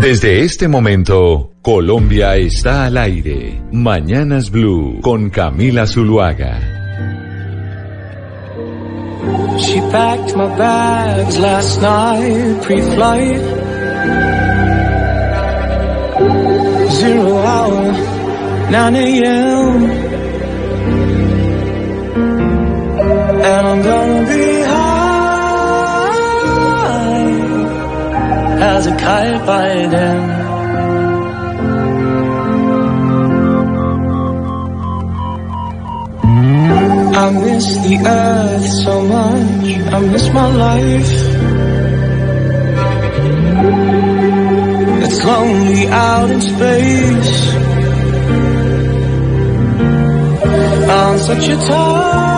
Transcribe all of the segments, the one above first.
Desde este momento, Colombia está al aire. Mañanas Blue con Camila Zuluaga. She packed my bags last night, pre-flight. Zero hour, 9 a.m. And I'm gonna be as a kite by then. I miss the earth so much. I miss my life. It's lonely out in space. On such a timeless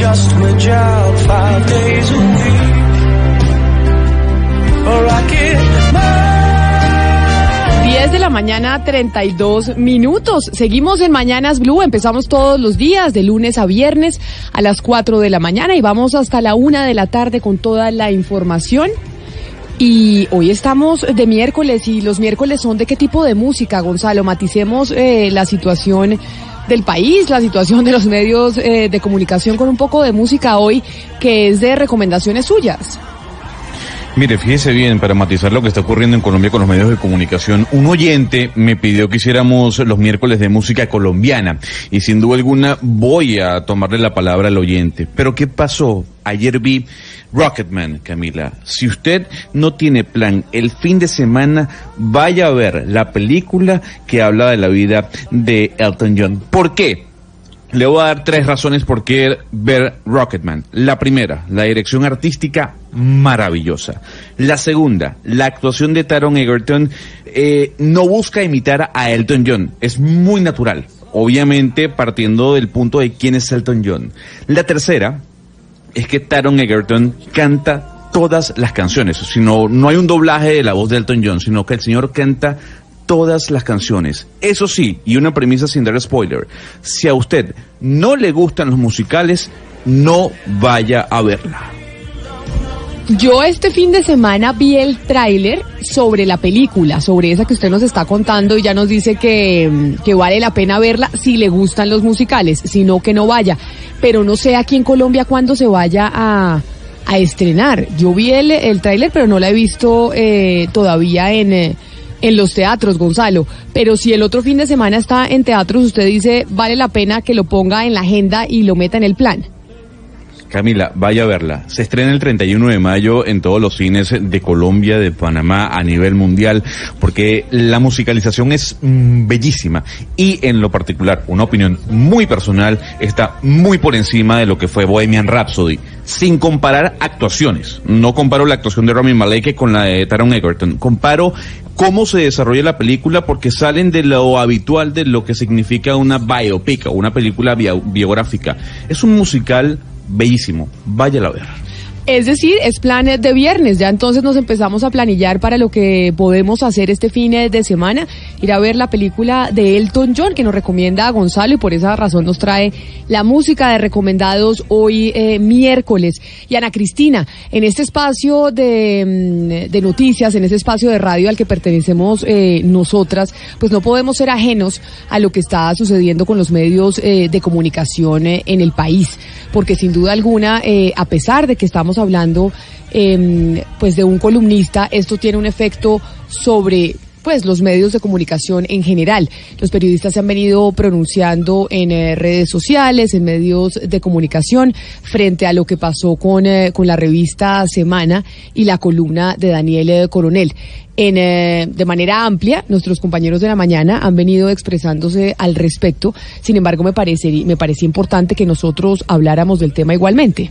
Just my job five days a week. A rocket man. 10 de la mañana, 32 minutos. Seguimos en Mañanas Blue. Empezamos todos los días, de lunes a viernes, a las 4 de la mañana y vamos hasta la 1 de la tarde con toda la información. Y hoy estamos de miércoles y los miércoles son de qué tipo de música, Gonzalo. Maticemos eh, la situación del país, la situación de los medios eh, de comunicación con un poco de música hoy que es de recomendaciones suyas. Mire, fíjese bien, para matizar lo que está ocurriendo en Colombia con los medios de comunicación, un oyente me pidió que hiciéramos los miércoles de música colombiana y sin duda alguna voy a tomarle la palabra al oyente. Pero ¿qué pasó? Ayer vi Rocketman, Camila. Si usted no tiene plan el fin de semana, vaya a ver la película que habla de la vida de Elton John. ¿Por qué? Le voy a dar tres razones por qué ver Rocketman. La primera, la dirección artística maravillosa. La segunda, la actuación de Taron Egerton eh, no busca imitar a Elton John, es muy natural. Obviamente partiendo del punto de quién es Elton John. La tercera es que Taron Egerton canta todas las canciones, sino no hay un doblaje de la voz de Elton John, sino que el señor canta todas las canciones. Eso sí, y una premisa sin dar spoiler, si a usted no le gustan los musicales, no vaya a verla. Yo este fin de semana vi el tráiler sobre la película, sobre esa que usted nos está contando y ya nos dice que, mm, que vale la pena verla si le gustan los musicales, si no que no vaya. Pero no sé aquí en Colombia cuándo se vaya a, a estrenar. Yo vi el, el tráiler, pero no la he visto eh, todavía en, eh, en los teatros, Gonzalo. Pero si el otro fin de semana está en teatros, usted dice, vale la pena que lo ponga en la agenda y lo meta en el plan. Camila, vaya a verla. Se estrena el 31 de mayo en todos los cines de Colombia, de Panamá, a nivel mundial, porque la musicalización es mm, bellísima y en lo particular, una opinión muy personal, está muy por encima de lo que fue Bohemian Rhapsody, sin comparar actuaciones. No comparo la actuación de Rami Malek con la de Taron Egerton, comparo cómo se desarrolla la película porque salen de lo habitual de lo que significa una biopic o una película bio- biográfica. Es un musical bellísimo, váyala a ver. Es decir, es planes de viernes, ya entonces nos empezamos a planillar para lo que podemos hacer este fin de semana. Ir a ver la película de Elton John que nos recomienda a Gonzalo y por esa razón nos trae la música de recomendados hoy eh, miércoles. Y Ana Cristina, en este espacio de, mm, de noticias, en este espacio de radio al que pertenecemos eh, nosotras, pues no podemos ser ajenos a lo que está sucediendo con los medios eh, de comunicación eh, en el país, porque sin duda alguna, a pesar de que estamos hablando em, pues de un columnista, esto tiene un efecto sobre pues los medios de comunicación en general. Los periodistas se han venido pronunciando en eh, redes sociales, en medios de comunicación, frente a lo que pasó con, eh, con la revista Semana y la columna de Daniel eh, Coronel. En, eh, de manera amplia, nuestros compañeros de la mañana han venido expresándose al respecto. Sin embargo, me parece, me parecía importante que nosotros habláramos del tema igualmente.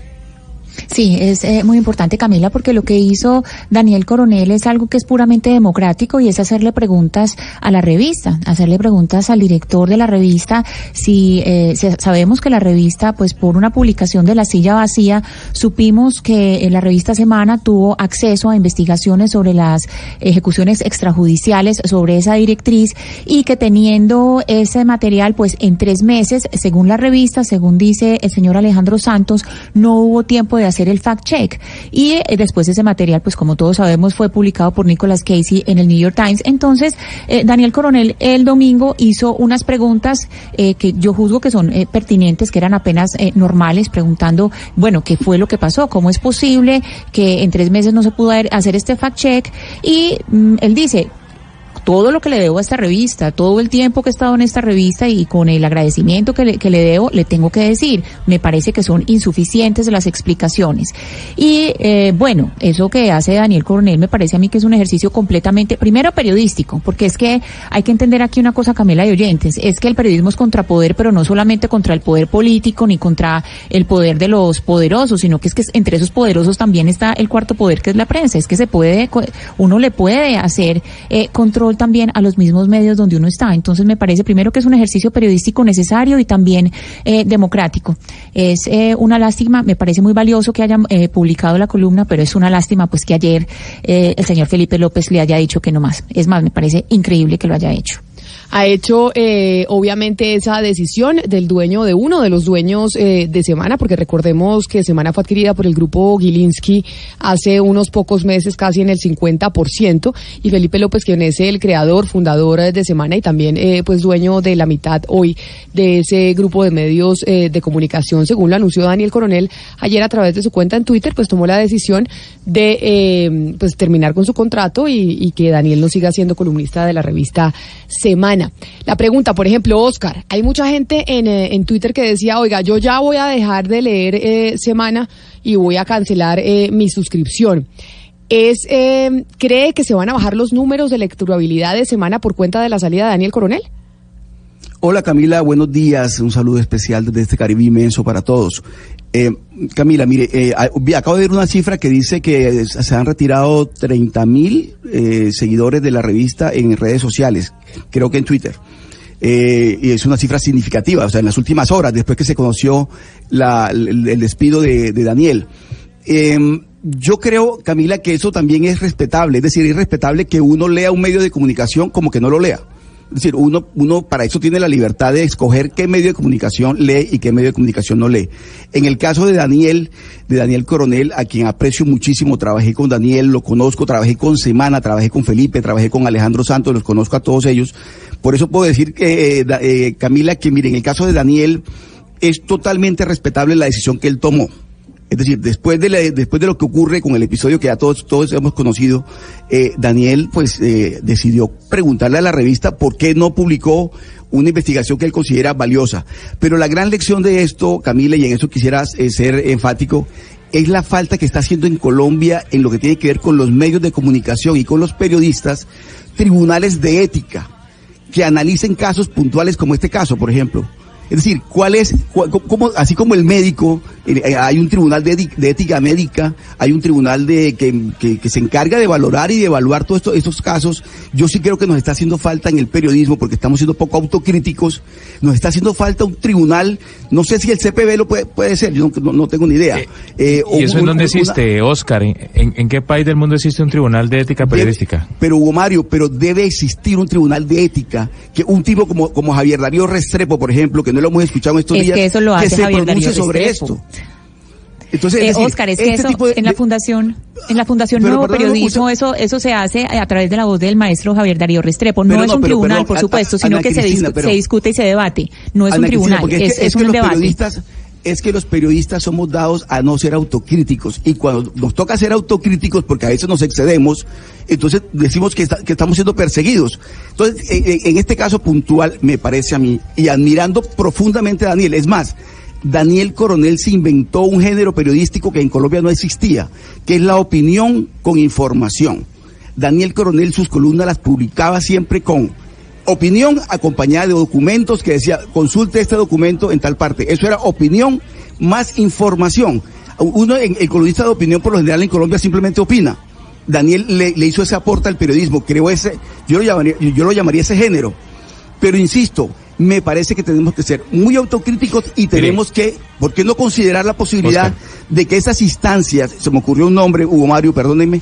Sí, es eh, muy importante, Camila, porque lo que hizo Daniel Coronel es algo que es puramente democrático y es hacerle preguntas a la revista, hacerle preguntas al director de la revista. Si eh, sabemos que la revista, pues por una publicación de La Silla Vacía, supimos que eh, la revista Semana tuvo acceso a investigaciones sobre las ejecuciones extrajudiciales sobre esa directriz y que teniendo ese material, pues en tres meses, según la revista, según dice el señor Alejandro Santos, no hubo tiempo de hacer el fact check. Y eh, después ese material, pues como todos sabemos, fue publicado por Nicholas Casey en el New York Times. Entonces, eh, Daniel Coronel el domingo hizo unas preguntas eh, que yo juzgo que son eh, pertinentes, que eran apenas eh, normales, preguntando, bueno, ¿qué fue lo que pasó? ¿Cómo es posible que en tres meses no se pudo hacer este fact check? Y mm, él dice, todo lo que le debo a esta revista, todo el tiempo que he estado en esta revista y con el agradecimiento que le, que le debo, le tengo que decir, me parece que son insuficientes las explicaciones. Y eh, bueno, eso que hace Daniel Coronel me parece a mí que es un ejercicio completamente, primero periodístico, porque es que hay que entender aquí una cosa, Camila de oyentes, es que el periodismo es contrapoder, pero no solamente contra el poder político ni contra el poder de los poderosos, sino que es que entre esos poderosos también está el cuarto poder que es la prensa, es que se puede, uno le puede hacer eh, control también a los mismos medios donde uno está. Entonces me parece primero que es un ejercicio periodístico necesario y también eh, democrático. Es eh, una lástima, me parece muy valioso que hayan eh, publicado la columna, pero es una lástima pues que ayer eh, el señor Felipe López le haya dicho que no más. Es más, me parece increíble que lo haya hecho. Ha hecho eh, obviamente esa decisión del dueño de uno de los dueños eh, de Semana, porque recordemos que Semana fue adquirida por el grupo Gilinski hace unos pocos meses, casi en el 50%, y Felipe López, quien es el creador, fundador eh, de Semana y también eh, pues dueño de la mitad hoy de ese grupo de medios eh, de comunicación, según lo anunció Daniel Coronel ayer a través de su cuenta en Twitter, pues tomó la decisión de pues terminar con su contrato y, y que Daniel no siga siendo columnista de la revista Semana. La pregunta, por ejemplo, Oscar, hay mucha gente en, eh, en Twitter que decía, oiga, yo ya voy a dejar de leer eh, Semana y voy a cancelar eh, mi suscripción. Es, eh, ¿Cree que se van a bajar los números de lecturabilidad de Semana por cuenta de la salida de Daniel Coronel? Hola Camila, buenos días. Un saludo especial desde este Caribe inmenso para todos. Eh, Camila, mire, eh, a- vi- acabo de ver una cifra que dice que se han retirado 30 mil eh, seguidores de la revista en redes sociales, creo que en Twitter. Eh, y es una cifra significativa, o sea, en las últimas horas, después que se conoció la- el, despido de, de Daniel. Eh, yo creo, Camila, que eso también es respetable, es decir, es respetable que uno lea un medio de comunicación como que no lo lea. Es decir, uno, uno para eso tiene la libertad de escoger qué medio de comunicación lee y qué medio de comunicación no lee. En el caso de Daniel, de Daniel Coronel, a quien aprecio muchísimo, trabajé con Daniel, lo conozco, trabajé con Semana, trabajé con Felipe, trabajé con Alejandro Santos, los conozco a todos ellos. Por eso puedo decir que, eh, eh, Camila, que mire, en el caso de Daniel, es totalmente respetable la decisión que él tomó. Es decir, después de, la- después de lo que ocurre con el episodio que ya todos, todos hemos conocido, eh, Daniel pues eh, decidió preguntarle a la revista por qué no publicó una investigación que él considera valiosa. Pero la gran lección de esto, Camila, y en eso quisiera eh, ser enfático, es la falta que está haciendo en Colombia en lo que tiene que ver con los medios de comunicación y con los periodistas, tribunales de ética que analicen casos puntuales como este caso, por ejemplo. Es decir, ¿cuál es, cua- cómo, así como el médico, eh, eh, hay un tribunal de, de ética médica, hay un tribunal de que, que- que se encarga de valorar y de evaluar todos estos, estos casos, yo sí creo que nos está haciendo falta en el periodismo, porque estamos siendo poco autocríticos, nos está haciendo falta un tribunal, no sé si el CPB lo puede, puede ser, yo no, tengo ni idea. Eh, ¿Y eso en un- dónde una- existe, Oscar? ¿En, en, en qué país del mundo existe un tribunal de ética Debe- periodística? pero Hugo Mario, pero debe existir un tribunal de ética, que un tipo como, como Javier Darío Restrepo, por ejemplo, que no lo hemos escuchado en estos Es días, que eso lo hace se Javier pronuncie Darío sobre Restrepo. esto. Entonces, Eh, es decir, Oscar, es que este eso de- en la fundación, en la fundación Nuevo perdón, Periodismo, eso, eso se hace a través de la voz del maestro Javier Darío Restrepo. No es no, un pero tribunal, perdón, por supuesto, Ana sino que se, Cristina, dis- pero- se discute y se debate. No es un Ana tribunal, es, que- es que un los debate. periodistas es que los periodistas somos dados a no ser autocríticos. Y cuando nos toca ser autocríticos porque a veces nos excedemos entonces decimos que, estamos siendo perseguidos. Entonces en, en- en este caso puntual me parece a mí y admirando profundamente a Daniel es más Daniel Coronel se inventó un género periodístico que en Colombia no existía que es la opinión con información. Daniel Coronel sus columnas las publicaba siempre con opinión acompañada de documentos que decía consulte este documento en tal parte. Eso era opinión más información. Uno, en- el columnista de opinión por lo general en Colombia simplemente opina. Daniel le, le hizo ese aporte al periodismo, creó ese, yo lo llamaría, yo lo llamaría ese género. Pero insisto, me parece que tenemos que ser muy autocríticos y tenemos que, ¿por qué no considerar la posibilidad Oscar. de que esas instancias, se me ocurrió un nombre, Hugo Mario, perdónenme,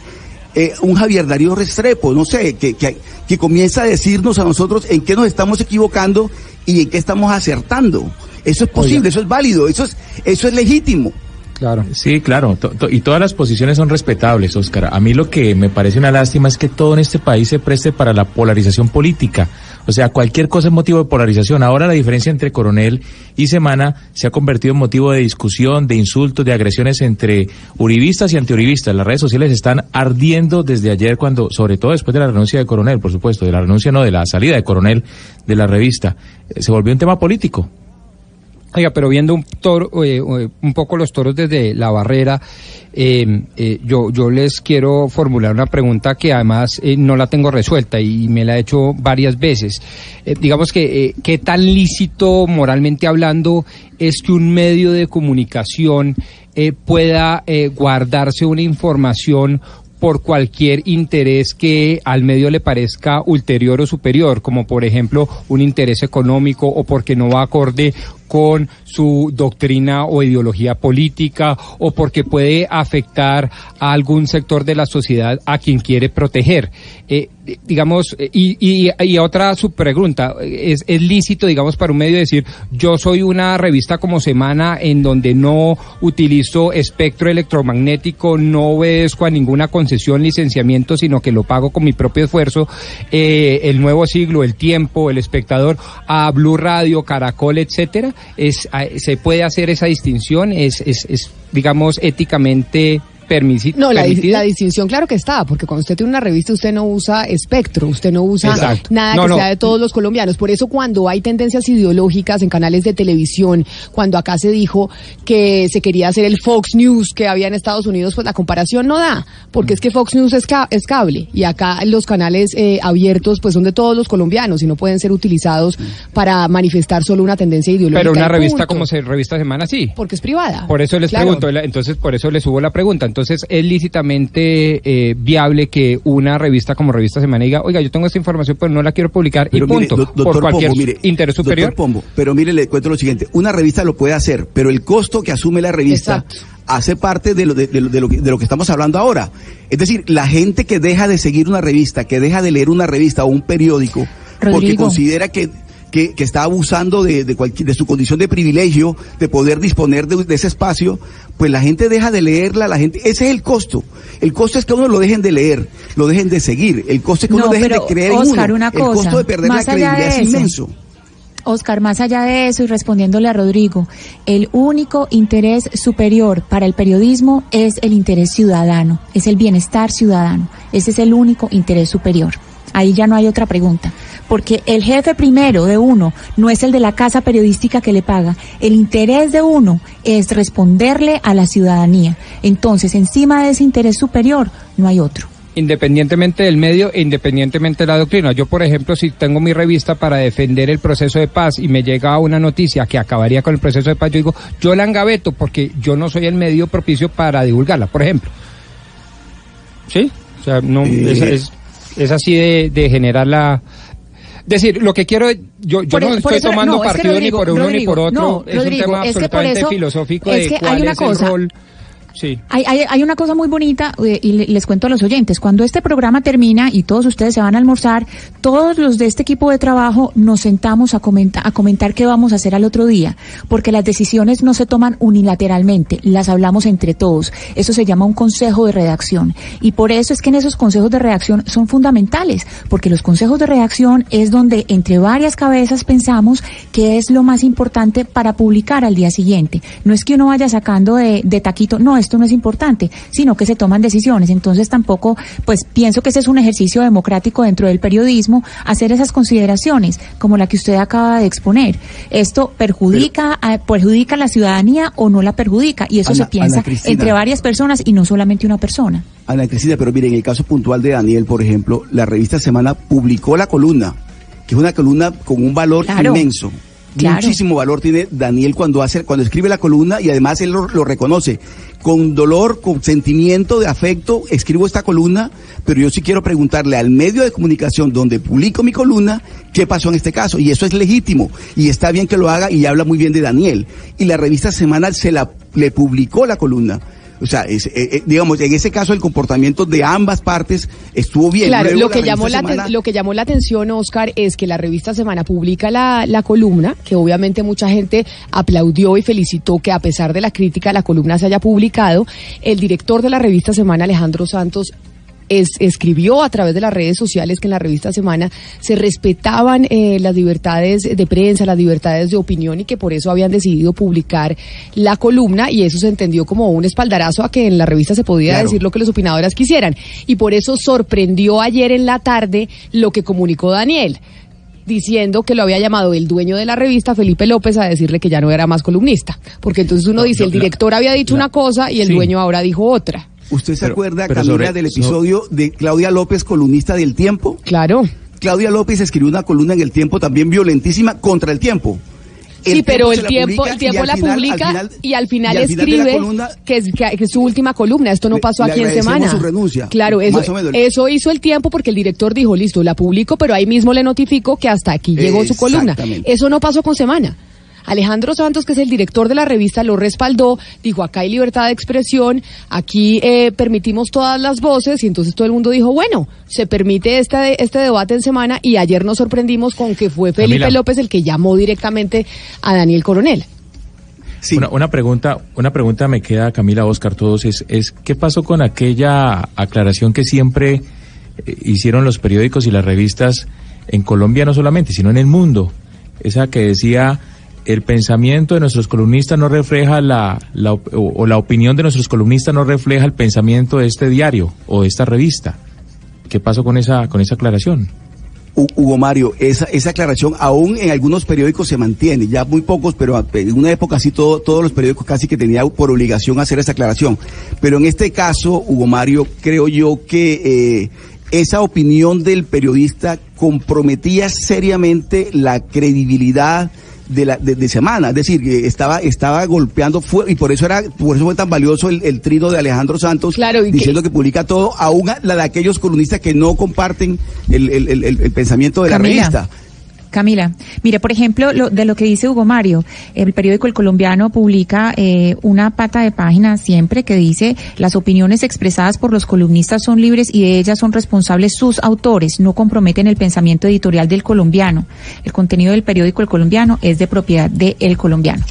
eh, un Javier Darío Restrepo, no sé, que, que, que comienza a decirnos a nosotros en qué nos estamos equivocando y en qué estamos acertando. Eso es posible, eso es válido, eso es, eso es legítimo. Claro. Sí, claro, to- y todas las posiciones son respetables, Óscar. A mí lo que me parece una lástima es que todo en este país se preste para la polarización política. O sea, cualquier cosa es motivo de polarización. Ahora la diferencia entre Coronel y Semana se ha convertido en motivo de discusión, de insultos, de agresiones entre uribistas y antiuribistas. Las redes sociales están ardiendo desde ayer cuando, sobre todo después de la renuncia de Coronel, por supuesto, de la renuncia no, de la salida de Coronel de la revista. Eh, Se volvió un tema político. Oiga, pero viendo un, toro, eh, eh, un poco los toros desde la barrera, eh, eh, yo, yo les quiero formular una pregunta que además no la tengo resuelta y me la he hecho varias veces. Digamos que, ¿qué tan lícito moralmente hablando es que un medio de comunicación pueda guardarse una información por cualquier interés que al medio le parezca ulterior o superior, como por ejemplo un interés económico o porque no va acorde con su doctrina o ideología política o porque puede afectar a algún sector de la sociedad a quien quiere proteger. Eh, digamos, eh, y, y, y otra subpregunta, ¿es, ¿es lícito, digamos, para un medio decir, yo soy una revista como Semana en donde no utilizo espectro electromagnético, no obedezco a ninguna concesión, licenciamiento, sino que lo pago con mi propio esfuerzo, eh, el nuevo siglo, el tiempo, el espectador, a Blue Radio, Caracol, etcétera, es, se puede hacer esa distinción, es, es, es digamos, éticamente permisi- No, la, distinción claro que está, porque cuando usted tiene una revista usted no usa espectro, usted no usa Exacto. nada No, que no. sea de todos los colombianos. Por eso cuando hay tendencias ideológicas en canales de televisión, cuando acá se dijo que se quería hacer el Fox News que había en Estados Unidos, pues la comparación no da, porque es que Fox News es, ca- es cable y acá los canales eh, abiertos pues son de todos los colombianos y no pueden ser utilizados para manifestar solo una tendencia ideológica. Pero una revista punto. como se, revista Semana sí. Porque es privada. Por eso les Claro. pregunto, entonces por eso les subo la pregunta. Entonces, ¿es lícitamente eh, viable que una revista como Revista Semana diga, oiga, yo tengo esta información, pero no la quiero publicar y mire, punto, do- doctor por cualquier Pombo, mire, interés doctor superior? Pombo, pero mire, le cuento lo siguiente. Una revista lo puede hacer, pero el costo que asume la revista Exacto. hace parte de lo, de, de lo, de lo que, de lo que estamos hablando ahora. Es decir, la gente que deja de seguir una revista, que deja de leer una revista o un periódico, porque considera que, que, que está abusando de, de, cualquier- de su condición de privilegio, de poder disponer de, de ese espacio, pues la gente deja de leerla, la gente, ese es el costo. El costo es que uno lo dejen de leer, lo dejen de seguir. El costo es que No, uno dejen de creer Oscar, en uno. una el costo de perder la credibilidad es inmenso. Oscar, más allá de eso y respondiéndole a Rodrigo, el único interés superior para el periodismo es el interés ciudadano, es el bienestar ciudadano. Ese es el único interés superior. Ahí ya no hay otra pregunta. Porque el jefe primero de uno no es el de la casa periodística que le paga. El interés de uno es responderle a la ciudadanía. Entonces, encima de ese interés superior, no hay otro. independientemente del medio e independientemente de la doctrina. Yo, por ejemplo, si tengo mi revista para defender el proceso de paz y me llega una noticia que acabaría con el proceso de paz, yo digo, yo la engaveto porque yo no soy el medio propicio para divulgarla, por ejemplo. ¿Sí? O sea, no, Eh. es, es, es así de, de generar la... Decir, lo que quiero, yo, yo Por no e- estoy eso- tomando no, es que partido Rodrigo, ni por uno Rodrigo, ni por otro. no, es Rodrigo, un tema es que absolutamente eso- filosófico es de hay cuál una es cosa. el rol. Sí. Hay, hay, hay una cosa muy bonita eh, y le- les cuento a los oyentes. Cuando este programa termina y todos ustedes se van a almorzar, todos los de este equipo de trabajo nos sentamos a, comenta- a comentar qué vamos a hacer al otro día, porque las decisiones no se toman unilateralmente, las hablamos entre todos. Eso se llama un consejo de redacción. Y por eso es que en esos consejos de redacción son fundamentales, porque los consejos de redacción es donde entre varias cabezas pensamos qué es lo más importante para publicar al día siguiente. No es que uno vaya sacando de, de taquito, no, esto no es importante, sino que se toman decisiones. Entonces tampoco, pues pienso que ese es un ejercicio democrático dentro del periodismo, hacer esas consideraciones, como la que usted acaba de exponer. ¿Esto perjudica, a, perjudica a la ciudadanía o no la perjudica? Y eso Ana- se piensa entre varias personas y no solamente una persona. Ana Cristina, pero miren, en el caso puntual de Daniel, por ejemplo, la revista Semana publicó la columna, que es una columna con un valor Claro. inmenso. Claro. Muchísimo valor tiene Daniel cuando hace, cuando escribe la columna y además él lo, lo reconoce. Con dolor, con sentimiento de afecto, escribo esta columna, pero yo sí quiero preguntarle al medio de comunicación donde publico mi columna, qué pasó en este caso. Y eso es legítimo. Y está bien que lo haga y habla muy bien de Daniel. Y la revista Semanal se la, le publicó la columna. O sea, es, eh, eh, digamos, en ese caso el comportamiento de ambas partes estuvo bien. Claro, Luego lo que, llamó la, Semana- lo que llamó la atención, Oscar, es que la revista Semana publica la, la columna, que obviamente mucha gente aplaudió y felicitó que a pesar de la crítica la columna se haya publicado. El director de la revista Semana, Alejandro Santos, es- escribió a través de las redes sociales que en la revista Semana se respetaban eh, las libertades de prensa, las libertades de opinión y que por eso habían decidido publicar la columna y eso se entendió como un espaldarazo a que en la revista se podía Claro. decir lo que los opinadoras quisieran. Y por eso sorprendió ayer en la tarde lo que comunicó Daniel diciendo que lo había llamado el dueño de la revista, Felipe López, a decirle que ya no era más columnista. Porque entonces uno dice, el director había dicho una cosa y el sí. dueño ahora dijo otra. ¿Usted se Pero- acuerda, pero Camila, sobre- del so- episodio de Claudia López, columnista del Tiempo? Claro. Claudia López escribió una columna en el Tiempo también violentísima contra el Tiempo. Sí, pero el tiempo, el tiempo la publica y al final escribe columna- que, es, que, que es su última columna. Esto no Le- pasó le aquí en semana. su renuncia. Claro, eso, Más o menos. eso hizo el tiempo porque el director dijo, listo, la publico, pero ahí mismo le notificó que hasta aquí llegó su columna. Eso no pasó con semana. Alejandro Santos, que es el director de la revista, lo respaldó, dijo, acá hay libertad de expresión, aquí eh, permitimos todas las voces, y entonces todo el mundo dijo, bueno, se permite este, este debate en semana, y ayer nos sorprendimos con que fue Felipe Camila. López el que llamó directamente a Daniel Coronel. Sí. Una, una pregunta, una pregunta me queda, Camila, Oscar, todos, es, es ¿qué pasó con aquella aclaración que siempre eh, hicieron los periódicos y las revistas en Colombia no solamente, sino en el mundo? Esa que decía, el pensamiento de nuestros columnistas no refleja la, la o, la opinión de nuestros columnistas no refleja el pensamiento de este diario o de esta revista. ¿Qué pasó con esa, con esa aclaración? Hu- Hugo Mario, esa, esa aclaración aún en algunos periódicos se mantiene, ya muy pocos, pero en una época sí todo, todos los periódicos casi que tenían por obligación hacer esa aclaración. Pero en este caso, Hugo Mario, creo yo que eh, esa opinión del periodista comprometía seriamente la credibilidad de la de, de semana, es decir, que estaba estaba golpeando fue, y por eso era por eso fue tan valioso el, el trino de Alejandro Santos Claro, y diciendo que publica todo, aún a- la de aquellos columnistas que no comparten el, el- el- pensamiento de la revista. Camila, mire, por ejemplo, lo, de lo que dice Hugo Mario, el periódico El Colombiano publica eh, una pata de página siempre que dice las opiniones expresadas por los columnistas son libres y de ellas son responsables sus autores, no comprometen el pensamiento editorial del colombiano. El contenido del periódico El Colombiano es de propiedad de El Colombiano.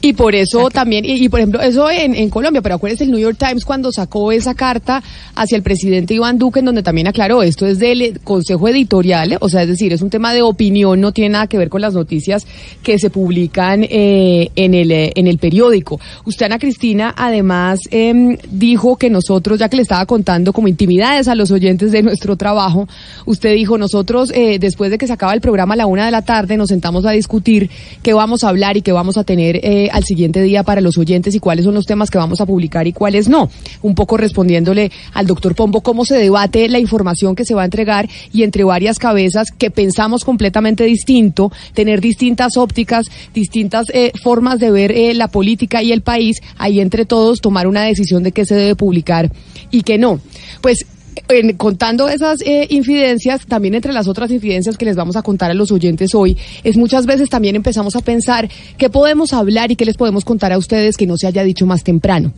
Y por eso también, y, y por ejemplo, eso en, en Colombia, pero acuérdense el New York Times cuando sacó esa carta hacia el presidente Iván Duque, en donde también aclaró, esto es del eh, Consejo Editorial, eh, o sea, es decir, es un tema de opinión, no tiene nada que ver con las noticias que se publican eh, en, el, eh, en el periódico. Usted, Ana Cristina, además em, dijo que nosotros, ya que le estaba contando como intimidades a los oyentes de nuestro trabajo, usted dijo, nosotros, eh, después de que se acaba el programa a la una de la tarde, nos sentamos a discutir qué vamos a hablar y qué vamos a tener al siguiente día para los oyentes y cuáles son los temas que vamos a publicar y cuáles no. Un poco respondiéndole al doctor Pombo cómo se debate la información que se va a entregar y entre varias cabezas que pensamos completamente distinto, tener distintas ópticas, distintas eh, formas de ver eh, la política y el país, ahí entre todos tomar una decisión de qué se debe publicar y qué no. Pues en- contando esas eh, infidencias, también entre las otras infidencias que les vamos a contar a los oyentes hoy, es muchas veces también empezamos a pensar qué podemos hablar y qué les podemos contar a ustedes que no se haya dicho más temprano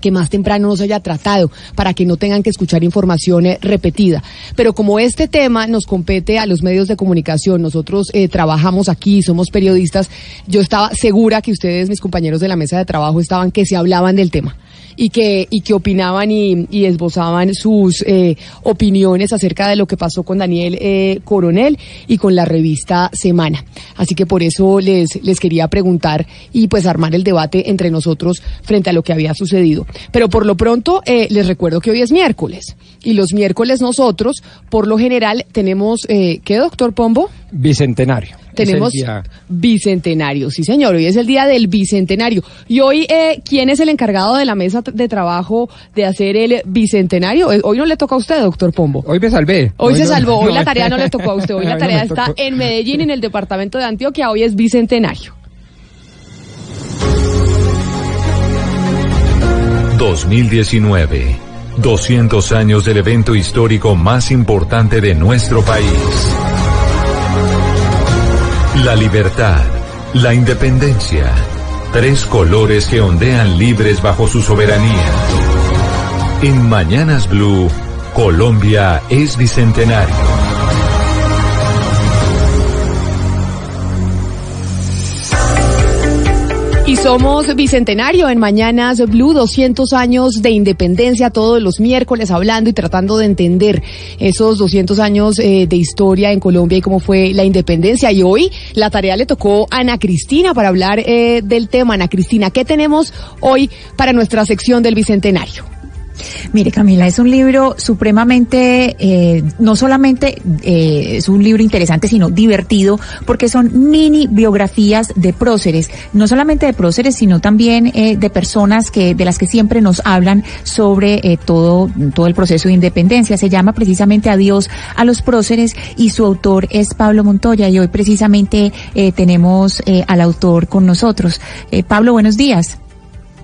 que más temprano no se haya tratado para que no tengan que escuchar información eh, repetida. Pero como este tema nos compete a los medios de comunicación, nosotros eh, trabajamos aquí, somos periodistas, yo estaba segura que ustedes, mis compañeros de la mesa de trabajo, estaban que se hablaban del tema y que, y que opinaban y, esbozaban sus eh, opiniones acerca de lo que pasó con Daniel eh, Coronel y con la revista Semana. Así que por eso les, les quería preguntar y pues armar el debate entre nosotros frente a lo que había sucedido. Pero por lo pronto eh, les recuerdo que hoy es miércoles y los miércoles nosotros, por lo general, tenemos, eh, ¿qué doctor Pombo? Bicentenario. Tenemos bicentenario, sí señor, hoy es el día del bicentenario. Y hoy, eh, ¿quién es el encargado de la mesa de trabajo de hacer el bicentenario? Eh, Hoy no le toca a usted, doctor Pombo. Hoy me salvé. Hoy se no- salvó, hoy no. la tarea no le tocó a usted, hoy la tarea está en Medellín, en el departamento de Antioquia, hoy es bicentenario. 2019. 200 años del evento histórico más importante de nuestro país. La libertad, la independencia. Tres colores que ondean libres bajo su soberanía. En Mañanas Blue, Colombia es bicentenario. Somos Bicentenario en Mañanas Blue, 200 años de independencia, todos los miércoles hablando y tratando de entender esos 200 años eh, de historia en Colombia y cómo fue la independencia. Y hoy la tarea le tocó a Ana Cristina para hablar eh, del tema. Ana Cristina, ¿qué tenemos hoy para nuestra sección del Bicentenario? Mire, Camila, es un libro supremamente, eh, no solamente eh, es un libro interesante, sino divertido, porque son mini biografías de próceres, no solamente de próceres, sino también eh, de personas que, de las que siempre nos hablan sobre eh, todo, todo el proceso de independencia. Se llama precisamente Adiós a los próceres y su autor es Pablo Montoya y hoy precisamente eh, tenemos eh, al autor con nosotros. Pablo, buenos días.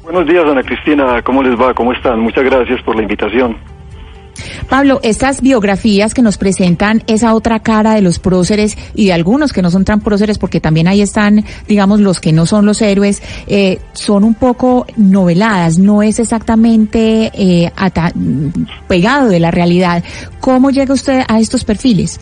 Buenos días, Ana Cristina. ¿Cómo les va? ¿Cómo están? Muchas gracias por la invitación. Pablo, estas biografías que nos presentan esa otra cara de los próceres y de algunos que no son tan próceres, porque también ahí están, digamos, los que no son los héroes, eh, son un poco noveladas, no es exactamente eh, pegado de la realidad. ¿Cómo llega usted a estos perfiles?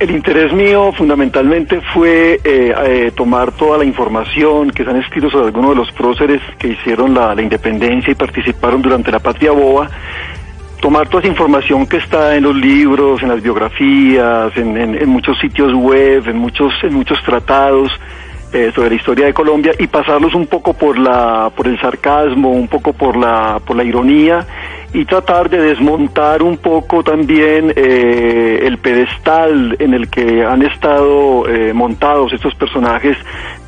El interés mío fundamentalmente fue eh, eh, tomar toda la información que se han escrito sobre algunos de los próceres que hicieron la, independencia y participaron durante la Patria Boba, tomar toda esa información que está en los libros, en las biografías, en muchos sitios web, en muchos, en muchos tratados eh, sobre la historia de Colombia y pasarlos un poco por la, por el sarcasmo, un poco por la, por la ironía y tratar de desmontar un poco también eh, el pedestal en el que han estado eh, montados estos personajes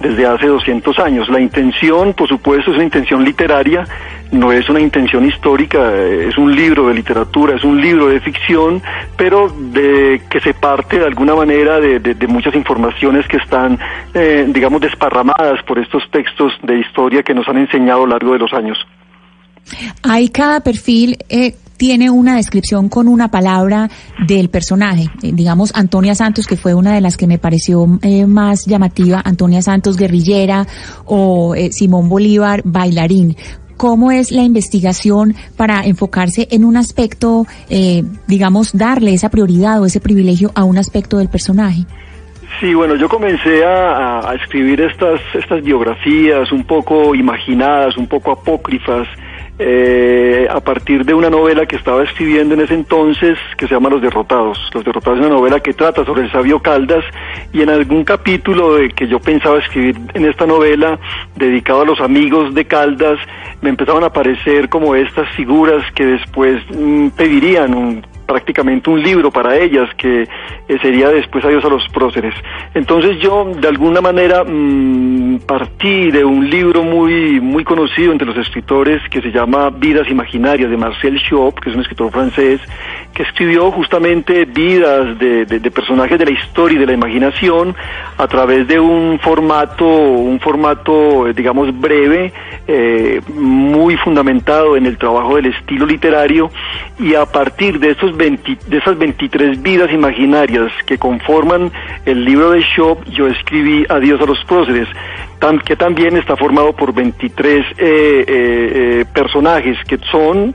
desde hace 200 años. La intención, por supuesto, es una intención literaria, no es una intención histórica, es un libro de literatura, es un libro de ficción, pero de que se parte de alguna manera de, de- de muchas informaciones que están, eh, digamos, desparramadas por estos textos de historia que nos han enseñado a lo largo de los años. Hay cada perfil eh, tiene una descripción con una palabra del personaje. Eh, digamos, Antonia Santos, que fue una de las que me pareció eh, más llamativa, Antonia Santos, guerrillera, o eh, Simón Bolívar, bailarín. ¿Cómo es la investigación para enfocarse en un aspecto, eh, digamos, darle esa prioridad o ese privilegio a un aspecto del personaje? Sí, bueno, yo comencé a, a- escribir estas, estas biografías un poco imaginadas, un poco apócrifas, eh, a partir de una novela que estaba escribiendo en ese entonces que se llama Los Derrotados. Los Derrotados es una novela que trata sobre el sabio Caldas y en algún capítulo de que yo pensaba escribir en esta novela dedicado a los amigos de Caldas, me empezaban a aparecer como estas figuras que después mm, pedirían un prácticamente un libro para ellas que eh, sería después Adiós a los próceres. Entonces yo de alguna manera mm, partí de un libro muy muy conocido entre los escritores que se llama Vidas Imaginarias de Marcel Chop, que es un escritor francés, que escribió justamente vidas de, de- de personajes de la historia y de la imaginación a través de un formato, un formato, eh, digamos, breve, eh, muy fundamentado en el trabajo del estilo literario y a partir de estos 20 de esas 23 vidas imaginarias que conforman el libro de Shop, yo escribí Adiós a los próceres, tam- que también está formado por 23 eh, eh, eh, personajes que son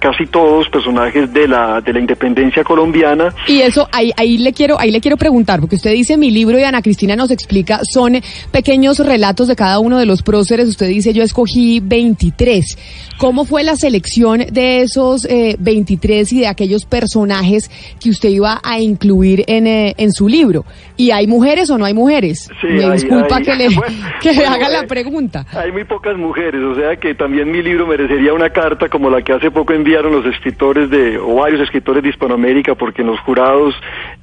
casi todos personajes de la de la independencia colombiana Y eso, ahí, ahí le quiero, ahí le quiero preguntar, porque usted dice mi libro y Ana Cristina nos explica, son pequeños relatos de cada uno de los próceres. Usted dice yo escogí 23. ¿Cómo fue la selección de esos eh, 23 y de aquellos personajes que usted iba a incluir en, eh, en su libro? ¿Y hay mujeres o no hay mujeres? Sí, Me hay- disculpa hay- que le, bueno, que bueno, haga la pregunta. Hay muy pocas mujeres, o sea que también mi libro merecería una carta como la que hace poco enviaron los escritores de, o varios escritores de Hispanoamérica, porque en los jurados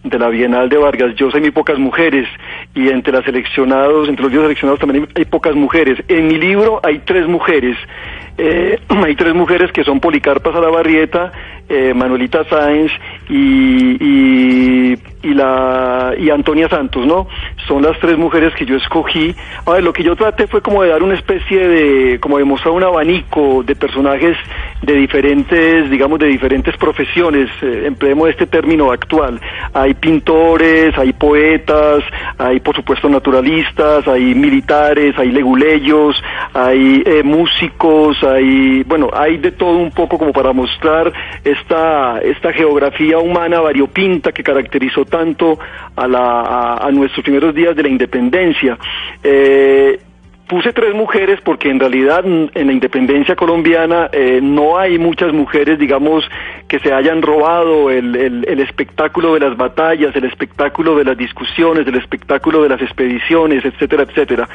de la Bienal de Vargas Llosa hay muy pocas mujeres, y entre las seleccionados, entre los libros seleccionados también hay, hay pocas mujeres. En mi libro hay tres mujeres, eh, hay tres mujeres que son Policarpa Salabarrieta, eh, Manuelita Sáenz y, y, y la y Antonia Santos, ¿no? Son las tres mujeres que yo escogí. A ver, lo que yo traté fue como de dar una especie de, como de mostrar un abanico de personajes de diferentes, digamos, de diferentes profesiones, eh, empleemos este término actual. Hay pintores, hay poetas, hay por supuesto naturalistas, hay militares, hay leguleyos, hay eh, músicos, hay, bueno, hay de todo un poco como para mostrar esta, esta geografía humana variopinta que caracterizó tanto a, la, a, nuestros primeros días de la independencia. Eh, Puse tres mujeres porque en realidad mm, en la independencia colombiana eh, no hay muchas mujeres, digamos, que se hayan robado el, el- el espectáculo de las batallas, el espectáculo de las discusiones, el espectáculo de las expediciones, etcétera, etcétera.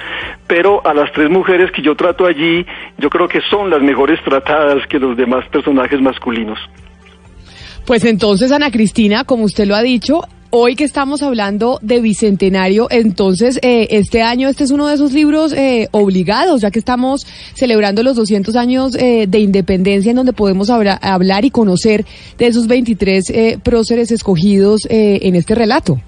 Pero a las tres mujeres que yo trato allí, yo creo que son las mejores tratadas que los demás personajes masculinos. Pues entonces, Ana Cristina, como usted lo ha dicho, hoy que estamos hablando de Bicentenario, entonces eh, este año este es uno de esos libros eh, obligados, ya que estamos celebrando los 200 años eh, de independencia en donde podemos habla- hablar y conocer de esos 23 eh, próceres escogidos eh, en este relato.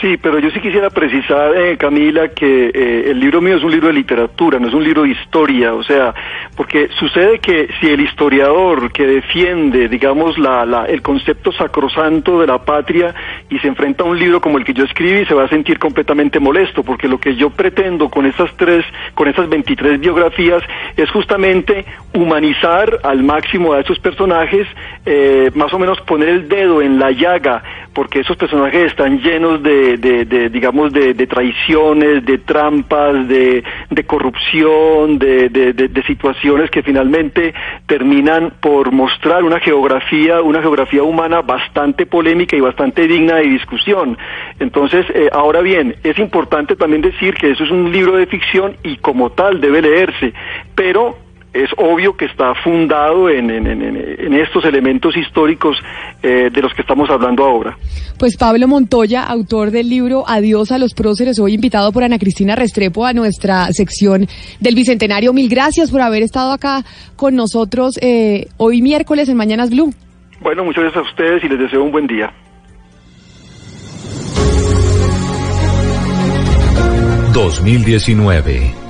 Sí, pero yo sí quisiera precisar, eh, Camila, que eh, el libro mío es un libro de literatura, no es un libro de historia, o sea, porque sucede que si el historiador que defiende, digamos, la, la- el concepto sacrosanto de la patria y se enfrenta a un libro como el que yo escribí, se va a sentir completamente molesto, porque lo que yo pretendo con estas tres, con estas 23 biografías, es justamente humanizar al máximo a esos personajes, eh, más o menos poner el dedo en la llaga, porque esos personajes están llenos de, de- de, digamos, de, de traiciones, de trampas, de, corrupción, de situaciones que finalmente terminan por mostrar una geografía, una geografía humana bastante polémica y bastante digna de discusión. Entonces, eh, ahora bien, es importante también decir que eso es un libro de ficción y como tal debe leerse, pero es obvio que está fundado en, en- en- en estos elementos históricos eh, de los que estamos hablando ahora. Pues Pablo Montoya, autor del libro Adiós a los próceres, hoy invitado por Ana Cristina Restrepo a nuestra sección del Bicentenario. Mil gracias por haber estado acá con nosotros eh, hoy miércoles en Mañanas Blue. Bueno, muchas gracias a ustedes y les deseo un buen día. ...2019...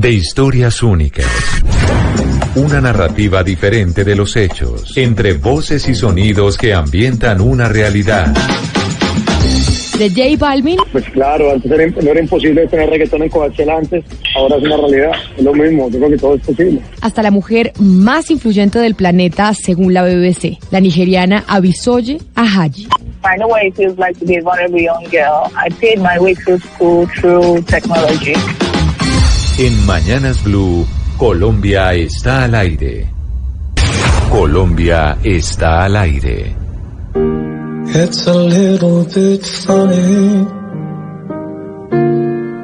De historias únicas. Una narrativa diferente de los hechos, entre voces y sonidos que ambientan una realidad. De J Balvin Pues claro, antes era, no era imposible tener reggaetón en Coachella antes, ahora es una realidad, es lo mismo, yo creo que todo es posible. hasta la mujer más influyente del planeta según la BBC, la nigeriana Abisoye Ajayi. find out what it feels like to be a vulnerable young girl. I paid my way through school through technology. En Mañanas Blue, Colombia está al aire. Colombia está al aire. It's a little bit funny.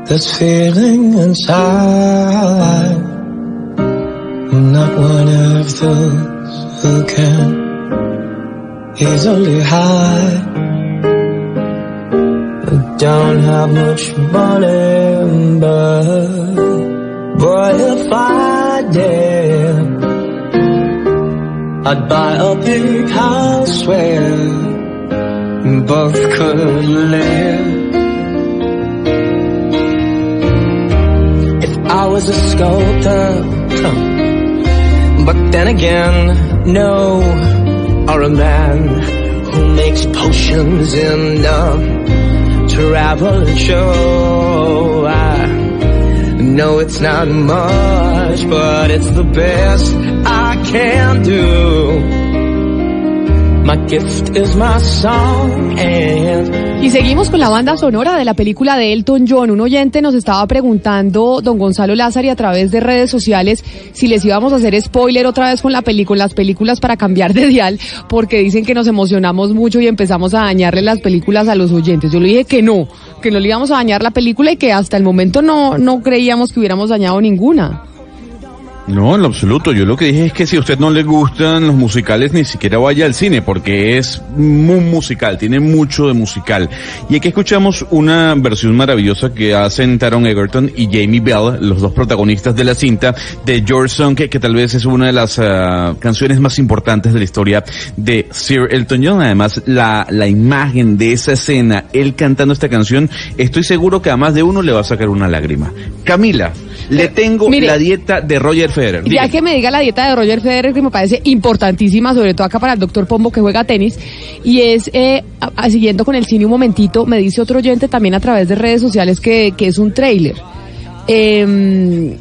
This feeling inside. I'm not one of those who can easily hide. I don't have much money, but boy, if I did, I'd buy a big house where both could live. If I was a sculptor, but then again, no, or a man who makes potions in the travel show. I know it's not much, but it's the best I can do. My gift is my song and Y seguimos con la banda sonora de la película de Elton John. Un oyente nos estaba preguntando, don Gonzalo Lázaro, a través de redes sociales, si les íbamos a hacer spoiler otra vez con la película, las películas para cambiar de dial, porque dicen que nos emocionamos mucho y empezamos a dañarle las películas a los oyentes. Yo le dije que no, que no le íbamos a dañar la película y que hasta el momento no, no creíamos que hubiéramos dañado ninguna. No, en lo absoluto. Yo lo que dije es que si a usted no le gustan los musicales, ni siquiera vaya al cine, porque es muy musical, tiene mucho de musical. Y aquí escuchamos una versión maravillosa que hacen Taron Egerton y Jamie Bell, los dos protagonistas de la cinta, de George Song, que, que tal vez es una de las ah, canciones más importantes de la historia de Sir Elton John. Además, la, la imagen de esa escena, él cantando esta canción, estoy seguro que a más de uno le va a sacar una lágrima. Camila, le tengo mire, la dieta de Roger Federer. Ya que me diga la dieta de Roger Federer, que me parece importantísima, sobre todo acá para el doctor Pombo que juega tenis, y es, eh, a- a- siguiendo con el cine un momentito, me dice otro oyente también a través de redes sociales que, que es un trailer. Em,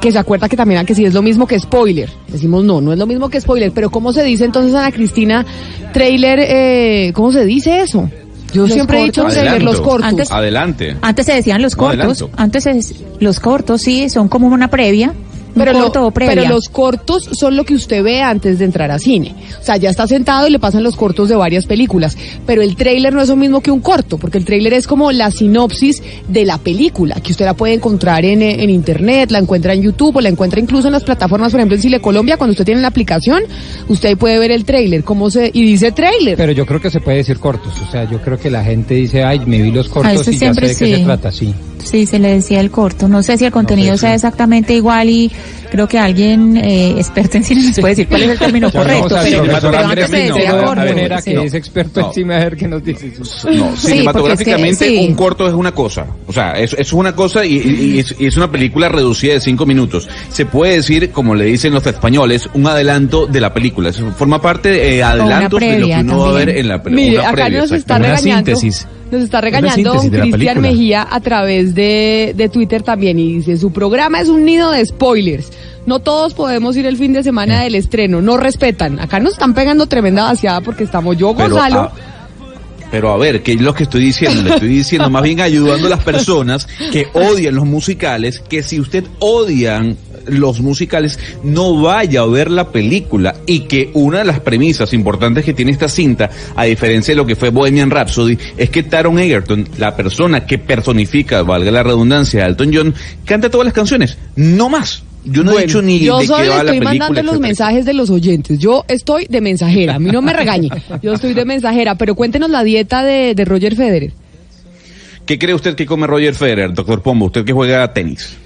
que se acuerda que también, que si es lo mismo que spoiler. Decimos no, no es lo mismo que spoiler, pero ¿cómo se dice entonces, Ana Cristina, trailer, eh, ¿cómo se dice eso? Yo Los siempre he dicho trailer, los Adelanto. cortos. Antes- Adelante. Antes se decían los cortos, adelanto. antes es, los cortos sí son como una previa, Pero, lo- corto o previa. pero los cortos son lo que usted ve antes de entrar a cine. O sea, ya está sentado y le pasan los cortos de varias películas. Pero el tráiler no es lo mismo que un corto, porque el tráiler es como la sinopsis de la película, que usted la puede encontrar en, eh, en internet, la encuentra en YouTube o la encuentra incluso en las plataformas, por ejemplo en Cine Colombia, cuando usted tiene la aplicación, usted ahí puede ver el tráiler, cómo se, y dice tráiler. Pero yo creo que se puede decir cortos. O sea, yo creo que la gente dice, ay, me vi los cortos y ya sé de qué se trata, sí. Sí, se le decía el corto. No sé si el contenido sé, sea sí. exactamente igual y creo que alguien eh, experto en cine nos puede decir cuál es el término correcto. vamos a Pero, ver, pero antes se Andrés decía Pino, corto. Venera, sí. que es experto No. en cine, a ver qué nos dice. No, cinematográficamente porque es que- sí. un corto es una cosa. O sea, es, es una cosa y, y- y es, y es una película reducida de cinco minutos. Se puede decir, como le dicen los españoles, un adelanto de la película. Eso forma parte de eh, adelantos de lo que uno va a ver en la película. Mire, Una acá previa, nos exacto. está Una regañando. síntesis. Nos está regañando don Cristian. Mejía a través de, de Twitter también y dice, su programa es un nido de spoilers. No todos podemos ir el fin de semana del estreno, no respetan. Acá nos están pegando tremenda vaciada porque estamos yo, Pero, Gonzalo. pero a ver, que es lo que estoy diciendo, le estoy diciendo más bien ayudando a las personas que odian los musicales, que si usted odian los musicales, no vaya a ver la película y que una de las premisas importantes que tiene esta cinta, a diferencia de lo que fue Bohemian Rhapsody, es que Taron Egerton, la persona que personifica, valga la redundancia, a Elton John, canta todas las canciones, no más. Yo no he dicho ni yo de solo qué le va la estoy película. mandando los mensajes de los oyentes. Yo estoy de mensajera, a mí no me regañe. Yo estoy de mensajera, pero cuéntenos la dieta de, de Roger Federer. ¿Qué cree usted que come Roger Federer, doctor Pombo? Usted que juega tenis.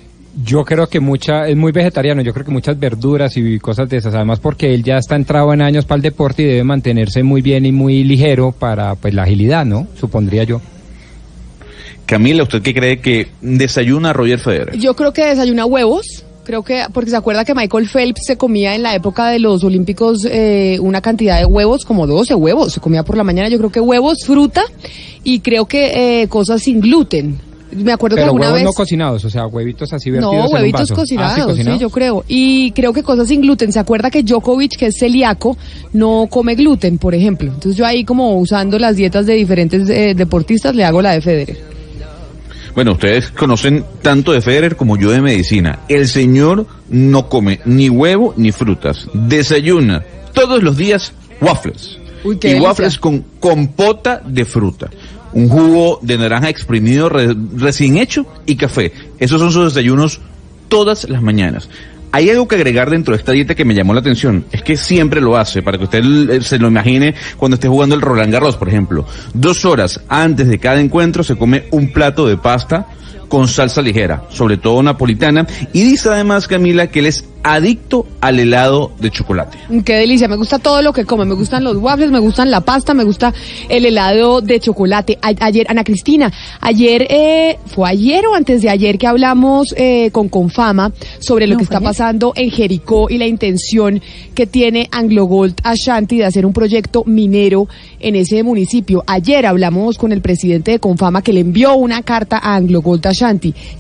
Yo creo que mucha, es muy vegetariano, yo creo que muchas verduras y cosas de esas, además porque él ya está entrado en años para el deporte y debe mantenerse muy bien y muy ligero para pues la agilidad, ¿no? Supondría yo. Camila, ¿usted qué cree que desayuna Roger Federer? Yo creo que desayuna huevos. Creo que, porque se acuerda que Michael Phelps se comía en la época de los Olímpicos eh, una cantidad de huevos, como 12 huevos, se comía por la mañana. Yo creo que huevos, fruta y creo que eh, cosas sin gluten. Me acuerdo que alguna huevos vez... no cocinados, o sea, huevitos así vertidos No, en un huevitos vaso. Ah, ¿sí, cocinados, sí, cocinados? yo creo. Y creo que cosas sin gluten. ¿Se acuerda que Djokovic, que es celíaco, no come gluten, por ejemplo? Entonces yo ahí como usando las dietas de diferentes eh, deportistas le hago la de Federer. Bueno, ustedes conocen tanto de Federer como yo de medicina. El señor no come ni huevo ni frutas. Desayuna todos los días waffles. Uy, y waffles con compota de fruta. Un jugo de naranja exprimido re- recién hecho y café. Esos son sus desayunos todas las mañanas. Hay algo que agregar dentro de esta dieta que me llamó la atención. Es que siempre lo hace, para que usted eh, se lo imagine cuando esté jugando el Roland Garros, por ejemplo. Dos horas antes de cada encuentro se come un plato de pasta con salsa ligera, sobre todo napolitana. Y dice además, Camila, que él es adicto al helado de chocolate. Qué delicia, me gusta todo lo que come, me gustan los waffles, me gustan la pasta, me gusta el helado de chocolate. A- ayer, Ana Cristina, ayer, eh, fue ayer o antes de ayer que hablamos eh, con Confama sobre lo No, que está ayer. pasando en Jericó y la intención que tiene Anglo Gold Ashanti de hacer un proyecto minero en ese municipio. Ayer hablamos con el presidente de Confama que le envió una carta a Anglo Gold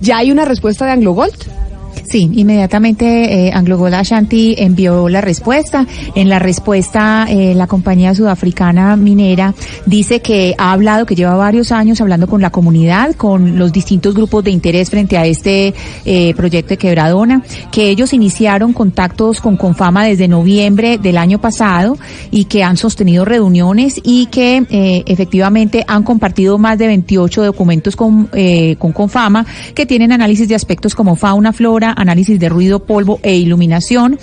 ¿Ya hay una respuesta de Anglo Gold? Sí, inmediatamente eh, Anglo Gold Ashanti envió la respuesta. En la respuesta, eh, la compañía sudafricana minera dice que ha hablado, que lleva varios años hablando con la comunidad, con los distintos grupos de interés frente a este eh, proyecto de Quebradona, que ellos iniciaron contactos con Confama desde noviembre del año pasado y que han sostenido reuniones y que eh, efectivamente han compartido más de 28 documentos con, eh, con Confama que tienen análisis de aspectos como fauna, flora, análisis de ruido, polvo e iluminación,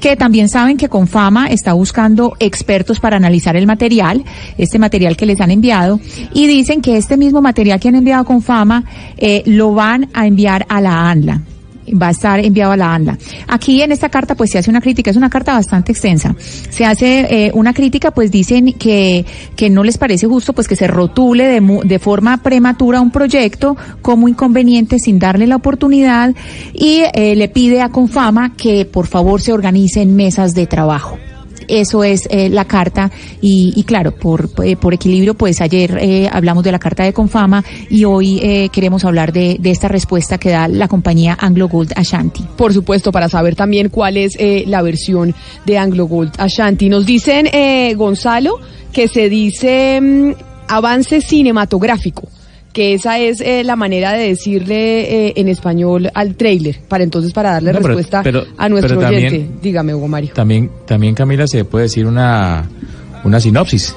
que también saben que Confama está buscando expertos para analizar el material, este material que les han enviado, y dicen que este mismo material que han enviado Confama eh, lo van a enviar a la ANLA va a estar enviado a la ANLA. Aquí en esta carta pues se hace una crítica, es una carta bastante extensa. Se hace eh, una crítica pues dicen que, que no les parece justo pues que se rotule de, de forma prematura un proyecto como inconveniente sin darle la oportunidad y eh, le pide a Confama que por favor se organicen mesas de trabajo. Eso es eh, la carta y, y claro, por, eh, por equilibrio, pues ayer eh, hablamos de la carta de Confama y hoy eh, queremos hablar de, esta respuesta que da la compañía Anglo Gold Ashanti. por supuesto, para saber también cuál es la versión de Anglo Gold Ashanti. Nos dicen, Gonzalo, que se dice mm, avance cinematográfico, que esa es eh, la manera de decirle eh, en español al trailer, para entonces para darle No, pero- respuesta pero- a nuestro también- oyente. Dígame, Hugo Mario. También, también Camila, se puede decir una, una sinopsis.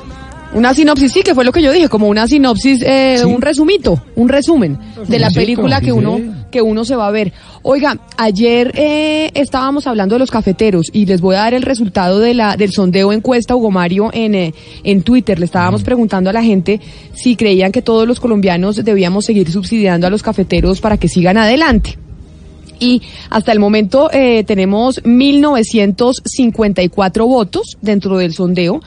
Una sinopsis, sí, que fue lo que yo dije, como una sinopsis, eh, Sí. un resumito, un resumen de la película que uno que uno se va a ver. Oiga, ayer eh, estábamos hablando de los cafeteros y les voy a dar el resultado de la del sondeo encuesta Hugo Mario en eh, en Twitter. Le estábamos preguntando a la gente si creían que todos los colombianos debíamos seguir subsidiando a los cafeteros para que sigan adelante. Y hasta el momento eh, tenemos 1.954 votos dentro del sondeo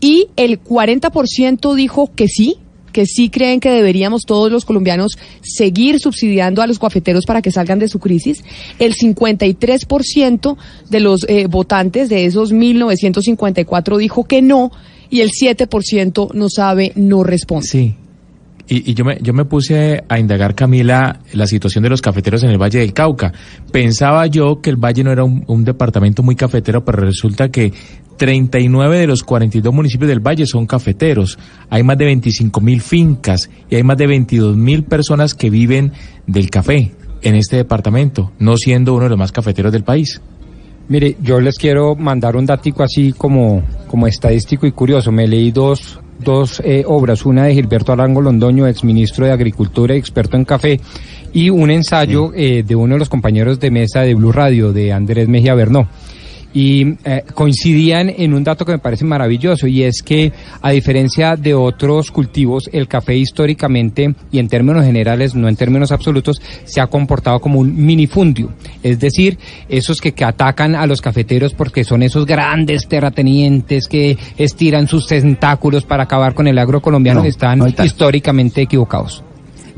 y el 40% dijo que sí, que sí creen que deberíamos todos los colombianos seguir subsidiando a los cafeteros para que salgan de su crisis. El 53% de los eh, votantes de esos 1.954 dijo que no y el 7% no sabe, no responde. Sí. Y, yo, me, yo me puse a indagar, Camila, la situación de los cafeteros en el Valle del Cauca. Pensaba yo que el Valle no era un departamento muy cafetero, pero resulta que 39 de los 42 municipios del Valle son cafeteros. Hay más de 25 mil fincas y hay más de 22 mil personas que viven del café en este departamento, no siendo uno de los más cafeteros del país. Mire, yo les quiero mandar un datico así como, como estadístico y curioso. Me leí dos, dos eh, obras, una de Gilberto Arango Londoño, exministro de Agricultura y experto en café, y un ensayo eh, de uno de los compañeros de mesa de Blue Radio, de Andrés Mejía Bernó. Y eh, coincidían en un dato que me parece maravilloso y es que a diferencia de otros cultivos, el café históricamente y en términos generales, no en términos absolutos, se ha comportado como un minifundio. Es decir, esos que, que atacan a los cafeteros porque son esos grandes terratenientes que estiran sus tentáculos para acabar con el agro colombiano No, están no históricamente equivocados.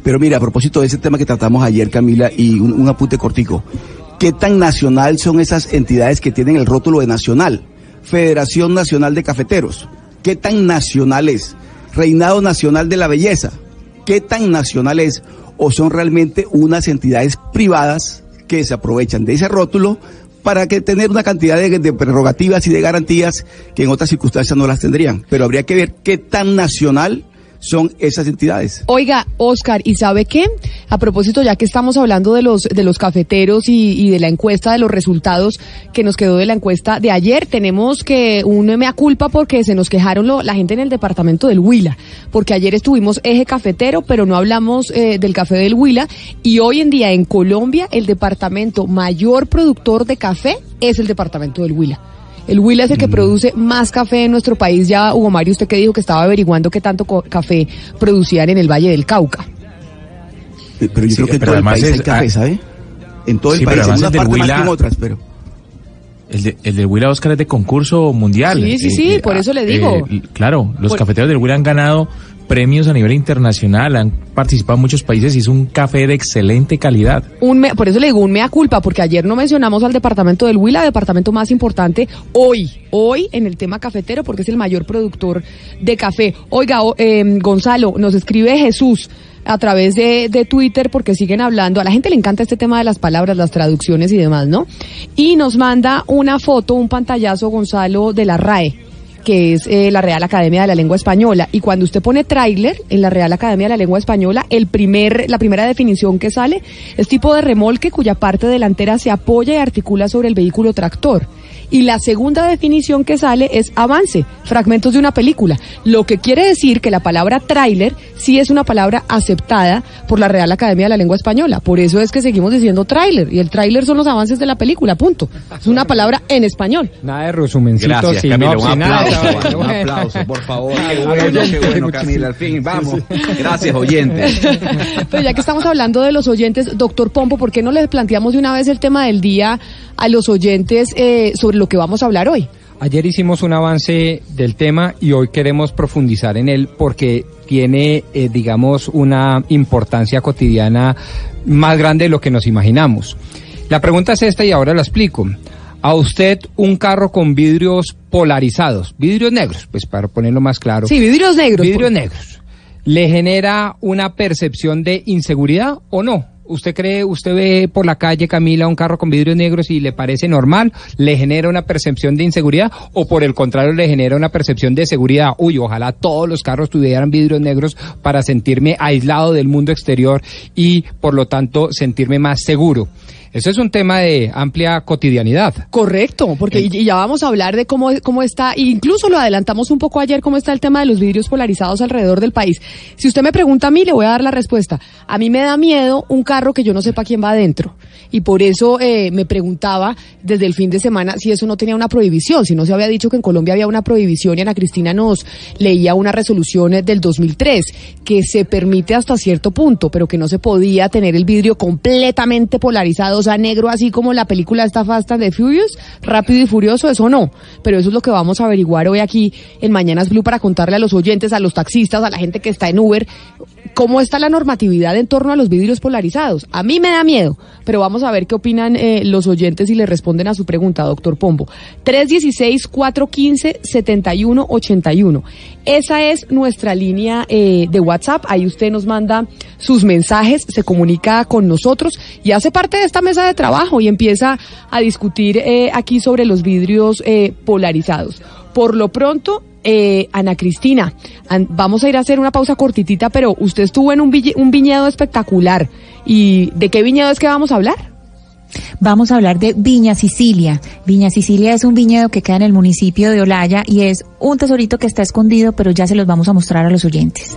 Pero mira, a propósito de ese tema que tratamos ayer, Camila, y un, un apunte cortico. ¿Qué tan nacional son esas entidades que tienen el rótulo de nacional? Federación Nacional de Cafeteros. ¿Qué tan nacional es? Reinado Nacional de la Belleza. ¿Qué tan nacional es? o son realmente unas entidades privadas que se aprovechan de ese rótulo para tener una cantidad de, de prerrogativas y de garantías que en otras circunstancias no las tendrían. Pero habría que ver qué tan nacional son esas entidades. Oiga, Oscar, ¿y sabe qué? A propósito, ya que estamos hablando de los de los cafeteros y, y de la encuesta, de los resultados que nos quedó de la encuesta de ayer, tenemos que un mea culpa porque se nos quejaron lo- la gente en el departamento del Huila, porque ayer estuvimos eje cafetero, pero no hablamos eh, del café del Huila, y hoy en día en Colombia el departamento mayor productor de café es el departamento del Huila. El Huila es el que produce más café en nuestro país. Ya, Hugo Mario, usted que dijo que estaba averiguando qué tanto café producían en el Valle del Cauca. Eh, Pero yo Sí, creo que en pero todo el país hay es- café, ah, ¿sabe? En todo el Sí, pero país, en además una parte más Huila- que en otras, pero... El, de, el del Huila Oscar es de concurso mundial. Sí, sí, sí, por eso le digo. eh, claro, los Por- cafeteros del Huila han ganado premios a nivel internacional, han participado muchos países y es un café de excelente calidad. Un me- por eso le digo un mea culpa, porque ayer no mencionamos al departamento del Huila, departamento más importante hoy, hoy en el tema cafetero, porque es el mayor productor de café. Oiga, eh, Gonzalo, nos escribe Jesús a través de, de Twitter porque siguen hablando, a la gente le encanta este tema de las palabras, las traducciones y demás, ¿no? Y nos manda una foto, un pantallazo, Gonzalo, de la RAE que es eh, la Real Academia de la Lengua Española. Y cuando usted pone tráiler en la Real Academia de la Lengua Española, el primer, la primera definición que sale es tipo de remolque cuya parte delantera se apoya y articula sobre el vehículo tractor. Y la segunda definición que sale es avance, fragmentos de una película. Lo que quiere decir que la palabra tráiler sí es una palabra aceptada por la Real Academia de la Lengua Española. Por eso es que seguimos diciendo tráiler. Y el tráiler son los avances de la película, punto. Es una palabra en español. Nada de resumencito, Gracias, Camila. Un aplauso, un por favor. Qué bueno, oyente, qué bueno, Camila. Al fin, vamos. Gracias, oyentes. Pero ya que estamos hablando de los oyentes, doctor Pompo, ¿por qué no les planteamos de una vez el tema del día a los oyentes eh, sobre lo que vamos a hablar hoy? Ayer hicimos un avance del tema y hoy queremos profundizar en él porque tiene, eh, digamos, una importancia cotidiana más grande de lo que nos imaginamos. La pregunta es esta y ahora la explico. A usted un carro con vidrios polarizados, vidrios negros, pues para ponerlo más claro. Sí, vidrios negros. Vidrios por- negros. ¿Le genera una percepción de inseguridad o no? ¿Usted cree, usted ve por la calle, Camila, un carro con vidrios negros y le parece normal? ¿Le genera una percepción de inseguridad? ¿O por el contrario le genera una percepción de seguridad? Uy, ojalá todos los carros tuvieran vidrios negros para sentirme aislado del mundo exterior y, por lo tanto, sentirme más seguro. Eso es un tema de amplia cotidianidad. Correcto, porque y, y ya vamos a hablar de cómo, cómo está, incluso lo adelantamos un poco ayer, cómo está el tema de los vidrios polarizados alrededor del país. Si usted me pregunta a mí, le voy a dar la respuesta. A mí me da miedo un carro que yo no sepa quién va adentro. Y por eso eh, me preguntaba desde el fin de semana si eso no tenía una prohibición, si no se había dicho que en Colombia había una prohibición y Ana Cristina nos leía una resolución eh, del 2003 que se permite hasta cierto punto, pero que no se podía tener el vidrio completamente polarizado, o sea, negro así como la película esta Fast and the Furious, rápido y furioso, eso no. Pero eso es lo que vamos a averiguar hoy aquí en Mañanas Blue para contarle a los oyentes, a los taxistas, a la gente que está en Uber, cómo está la normatividad en torno a los vidrios polarizados. A mí me da miedo, pero vamos a ver qué opinan eh, los oyentes y le responden a su pregunta, doctor Pombo. 316-415-7181. Esa es nuestra línea eh, de WhatsApp. Ahí usted nos manda sus mensajes, se comunica con nosotros y hace parte de esta mesa de trabajo y empieza a discutir eh, aquí sobre los vidrios polarizados. Por lo pronto, eh, Ana Cristina, vamos a ir a hacer una pausa cortitita, pero usted estuvo en un, un viñedo espectacular. ¿Y de qué viñedo es que vamos a hablar? Vamos a hablar de Viña Sicilia. Viña Sicilia es un viñedo que queda en el municipio de Olaya y es un tesorito que está escondido, pero ya se los vamos a mostrar a los oyentes.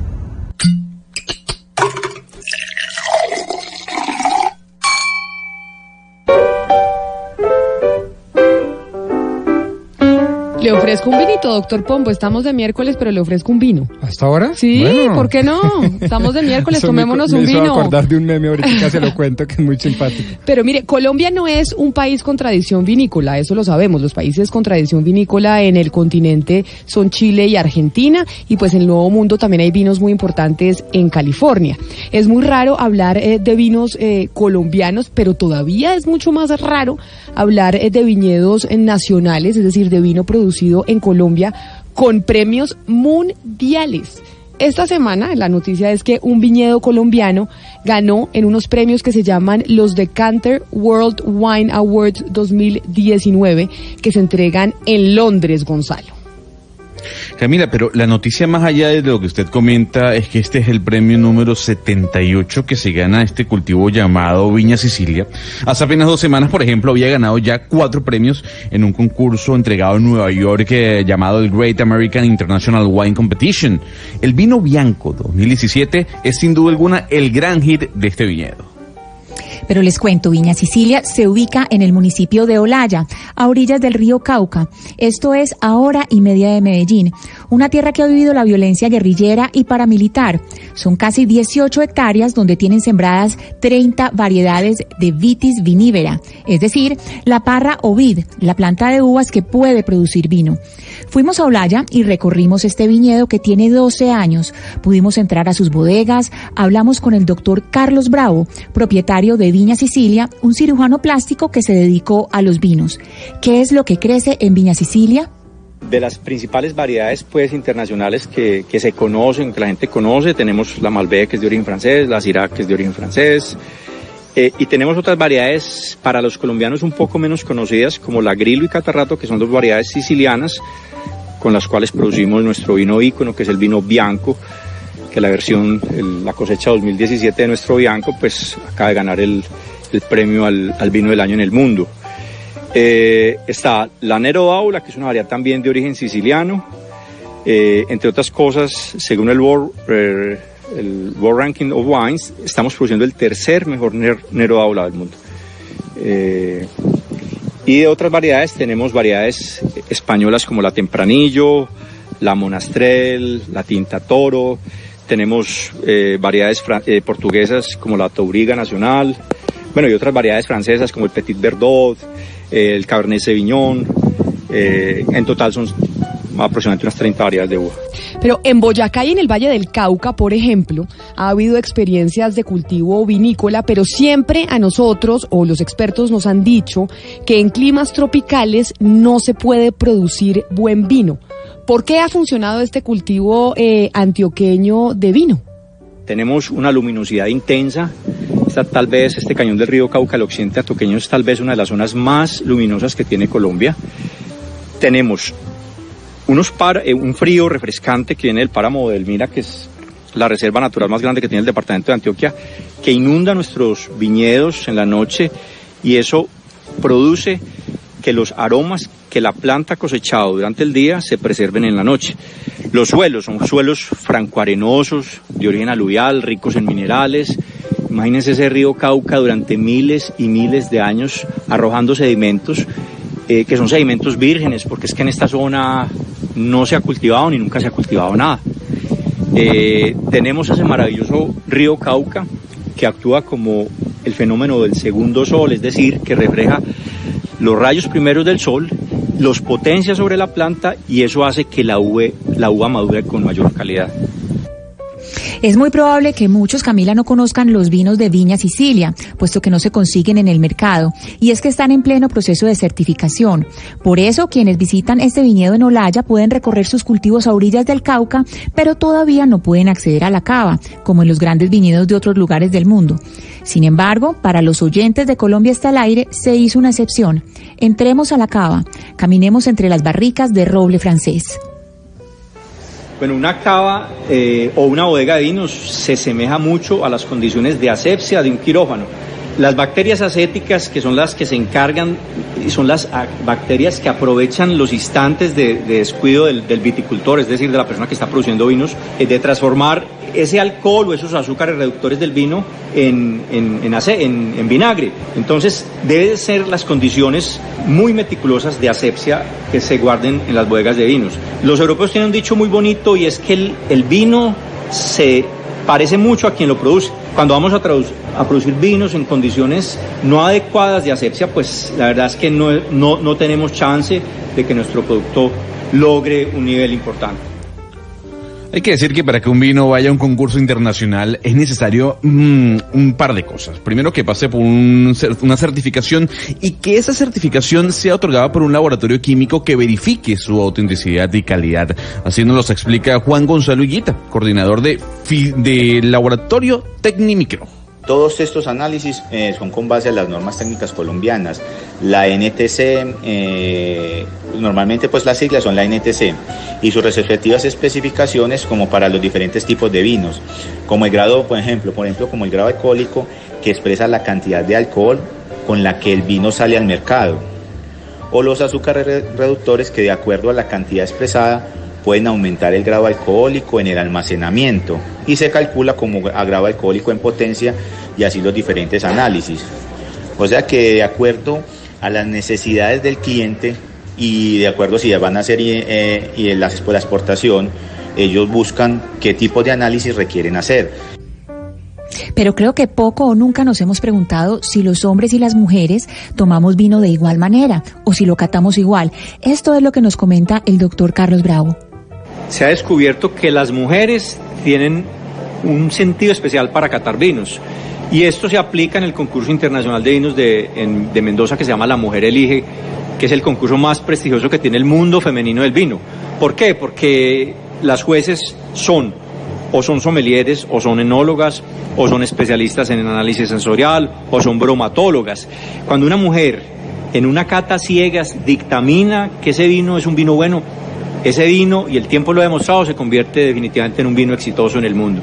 Le ofrezco un vinito, doctor Pombo. Estamos de miércoles, pero le ofrezco un vino. ¿Hasta ahora? Sí, Bueno. ¿por qué no? Estamos de miércoles, Eso me- tomémonos me un hizo vino. acordar de un meme ahorita, se lo cuento, que es muy simpático. Pero mire, Colombia no es un país con tradición vinícola, eso lo sabemos. Los países con tradición vinícola en el continente son Chile y Argentina, y pues en el Nuevo Mundo también hay vinos muy importantes en California. Es muy raro hablar eh, de vinos eh, colombianos, pero todavía es mucho más raro hablar eh, de viñedos nacionales, es decir, de vino producido en Colombia con premios mundiales. Esta semana la noticia es que un viñedo colombiano ganó en unos premios que se llaman los Decanter World Wine Awards 2019 que se entregan en Londres, Gonzalo. Camila, pero la noticia más allá de lo que usted comenta es que este es el premio número 78 que se gana este cultivo llamado Viña Sicilia. Hace apenas dos semanas, por ejemplo, había ganado ya cuatro premios en un concurso entregado en Nueva York eh, llamado el Great American International Wine Competition. El vino Bianco 2017 es sin duda alguna el gran hit de este viñedo. Pero les cuento, Viña Sicilia se ubica en el municipio de Olaya, a orillas del río Cauca. Esto es a hora y media de Medellín, una tierra que ha vivido la violencia guerrillera y paramilitar. Son casi 18 hectáreas donde tienen sembradas 30 variedades de vitis vinívera, es decir, la parra o vid, la planta de uvas que puede producir vino. Fuimos a Olaya y recorrimos este viñedo que tiene 12 años. Pudimos entrar a sus bodegas, hablamos con el doctor Carlos Bravo, propietario de Viña Sicilia, un cirujano plástico que se dedicó a los vinos. ¿Qué es lo que crece en Viña Sicilia? De las principales variedades pues internacionales que, que se conocen, que la gente conoce, tenemos la Malbec que es de origen francés, la Syrah que es de origen francés, eh, y tenemos otras variedades para los colombianos un poco menos conocidas como la Grillo y Catarrato, que son dos variedades sicilianas con las cuales producimos nuestro vino ícono, que es el vino bianco, que la versión, el- la cosecha 2017 de nuestro bianco, pues acaba de ganar el, el premio al, al vino del año en el mundo. Eh, está la Nero d'Aula, que es una variedad también de origen siciliano. Eh, entre otras cosas, según el World, eh, el World Ranking of Wines, estamos produciendo el tercer mejor Ner- Nero d'Aula del mundo. Eh, y de otras variedades tenemos variedades españolas como la Tempranillo, la Monastrell, la Tinta Toro. Tenemos eh, variedades eh, portuguesas como la Tauriga Nacional. Bueno, y otras variedades francesas como el Petit Verdot, eh, el Cabernet Sauvignon. Eh, en total son aproximadamente unas 30 variedades de uva. Pero en Boyacá y en el Valle del Cauca, por ejemplo, ha habido experiencias de cultivo vinícola, pero siempre a nosotros o los expertos nos han dicho que en climas tropicales no se puede producir buen vino. ¿Por qué ha funcionado este cultivo eh, antioqueño de vino? Tenemos una luminosidad intensa. Tal vez este cañón del río Cauca, el occidente atoqueño, es tal vez una de las zonas más luminosas que tiene Colombia. Tenemos unos eh, un frío refrescante que viene del páramo del Mira, que es la reserva natural más grande que tiene el departamento de Antioquia, que inunda nuestros viñedos en la noche y eso produce que los aromas que la planta ha cosechado durante el día se preserven en la noche. Los suelos son suelos francoarenosos, de origen aluvial, ricos en minerales. Imagínense ese río Cauca durante miles y miles de años arrojando sedimentos, eh, que son sedimentos vírgenes, porque es que en esta zona no se ha cultivado ni nunca se ha cultivado nada. Eh, tenemos ese maravilloso río Cauca que actúa como el fenómeno del segundo sol, es decir, que refleja los rayos primeros del sol, los potencia sobre la planta y eso hace que la uva, madure con mayor calidad. Es muy probable que muchos, Camila, no conozcan los vinos de Viña Sicilia, puesto que no se consiguen en el mercado, y es que están en pleno proceso de certificación. Por eso, quienes visitan este viñedo en Olaya pueden recorrer sus cultivos a orillas del Cauca, pero todavía no pueden acceder a la cava, como en los grandes viñedos de otros lugares del mundo. Sin embargo, para los oyentes de Colombia está al aire, se hizo una excepción. Entremos a la cava, caminemos entre las barricas de roble francés. Bueno, una cava eh, o una bodega de vinos se asemeja mucho a las condiciones de asepsia de un quirófano. Las bacterias acéticas, que son las que se encargan, son las bacterias que aprovechan los instantes de, de descuido del, viticultor, es decir, de la persona que está produciendo vinos, eh, de transformar ese alcohol o esos azúcares reductores del vino en, en- en vinagre. Entonces, deben ser las condiciones muy meticulosas de asepsia que se guarden en las bodegas de vinos. Los europeos tienen un dicho muy bonito y es que el, el vino se parece mucho a quien lo produce. Cuando vamos a, a producir vinos en condiciones no adecuadas de asepsia, pues la verdad es que no, no, no tenemos chance de que nuestro producto logre un nivel importante. Hay que decir que para que un vino vaya a un concurso internacional es necesario mm, un par de cosas. Primero que pase por un una certificación y que esa certificación sea otorgada por un laboratorio químico que verifique su autenticidad y calidad. Así nos los explica Juan Gonzalo Higuita, coordinador de, de Laboratorio Tecnimicro. Todos estos análisis eh, son con base a las normas técnicas colombianas. La NTC, eh, normalmente pues las siglas son la NTC y sus respectivas especificaciones como para los diferentes tipos de vinos, como el grado, por ejemplo, por ejemplo como el grado alcohólico que expresa la cantidad de alcohol con la que el vino sale al mercado, o los azúcares re- reductores que de acuerdo a la cantidad expresada pueden aumentar el grado alcohólico en el almacenamiento y se calcula como a grado alcohólico en potencia y así los diferentes análisis. O sea que de acuerdo a las necesidades del cliente y de acuerdo si van a hacer eh, y la, la exportación, ellos buscan qué tipo de análisis requieren hacer. Pero creo que poco o nunca nos hemos preguntado si los hombres y las mujeres tomamos vino de igual manera o si lo catamos igual. Esto es lo que nos comenta el doctor Carlos Bravo. Se ha descubierto que las mujeres tienen un sentido especial para catar vinos. Y esto se aplica en el concurso internacional de vinos de, en- de Mendoza que se llama La Mujer Elige, que es el concurso más prestigioso que tiene el mundo femenino del vino. ¿Por qué? Porque las jueces son o son sommeliers, o son enólogas, o son especialistas en análisis sensorial, o son bromatólogas. Cuando una mujer en una cata ciegas dictamina que ese vino es un vino bueno, ese vino, y el tiempo lo ha demostrado, se convierte definitivamente en un vino exitoso en el mundo.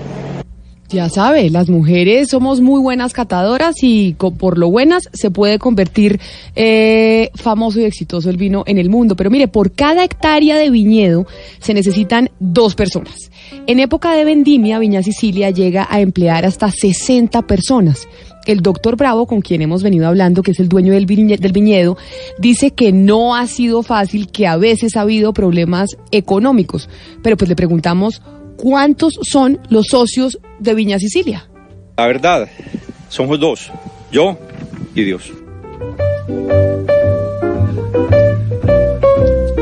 Ya sabe, las mujeres somos muy buenas catadoras y por lo buenas se puede convertir eh, famoso y exitoso el vino en el mundo. Pero mire, por cada hectárea de viñedo se necesitan dos personas. En época de vendimia, Viña Sicilia llega a emplear hasta 60 personas. El doctor Bravo, con quien hemos venido hablando, que es el dueño del, viñe- del viñedo, dice que no ha sido fácil, que a veces ha habido problemas económicos. Pero pues le preguntamos cuántos son los socios de Viña Sicilia. La verdad, somos dos, yo y Dios.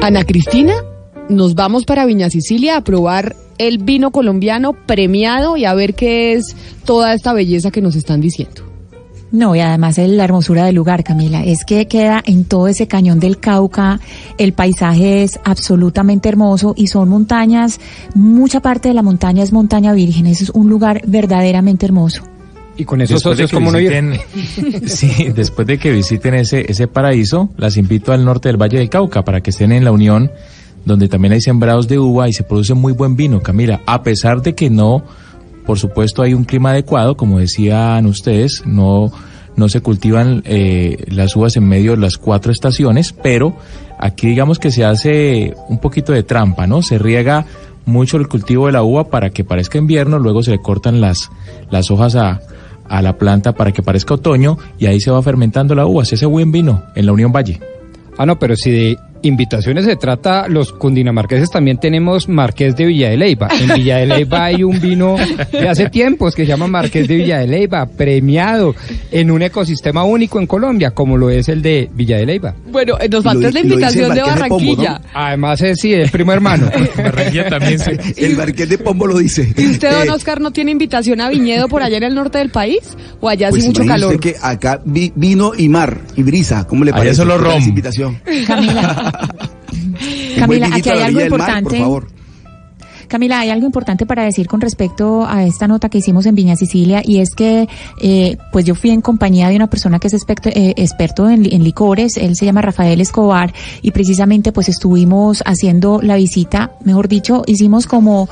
Ana Cristina, nos vamos para Viña Sicilia a probar el vino colombiano premiado y a ver qué es toda esta belleza que nos están diciendo. No, y además es la hermosura del lugar, Camila, es que queda en todo ese cañón del Cauca, el paisaje es absolutamente hermoso y son montañas, mucha parte de la montaña es montaña virgen, eso es un lugar verdaderamente hermoso. Y con esos Después de socios, que ¿cómo no ir? sí, después de que visiten ese, ese paraíso, las invito al norte del Valle del Cauca para que estén en la Unión, donde también hay sembrados de uva y se produce muy buen vino, Camila, a pesar de que no, por supuesto, hay un clima adecuado, como decían ustedes, no, no se cultivan eh, las uvas en medio de las cuatro estaciones, pero aquí digamos que se hace un poquito de trampa, ¿no? Se riega mucho el cultivo de la uva para que parezca invierno, luego se le cortan las, las hojas a, a la planta para que parezca otoño y ahí se va fermentando la uva, se hace buen vino en la Unión Valle. Ah, no, pero si de invitaciones se trata, los cundinamarqueses también tenemos Marqués de Villa de Leyva. En Villa de Leyva hay un vino de hace tiempos que se llama Marqués de Villa de Leyva, premiado en un ecosistema único en Colombia, como lo es el de Villa de Leyva. Bueno, eh, nos falta la invitación de Marqués de Pombo, ¿no? Barranquilla. Además es, sí, es primo hermano. Barranquilla también. El Marqués de Pombo lo dice. ¿Y usted, don Eh, Oscar, no tiene invitación a viñedo por allá en el norte del país? ¿O allá pues sí mucho calor? que acá vi- vino y mar y brisa, ¿cómo le Allá parece? solo Esa rom. invitación. Camila, Camila, aquí hay algo mar, importante. por favor. Camila, hay algo importante para decir con respecto a esta nota que hicimos en Viña Sicilia y es que eh, pues yo fui en compañía de una persona que es experto, eh, experto en, en licores, él se llama Rafael Escobar y precisamente pues estuvimos haciendo la visita, mejor dicho, hicimos como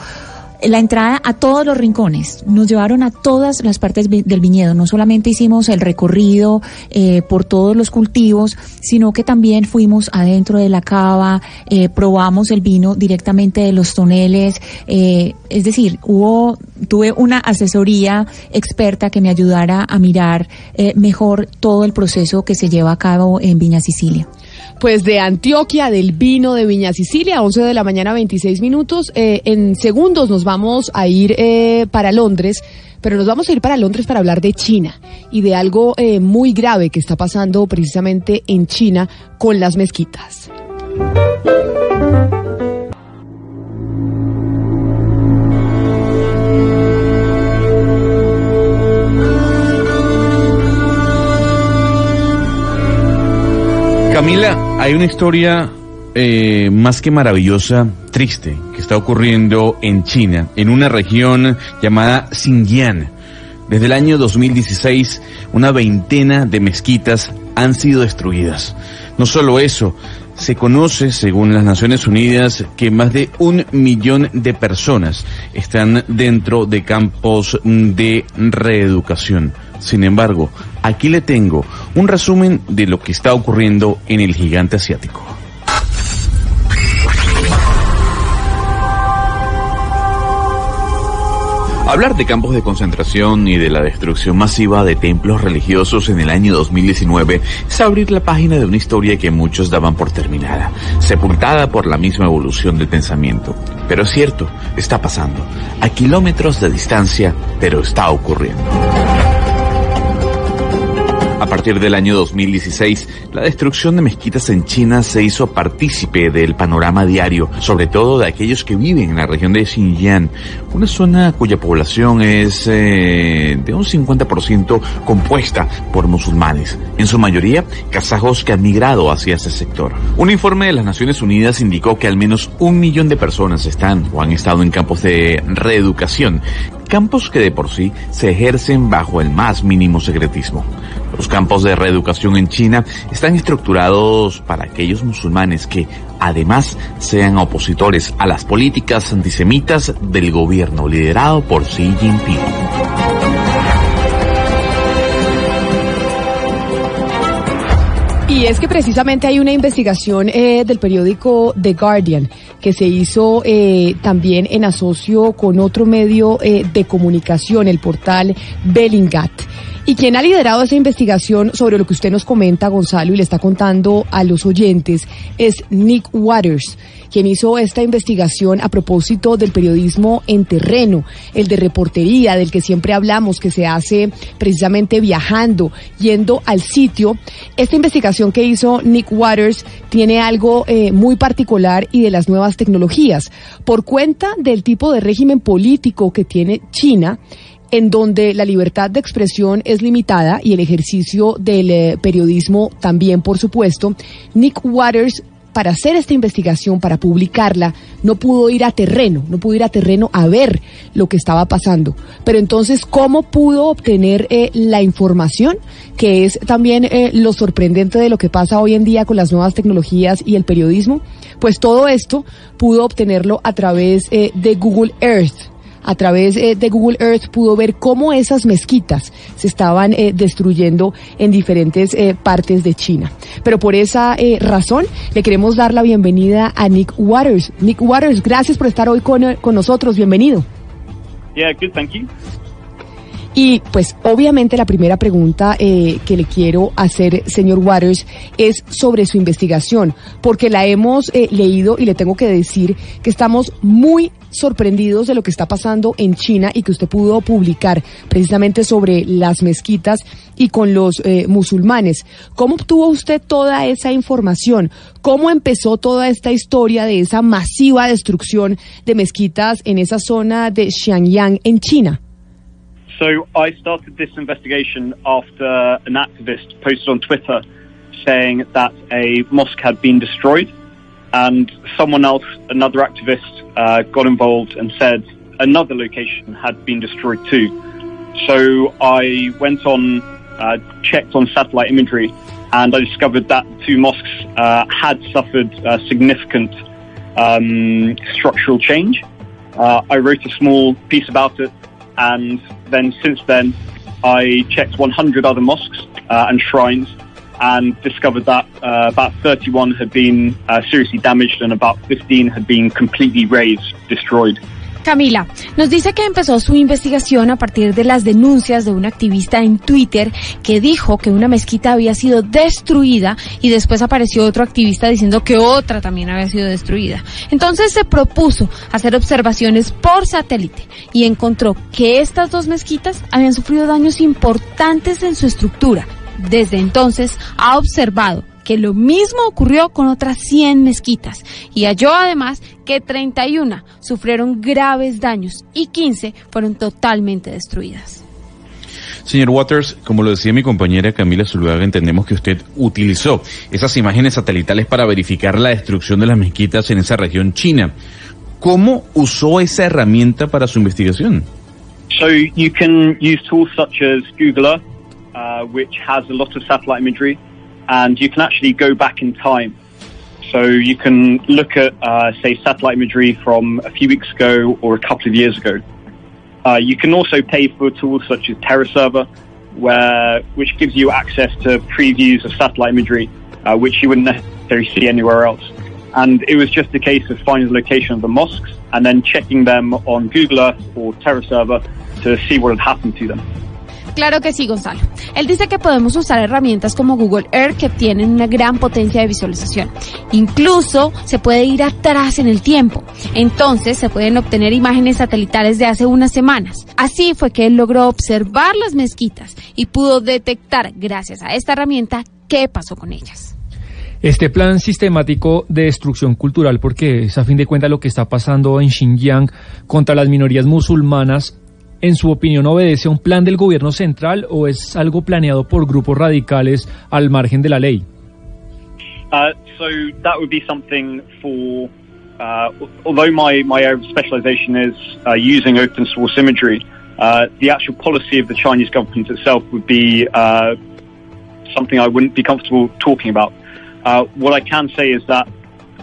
la entrada a todos los rincones. Nos llevaron a todas las partes del viñedo. No solamente hicimos el recorrido eh, por todos los cultivos, sino que también fuimos adentro de la cava, eh, probamos el vino directamente de los toneles. eh, es decir, hubo, tuve una asesoría experta que me ayudara a mirar eh, mejor todo el proceso que se lleva a cabo en Viña Sicilia. Pues de Antioquia, del vino de Viña Sicilia, 11 de la mañana, 26 minutos. Eh, en segundos nos vamos a ir eh, para Londres, pero nos vamos a ir para Londres para hablar de China y de algo eh, muy grave que está pasando precisamente en China con las mezquitas. Camila, hay una historia eh, más que maravillosa, triste, que está ocurriendo en China, en una región llamada Xinjiang. Desde el año 2016, una veintena de mezquitas han sido destruidas. No solo eso, se conoce, según las Naciones Unidas, que más de un millón de personas están dentro de campos de reeducación. Sin embargo, aquí le tengo un resumen de lo que está ocurriendo en el gigante asiático. Hablar de campos de concentración y de la destrucción masiva de templos religiosos en el año 2019 es abrir la página de una historia que muchos daban por terminada, sepultada por la misma evolución del pensamiento. Pero es cierto, está pasando, a kilómetros de distancia, pero está ocurriendo. A partir del año 2016, la destrucción de mezquitas en China se hizo partícipe del panorama diario, sobre todo de aquellos que viven en la región de Xinjiang, una zona cuya población es eh, de un 50% compuesta por musulmanes, en su mayoría kazajos que han migrado hacia ese sector. Un informe de las Naciones Unidas indicó que al menos un millón de personas están o han estado en campos de reeducación, campos que de por sí se ejercen bajo el más mínimo secretismo. Los campos de reeducación en China están estructurados para aquellos musulmanes que, además, sean opositores a las políticas antisemitas del gobierno liderado por Xi Jinping. Y es que precisamente hay una investigación eh, del periódico The Guardian que se hizo eh, también en asocio con otro medio eh, de comunicación, el portal Bellingat. Y quien ha liderado esa investigación sobre lo que usted nos comenta, Gonzalo, y le está contando a los oyentes, es Nick Waters, quien hizo esta investigación a propósito del periodismo en terreno, el de reportería, del que siempre hablamos, que se hace precisamente viajando, yendo al sitio. Esta investigación que hizo Nick Waters tiene algo eh, muy particular y de las nuevas tecnologías. Por cuenta del tipo de régimen político que tiene China, en donde la libertad de expresión es limitada y el ejercicio del eh, periodismo también, por supuesto, Nick Waters para hacer esta investigación, para publicarla, no pudo ir a terreno, no pudo ir a terreno a ver lo que estaba pasando. Pero entonces, ¿cómo pudo obtener eh, la información? Que es también eh, lo sorprendente de lo que pasa hoy en día con las nuevas tecnologías y el periodismo. Pues todo esto pudo obtenerlo a través de Google Earth a través eh, de Google Earth pudo ver cómo esas mezquitas se estaban eh, destruyendo en diferentes eh, partes de China. Pero por esa razón le queremos dar la bienvenida a Nick Waters. Nick Waters, gracias por estar hoy con, con nosotros. Bienvenido. Yeah, good, thank you. Y pues obviamente la primera pregunta eh, que le quiero hacer, señor Waters, es sobre su investigación, porque la hemos eh, leído y le tengo que decir que estamos muy sorprendidos de lo que está pasando en China y que usted pudo publicar precisamente sobre las mezquitas y con los eh, musulmanes. ¿Cómo obtuvo usted toda esa información? ¿Cómo empezó toda esta historia de esa masiva destrucción de mezquitas en esa zona de Xianyang en China? So I started this investigation after an activist posted on Twitter saying that a mosque had been destroyed, and someone else, another activist, uh, got involved and said another location had been destroyed too. So I went on, uh, checked on satellite imagery, and I discovered that two mosques uh, had suffered significant um, structural change. Uh, I wrote a small piece about it, and then since then, I checked 100 other mosques uh, and shrines and discovered that uh, about 31 had been uh, seriously damaged and about 15 had been completely razed, destroyed. Camila, nos dice que empezó su investigación a partir de las denuncias de un activista en Twitter que dijo que una mezquita había sido destruida y después apareció otro activista diciendo que otra también había sido destruida. Entonces se propuso hacer observaciones por satélite y encontró que estas dos mezquitas habían sufrido daños importantes en su estructura. Desde entonces ha observado que lo mismo ocurrió con otras 100 mezquitas y halló además que 31 sufrieron graves daños y 15 fueron totalmente destruidas. Señor Waters, como lo decía mi compañera Camila Zuluaga, entendemos que usted utilizó esas imágenes satelitales para verificar la destrucción de las mezquitas en esa región china. ¿Cómo usó esa herramienta para su investigación? So you can use tools such as Google Earth, uh, which has a lot of satellite imagery, and you can actually go back in time. So you can look at, uh, say, satellite imagery from a few weeks ago or a couple of years ago. Uh, you can also pay for tools such as TerraServer, where which gives you access to previews of satellite imagery, uh, which you wouldn't necessarily see anywhere else. And it was just a case of finding the location of the mosques and then checking them on Google Earth or TerraServer to see what had happened to them. Claro que sí, Gonzalo. Él dice que podemos usar herramientas como Google Earth que tienen una gran potencia de visualización. Incluso se puede ir atrás en el tiempo. Entonces se pueden obtener imágenes satelitales de hace unas semanas. Así fue que él logró observar las mezquitas y pudo detectar, gracias a esta herramienta, qué pasó con ellas. Este plan sistemático de destrucción cultural, porque es a fin de cuentas lo que está pasando en Xinjiang contra las minorías musulmanas, en su opinión, obedece a un plan del gobierno central o es algo planeado por grupos radicales al margen de la ley? Uh, so that would be something for, uh, although my, my specialization is uh, using open source imagery, uh, the actual policy of the Chinese government itself would be uh, something I wouldn't be comfortable talking about. Uh, what I can say is that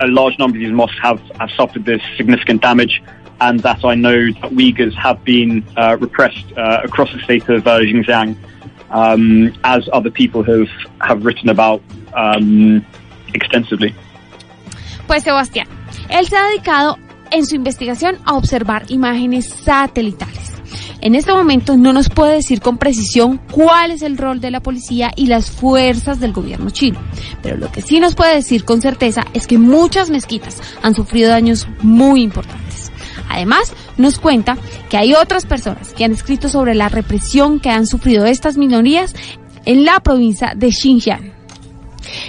a large number of these mosques have, have suffered this significant damage and that I know that Uyghurs have been uh, repressed uh, across the state of uh, Xinjiang, um, as other people have, have written about um, extensively. Pues Sebastián, él se ha dedicado en su investigación a observar imágenes satelitales. En este momento no nos puede decir con precisión cuál es el rol de la policía y las fuerzas del gobierno chino, pero lo que sí nos puede decir con certeza es que muchas mezquitas han sufrido daños muy importantes. Además, nos cuenta que hay otras personas que han escrito sobre la represión que han sufrido estas minorías en la provincia de Xinjiang.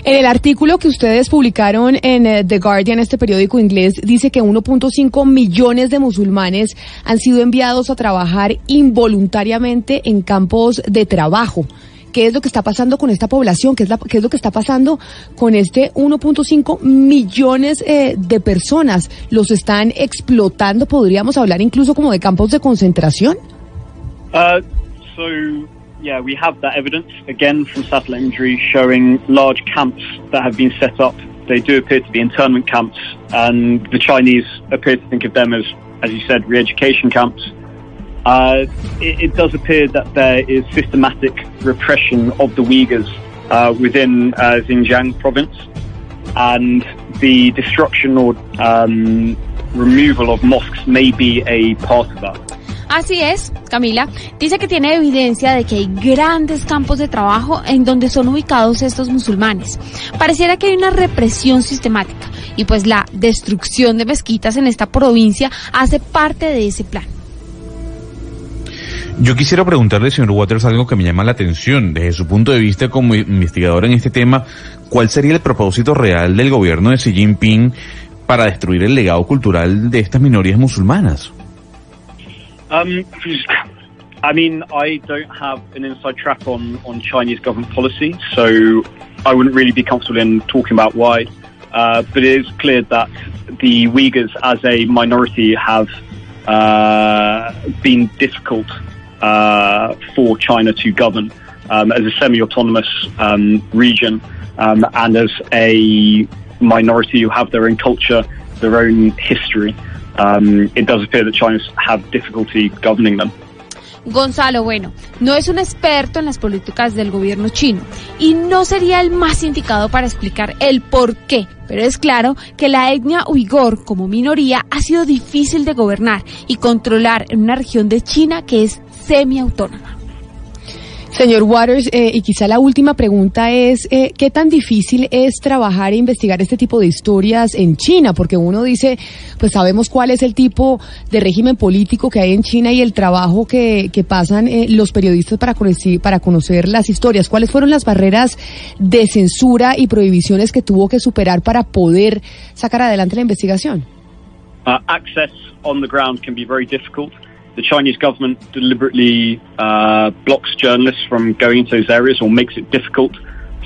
En el artículo que ustedes publicaron en eh, The Guardian, este periódico inglés, dice que 1.5 millones de musulmanes han sido enviados a trabajar involuntariamente en campos de trabajo. ¿Qué es lo que está pasando con esta población? ¿Qué es, la- qué es lo que está pasando con este 1.5 millones eh, de personas? ¿Los están explotando? ¿Podríamos hablar incluso como de campos de concentración? Uh, so, yeah, we have that evidence again from satellite imagery showing large camps that have been set up. They do appear to be internment camps, and the Chinese appear to think of them as, as you said, re-education camps. Uh, it, it does appear that there is systematic repression of the Uyghurs uh, within uh, Xinjiang province, and the destruction or um, removal of mosques may be a part of that. Así es, Camila. Dice que tiene evidencia de que hay grandes campos de trabajo en donde son ubicados estos musulmanes. Pareciera que hay una represión sistemática y pues la destrucción de mezquitas en esta provincia hace parte de ese plan. Yo quisiera preguntarle, señor Waters, algo que me llama la atención. Desde su punto de vista como investigador en este tema, ¿cuál sería el propósito real del gobierno de Xi Jinping para destruir el legado cultural de estas minorías musulmanas? Um, I mean, I don't have an inside track on, on Chinese government policy, so I wouldn't really be comfortable in talking about why. Uh, but it is clear that the Uyghurs as a minority have uh, been difficult uh, for China to govern um, as a semi-autonomous um, region um, and as a minority who have their own culture, their own history. um, it does appear that China have difficulty governing them. Gonzalo, bueno, no es un experto en las políticas del gobierno chino y no sería el más indicado para explicar el por qué, pero es claro que la etnia uigur como minoría ha sido difícil de gobernar y controlar en una región de China que es semiautónoma. Señor Waters, eh, y quizá la última pregunta es, eh, ¿qué tan difícil es trabajar e investigar este tipo de historias en China? Porque uno dice, pues sabemos cuál es el tipo de régimen político que hay en China y el trabajo que, que pasan eh, los periodistas para conocer, para conocer las historias. ¿Cuáles fueron las barreras de censura y prohibiciones que tuvo que superar para poder sacar adelante la investigación? Uh, access on the ground can be very difficult. The Chinese government deliberately uh, blocks journalists from going into those areas or makes it difficult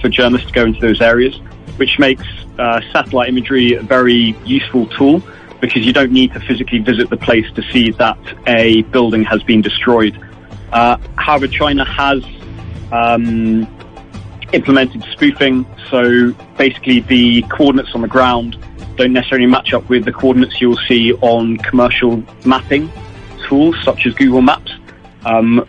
for journalists to go into those areas, which makes uh, satellite imagery a very useful tool because you don't need to physically visit the place to see that a building has been destroyed. Uh, however, China has um, implemented spoofing, so basically the coordinates on the ground don't necessarily match up with the coordinates you'll see on commercial mapping tools such as Google Maps. Um,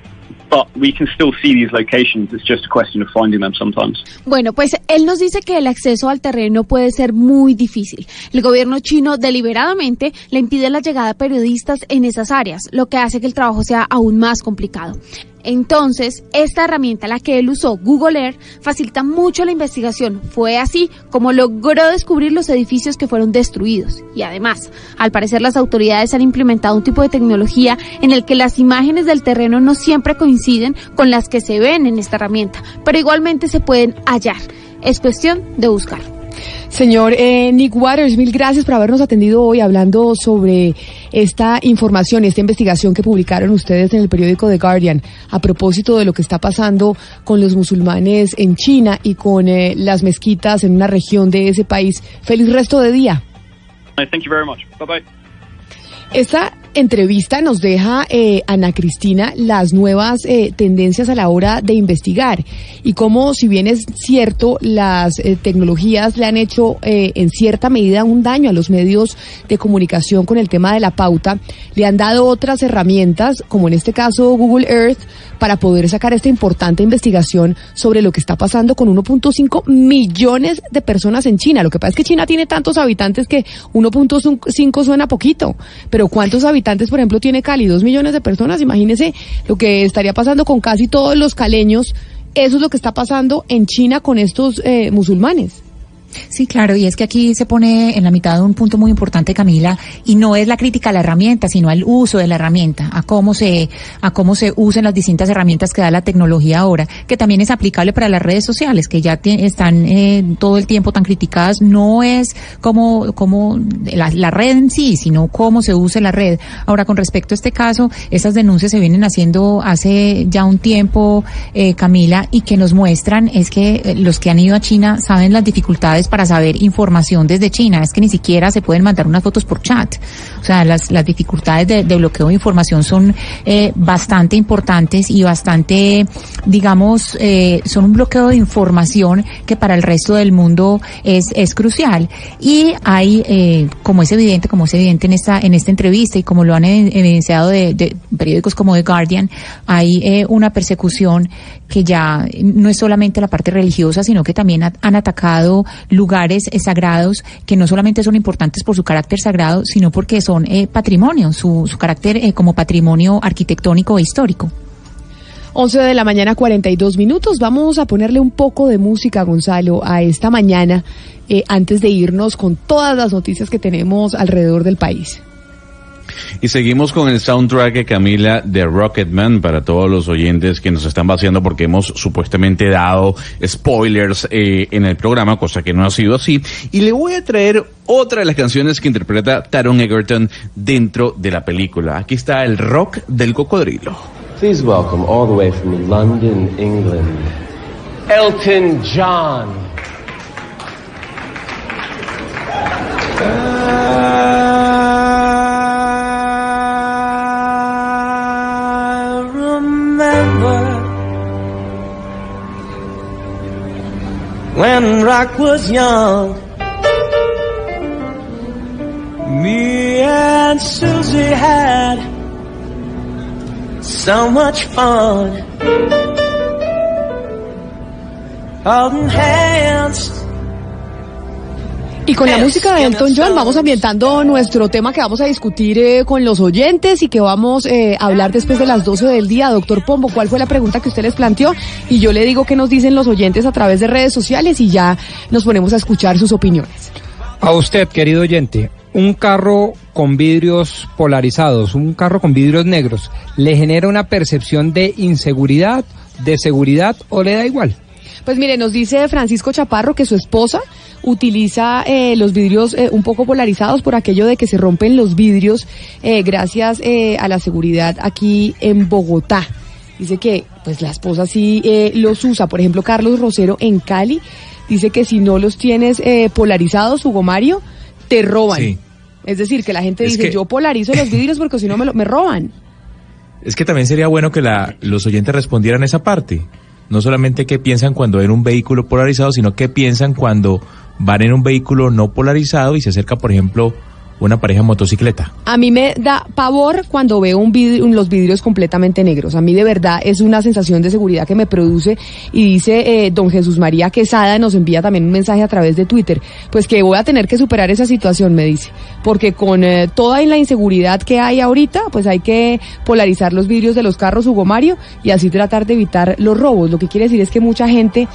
but we can still see these locations. It's just a question of finding them sometimes. Bueno, pues él nos dice que el acceso al terreno puede ser muy difícil. El gobierno chino deliberadamente le impide la llegada de periodistas en esas áreas, lo que hace que el trabajo sea aún más complicado. Entonces, esta herramienta, la que él usó, Google Earth, facilita mucho la investigación. Fue así como logró descubrir los edificios que fueron destruidos. Y además, al parecer las autoridades han implementado un tipo de tecnología en el que las imágenes del terreno no siempre coinciden con las que se ven en esta herramienta, pero igualmente se pueden hallar. Es cuestión de buscar. Señor eh, Nick Waters, mil gracias por habernos atendido hoy hablando sobre esta información, esta investigación que publicaron ustedes en el periódico The Guardian a propósito de lo que está pasando con los musulmanes en China y con eh, las mezquitas en una región de ese país. Feliz resto de día. Thank you. Bye bye. Esta entrevista nos deja, eh, Ana Cristina, las nuevas eh, tendencias a la hora de investigar y cómo, si bien es cierto, las eh, tecnologías le han hecho eh, en cierta medida un daño a los medios de comunicación con el tema de la pauta, le han dado otras herramientas, como en este caso Google Earth, para poder sacar esta importante investigación sobre lo que está pasando con 1.5 millones de personas en China. Lo que pasa es que China tiene tantos habitantes que 1.5 suena poquito, pero ¿cuántos habitantes, por ejemplo, tiene Cali? Dos millones de personas. Imagínese lo que estaría pasando con casi todos los caleños. Eso es lo que está pasando en China con estos eh, musulmanes. Sí, claro, y es que aquí se pone en la mitad de un punto muy importante, Camila, y no es la crítica a la herramienta, sino al uso de la herramienta, a cómo se, a cómo se usan las distintas herramientas que da la tecnología ahora, que también es aplicable para las redes sociales, que ya están eh, todo el tiempo tan criticadas. No es como, como la, la red en sí, sino cómo se usa la red. Ahora, con respecto a este caso, esas denuncias se vienen haciendo hace ya un tiempo, eh, Camila, y que nos muestran es que eh, los que han ido a China saben las dificultades para saber información desde China. Es que ni siquiera se pueden mandar unas fotos por chat. O sea, las, las dificultades de, bloqueo de información son eh, bastante importantes y bastante, digamos, eh, son un bloqueo de información que para el resto del mundo es, es crucial. Y hay, eh, como es evidente, como es evidente en esta, en esta entrevista y como lo han ev- evidenciado de, de periódicos como The Guardian, hay eh, una persecución que ya no es solamente la parte religiosa, sino que también ha- han atacado lugares eh, sagrados que no solamente son importantes por su carácter sagrado, sino porque son eh, patrimonio, su, su carácter eh, como patrimonio arquitectónico e histórico. 11 de la mañana, 42 minutos. Vamos a ponerle un poco de música, Gonzalo, a esta mañana, eh, antes de irnos con todas las noticias que tenemos alrededor del país. Y seguimos con el soundtrack de Camila de Rocketman para todos los oyentes que nos están vaciando porque hemos supuestamente dado spoilers eh, en el programa, cosa que no ha sido así. Y le voy a traer otra de las canciones que interpreta Taron Egerton dentro de la película. Aquí está el rock del cocodrilo. Please welcome all the way from London, England, Elton John. When rock was young. Me and Susie had so much fun. Holding hands. Y con la música de Elton John vamos ambientando nuestro tema que vamos a discutir eh, con los oyentes y que vamos eh, a hablar después de las 12 del día. Doctor Pombo, ¿cuál fue la pregunta que usted les planteó? Y yo le digo qué nos dicen los oyentes a través de redes sociales y ya nos ponemos a escuchar sus opiniones. A usted, querido oyente, un carro con vidrios polarizados, un carro con vidrios negros, ¿le genera una percepción de inseguridad, de seguridad o le da igual? Pues mire, nos dice Francisco Chaparro que su esposa utiliza eh, los vidrios eh, un poco polarizados por aquello de que se rompen los vidrios eh, gracias eh, a la seguridad aquí en Bogotá. Dice que pues la esposa sí eh, los usa. Por ejemplo, Carlos Rosero en Cali dice que si no los tienes eh, polarizados, Hugo Mario, te roban. Sí. Es decir, que la gente Es dice, que- yo polarizo los vidrios porque si no me, lo- me roban. Es que también sería bueno que la, los oyentes respondieran esa parte. No solamente qué piensan cuando ven un vehículo polarizado, sino qué piensan cuando van en un vehículo no polarizado y se acerca, por ejemplo, una pareja en motocicleta. A mí me da pavor cuando veo un vidrio, los vidrios completamente negros. A mí de verdad es una sensación de seguridad que me produce. Y dice eh, don Jesús María Quesada, nos envía también un mensaje a través de Twitter, pues que voy a tener que superar esa situación, me dice. Porque con eh, toda la inseguridad que hay ahorita, pues hay que polarizar los vidrios de los carros, Hugo Mario, y así tratar de evitar los robos. Lo que quiere decir es que mucha gente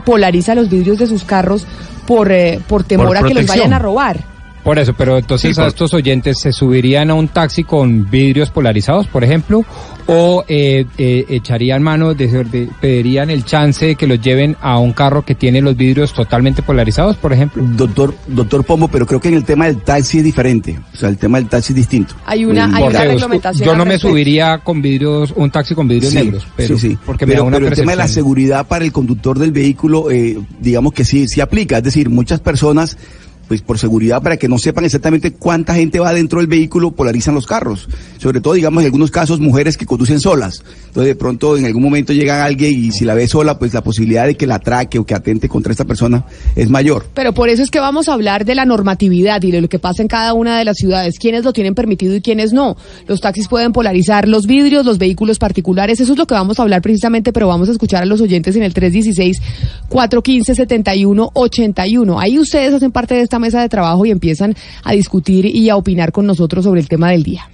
polariza los vidrios de sus carros por, eh, por temor Por a que los vayan a robar. Por eso, pero entonces Sí, a por- estos oyentes se subirían a un taxi con vidrios polarizados, por ejemplo, o eh, eh, echarían mano, de, de- pedirían el chance de que los lleven a un carro que tiene los vidrios totalmente polarizados, por ejemplo. Doctor, doctor Pombo, pero creo que en el tema del taxi es diferente. O sea, el tema del taxi es distinto. Hay una, hay Porque una reglamentación. yo no me subiría con vidrios, un taxi con vidrios Sí, negros, pero sí, sí. porque me pero, da una pero el tema de la seguridad para el conductor del vehículo, eh, digamos que sí, sí aplica. Es decir, muchas personas, pues por seguridad, para que no sepan exactamente cuánta gente va dentro del vehículo, polarizan los carros. Sobre todo, digamos, en algunos casos, mujeres que conducen solas. Entonces, de pronto, en algún momento llega alguien y si la ve sola, pues la posibilidad de que la atraque o que atente contra esta persona es mayor. Pero por eso es que vamos a hablar de la normatividad y de lo que pasa en cada una de las ciudades, quiénes lo tienen permitido y quiénes no. Los taxis pueden polarizar los vidrios, los vehículos particulares, eso es lo que vamos a hablar precisamente, pero vamos a escuchar a los oyentes en el 316-415-7181. Ahí ustedes hacen parte de esta mesa de trabajo y empiezan a discutir y a opinar con nosotros sobre el tema del día.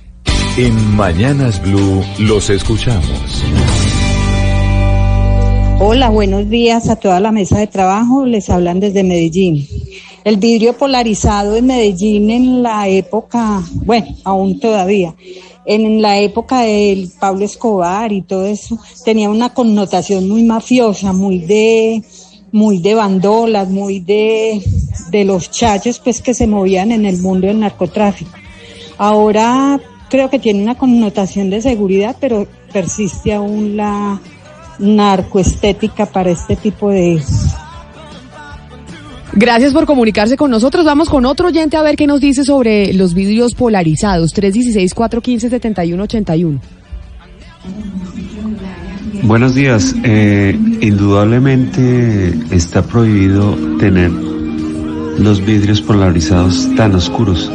En Mañanas Blue los escuchamos. Hola, buenos días a toda la mesa de trabajo. Les hablan desde Medellín. El vidrio polarizado en Medellín en la época, bueno, aún todavía, en la época del Pablo Escobar y todo eso, tenía una connotación muy mafiosa, muy de, muy de bandolas, muy de, de los chachos pues que se movían en el mundo del narcotráfico. Ahora creo que tiene una connotación de seguridad, pero persiste aún la narcoestética para este tipo de... Gracias por comunicarse con nosotros. Vamos con otro oyente a ver qué nos dice sobre los vidrios polarizados. 316-415-7181. Buenos días. Eh, indudablemente está prohibido tener los vidrios polarizados tan oscuros,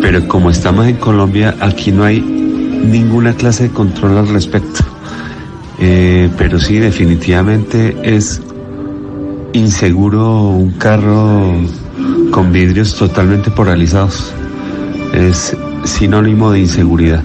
pero como estamos en Colombia, aquí no hay ninguna clase de control al respecto. Eh, pero sí, definitivamente es inseguro un carro con vidrios totalmente polarizados. Es sinónimo de inseguridad.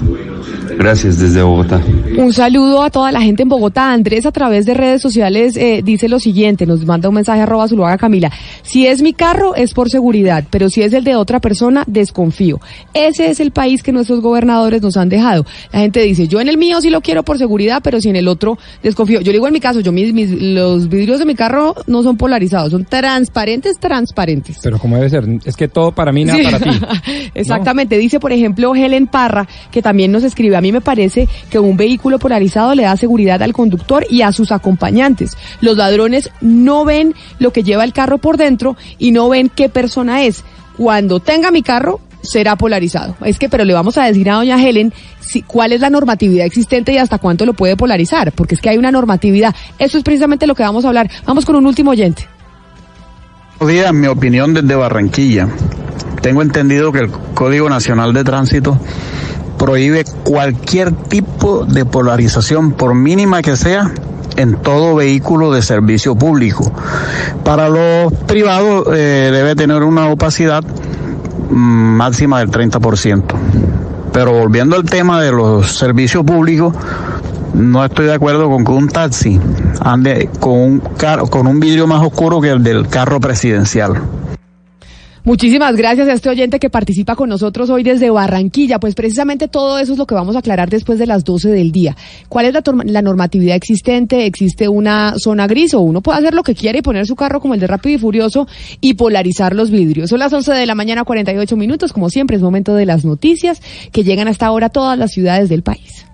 Gracias desde Bogotá. Un saludo a toda la gente en Bogotá. Andrés a través de redes sociales eh, dice lo siguiente, nos manda un mensaje arroba Zuluaga Camila. Si es mi carro es por seguridad, pero si es el de otra persona desconfío. Ese es el país que nuestros gobernadores nos han dejado. La gente dice, yo en el mío sí lo quiero por seguridad, pero si en el otro desconfío. Yo digo en mi caso, yo mis, mis- los vidrios de mi carro no son polarizados, son transparentes, transparentes. Pero como debe ser, es que todo para mí, nada Sí. para ti. Exactamente, dice por ejemplo Helen Parra, que también nos escribe, a mí me parece que un vehículo polarizado le da seguridad al conductor y a sus acompañantes. Los ladrones no ven lo que lleva el carro por dentro y no ven qué persona es. Cuando tenga mi carro, será polarizado. Es que, pero le vamos a decir a doña Helen si, cuál es la normatividad existente y hasta cuánto lo puede polarizar, porque es que hay una normatividad. Eso es precisamente lo que vamos a hablar. Vamos con un último oyente. Buenos mi opinión desde Barranquilla. tengo entendido que el Código Nacional de Tránsito prohíbe cualquier tipo de polarización, por mínima que sea, en todo vehículo de servicio público. Para los privados eh, debe tener una opacidad mm, máxima del 30%. Pero volviendo al tema de los servicios públicos, no estoy de acuerdo con que un taxi ande con un, con un vidrio más oscuro que el del carro presidencial. Muchísimas gracias a este oyente que participa con nosotros hoy desde Barranquilla. Pues precisamente todo eso es lo que vamos a aclarar después de las 12 del día. ¿Cuál es la, la normatividad existente? ¿Existe una zona gris o uno puede hacer lo que quiere y poner su carro como el de Rápido y Furioso y polarizar los vidrios? Son las 11 de la mañana, 48 minutos. Como siempre, es momento de las noticias que llegan hasta ahora a todas las ciudades del país.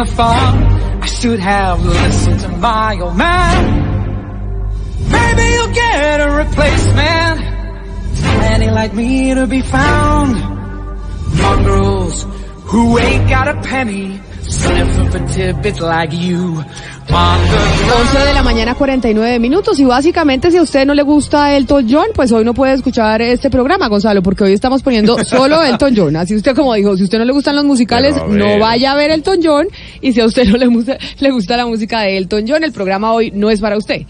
The farm. I should have listened to my old man. Maybe you'll get a replacement. Plenty like me to be found. Mongrels who ain't got a penny. Sniffing for tidbits like you. On the 11 de la mañana, 49 minutos. Y básicamente, si a usted no le gusta Elton John, pues hoy no puede escuchar este programa, Gonzalo, porque hoy estamos poniendo solo Elton John. Así usted, como dijo, si a usted no le gustan los musicales, no vaya a ver Elton John. Y si a usted no le gusta, le gusta la música de Elton John, el programa hoy no es para usted.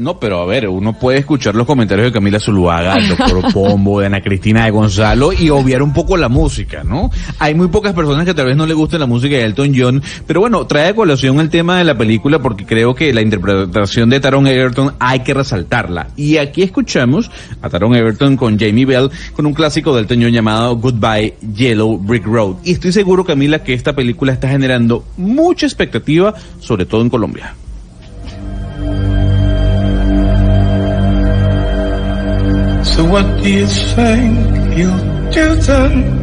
No, pero a ver, uno puede escuchar los comentarios de Camila Zuluaga, del doctor Pombo, de Ana Cristina de Gonzalo y obviar un poco la música, ¿no? Hay muy pocas personas que tal vez no le guste la música de Elton John, pero bueno, trae a colación el tema de la película porque creo que la interpretación de Taron Egerton hay que resaltarla. Y aquí escuchamos a Taron Egerton con Jamie Bell con un clásico de Elton John llamado Goodbye Yellow Brick Road. Y estoy seguro, Camila, que esta película está generando mucha expectativa, sobre todo en Colombia. So what do you think you'll do then?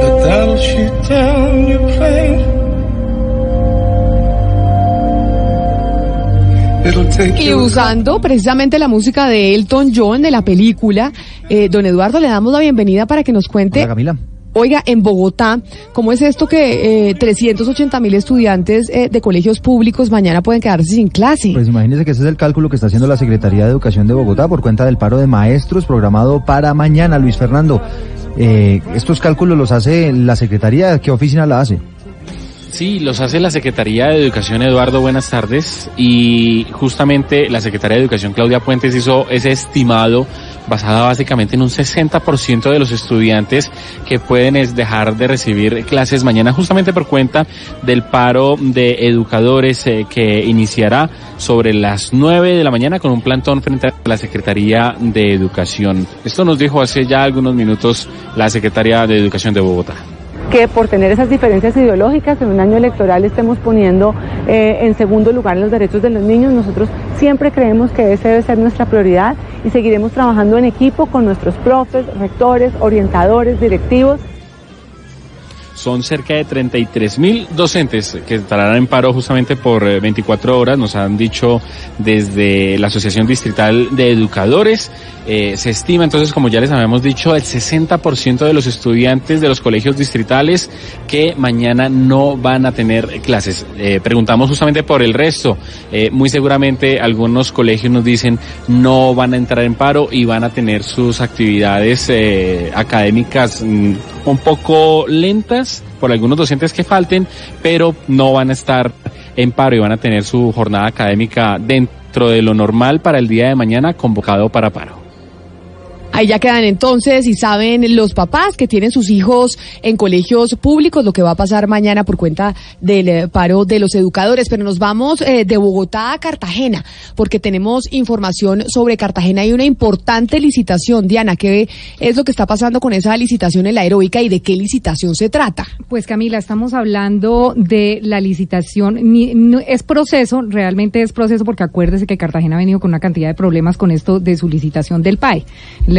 But that'll shoot down your plane. It'll take Y usando precisamente la música de Elton John de la película, eh, don Eduardo, le damos la bienvenida para que nos cuente. Oiga, en Bogotá, ¿cómo es esto que eh, 380 mil estudiantes eh, de colegios públicos mañana pueden quedarse sin clase? Pues imagínese que ese es el cálculo que está haciendo la Secretaría de Educación de Bogotá por cuenta del paro de maestros programado para mañana. Luis Fernando, eh, estos cálculos los hace la Secretaría, ¿qué oficina la hace? Sí, los hace la Secretaría de Educación, Eduardo, buenas tardes. Y justamente la Secretaría de Educación, Claudia Puentes, hizo ese estimado basado básicamente en un 60% de los estudiantes que pueden dejar de recibir clases mañana, justamente por cuenta del paro de educadores eh, que iniciará sobre las 9 de la mañana con un plantón frente a la Secretaría de Educación. Esto nos dijo hace ya algunos minutos la Secretaria de Educación de Bogotá. Que por tener esas diferencias ideológicas en un año electoral estemos poniendo eh, en segundo lugar los derechos de los niños. Nosotros siempre creemos que esa debe ser nuestra prioridad y seguiremos trabajando en equipo con nuestros profes, rectores, orientadores, directivos. Son cerca de 33 mil docentes que estarán en paro justamente por eh, 24 horas, nos han dicho desde la Asociación Distrital de Educadores. Eh, se estima entonces, como ya les habíamos dicho, el 60% de los estudiantes de los colegios distritales que mañana no van a tener clases. Eh, preguntamos justamente por el resto. Eh, muy seguramente algunos colegios nos dicen no van a entrar en paro y van a tener sus actividades eh, académicas mm, un poco lentas por algunos docentes que falten, pero no van a estar en paro y van a tener su jornada académica dentro de lo normal para el día de mañana convocado para paro. Ahí ya quedan entonces y saben los papás que tienen sus hijos en colegios públicos lo que va a pasar mañana por cuenta del eh, paro de los educadores. Pero nos vamos eh, de Bogotá a Cartagena porque tenemos información sobre Cartagena y una importante licitación. Diana, ¿qué es lo que está pasando con esa licitación en la aeróbica y de qué licitación se trata? Pues Camila, estamos hablando de la licitación, ni- es proceso, realmente es proceso porque acuérdese que Cartagena ha venido con una cantidad de problemas con esto de su licitación del PAE,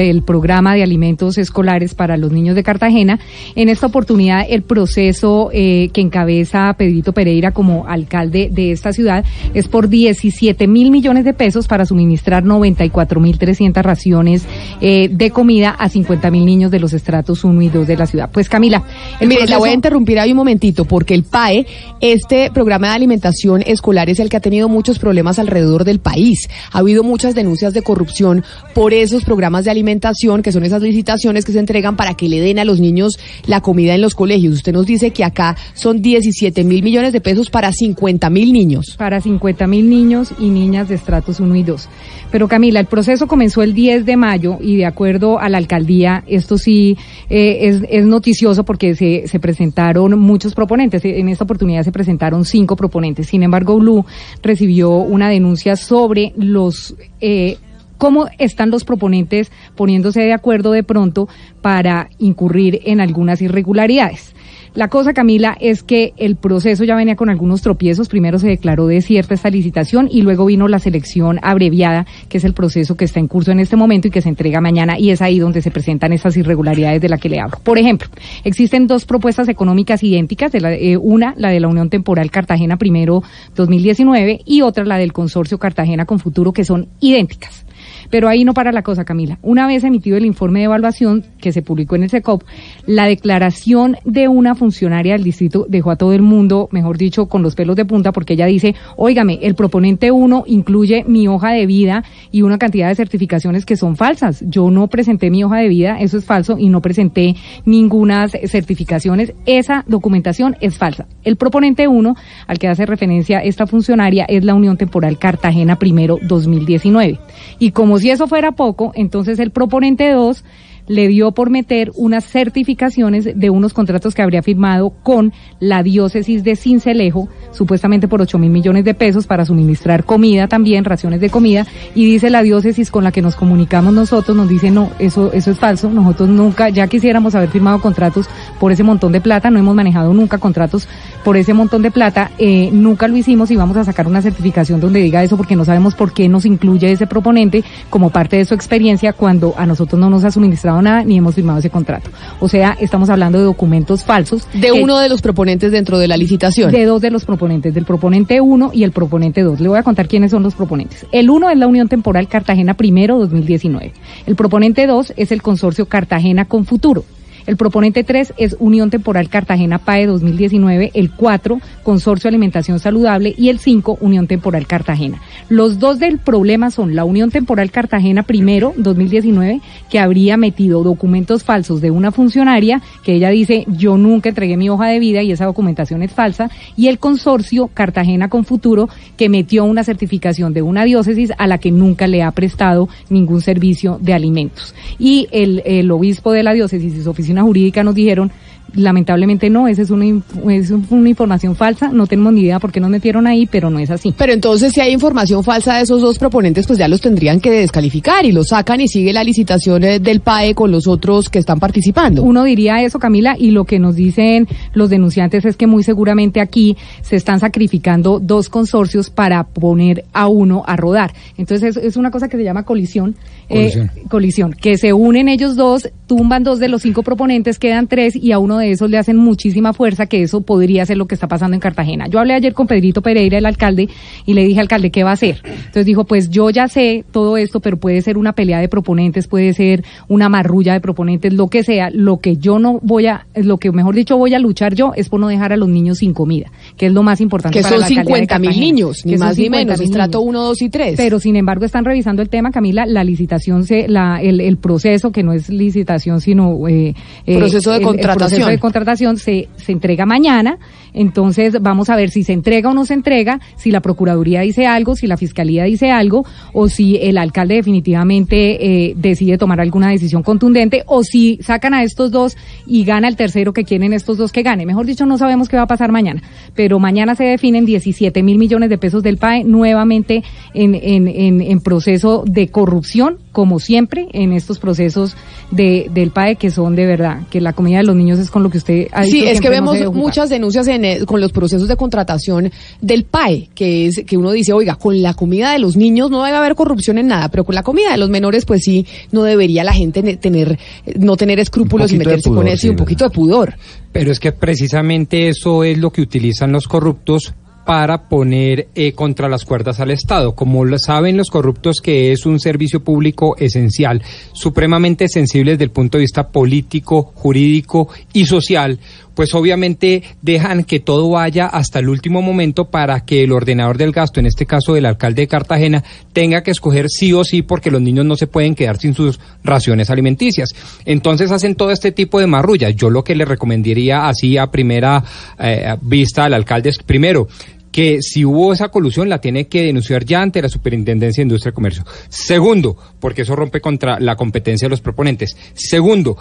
el programa de alimentos escolares para los niños de Cartagena. En esta oportunidad el proceso eh, que encabeza Pedrito Pereira como alcalde de esta ciudad es por 17 mil millones de pesos para suministrar 94 mil 300 raciones eh, de comida a 50 mil niños de los estratos 1 y 2 de la ciudad. Pues Camila, el Mire, la voy a interrumpir ahí un momentito, porque el PAE, este programa de alimentación escolar, es el que ha tenido muchos problemas alrededor del país. Ha habido muchas denuncias de corrupción por esos programas de alimentación, que son esas licitaciones que se entregan para que le den a los niños la comida en los colegios. Usted nos dice que acá son 17 mil millones de pesos para 50 mil niños. Para 50 mil niños y niñas de estratos 1 y 2. Pero Camila, el proceso comenzó el 10 de mayo y de acuerdo a la alcaldía, esto sí eh, es, es noticioso porque se, se presentaron muchos proponentes. En esta oportunidad se presentaron cinco proponentes. Sin embargo, Blue recibió una denuncia sobre los... Eh, cómo están los proponentes poniéndose de acuerdo de pronto para incurrir en algunas irregularidades. La cosa, Camila, es que el proceso ya venía con algunos tropiezos. Primero se declaró desierta esta licitación y luego vino la selección abreviada, que es el proceso que está en curso en este momento y que se entrega mañana y es ahí donde se presentan estas irregularidades de las que le hablo. Por ejemplo, existen dos propuestas económicas idénticas, de la- eh, una, la de la Unión Temporal Cartagena primero 2019 y otra, la del Consorcio Cartagena con Futuro, que son idénticas. Pero ahí no para la cosa, Camila. Una vez emitido el informe de evaluación que se publicó en el SECOP, la declaración de una funcionaria del distrito dejó a todo el mundo, mejor dicho, con los pelos de punta, porque ella dice, óigame, el proponente 1 incluye mi hoja de vida y una cantidad de certificaciones que son falsas. Yo no presenté mi hoja de vida, eso es falso, y no presenté ninguna certificaciones. Esa documentación es falsa. El proponente 1, al que hace referencia esta funcionaria, es la Unión Temporal Cartagena primero 2019. Y como si eso fuera poco, entonces el proponente 2 le dio por meter unas certificaciones de unos contratos que habría firmado con la diócesis de Cincelejo, supuestamente por 8 mil millones de pesos para suministrar comida también, raciones de comida, y dice la diócesis con la que nos comunicamos nosotros, nos dice no, eso, eso es falso, nosotros nunca, ya quisiéramos haber firmado contratos por ese montón de plata, no hemos manejado nunca contratos por ese montón de plata, eh, nunca lo hicimos y vamos a sacar una certificación donde diga eso porque no sabemos por qué nos incluye ese proponente como parte de su experiencia cuando a nosotros no nos ha suministrado nada ni hemos firmado ese contrato. O sea, estamos hablando de documentos falsos. De uno de los proponentes dentro de la licitación. de dos de los proponentes, del proponente 1 y el proponente 2. Le voy a contar quiénes son los proponentes. El 1 es la Unión Temporal Cartagena Primero 2019. El proponente 2 es el consorcio Cartagena con Futuro. El proponente 3 es Unión Temporal Cartagena PAE 2019, el 4 Consorcio Alimentación Saludable y el 5 Unión Temporal Cartagena. Los dos del problema son la Unión Temporal Cartagena primero 2019 que habría metido documentos falsos de una funcionaria que ella dice yo nunca entregué mi hoja de vida y esa documentación es falsa y el consorcio Cartagena con Futuro que metió una certificación de una diócesis a la que nunca le ha prestado ningún servicio de alimentos. Y el, obispo de la diócesis y su oficina jurídica nos dijeron lamentablemente no, esa es una, es una información falsa, no tenemos ni idea por qué nos metieron ahí, pero no es así. Pero entonces, si hay información falsa de esos dos proponentes, pues ya los tendrían que descalificar y los sacan y sigue la licitación eh, del PAE con los otros que están participando. Uno diría eso, Camila, y lo que nos dicen los denunciantes es que muy seguramente aquí se están sacrificando dos consorcios para poner a uno a rodar. Entonces es, es una cosa que se llama colisión. eh, Colisión. colisión, que se unen ellos dos, tumban dos de los cinco proponentes, quedan tres y a uno de esos le hacen muchísima fuerza, que eso podría ser lo que está pasando en Cartagena. Yo hablé ayer con Pedrito Pereira, el alcalde, y le dije, alcalde, ¿qué va a hacer? Entonces dijo, pues yo ya sé todo esto, pero puede ser una pelea de proponentes, puede ser una marrulla de proponentes, lo que sea. Lo que yo no voy a, lo que mejor dicho voy a luchar yo es por no dejar a los niños sin comida, que es lo más importante Que para son la alcaldía de 50 mil niños, ni más ni 50.000 menos, estrato niños. 1, 2 y 3. Pero sin embargo están revisando el tema, Camila, la licitación, se, la, el, el proceso, que no es licitación, sino... eh, eh, Proceso de el- el contratación. De contratación se, se entrega mañana. Entonces vamos a ver si se entrega o no se entrega, si la Procuraduría dice algo, si la Fiscalía dice algo, o si el alcalde definitivamente eh, decide tomar alguna decisión contundente, o si sacan a estos dos y gana el tercero que quieren estos dos que gane. Mejor dicho, no sabemos qué va a pasar mañana. Pero mañana se definen 17 mil millones de pesos del PAE nuevamente en, en, en, en proceso de corrupción, como siempre, en estos procesos de, del PAE que son de verdad, que la comida de los niños es con lo que usted ha dicho Sí, es que no vemos muchas denuncias en, eh, con los procesos de contratación del PAE, que es que uno dice, oiga, con la comida de los niños no debe haber corrupción en nada, pero con la comida de los menores, pues sí, no debería la gente ne- tener, no tener escrúpulos y meterse pudor, con eso y un poquito de pudor. Pero es que precisamente eso es lo que utilizan los corruptos para poner eh, contra las cuerdas al Estado. Como lo saben los corruptos que es un servicio público esencial, supremamente sensible desde el punto de vista político, jurídico y social, pues obviamente dejan que todo vaya hasta el último momento para que el ordenador del gasto, en este caso del alcalde de Cartagena, tenga que escoger sí o sí porque los niños no se pueden quedar sin sus raciones alimenticias. Entonces hacen todo este tipo de marrullas. Yo lo que le recomendaría así a primera eh, vista al alcalde es primero que si hubo esa colusión la tiene que denunciar ya ante la Superintendencia de Industria y Comercio. Segundo, porque eso rompe contra la competencia de los proponentes. Segundo,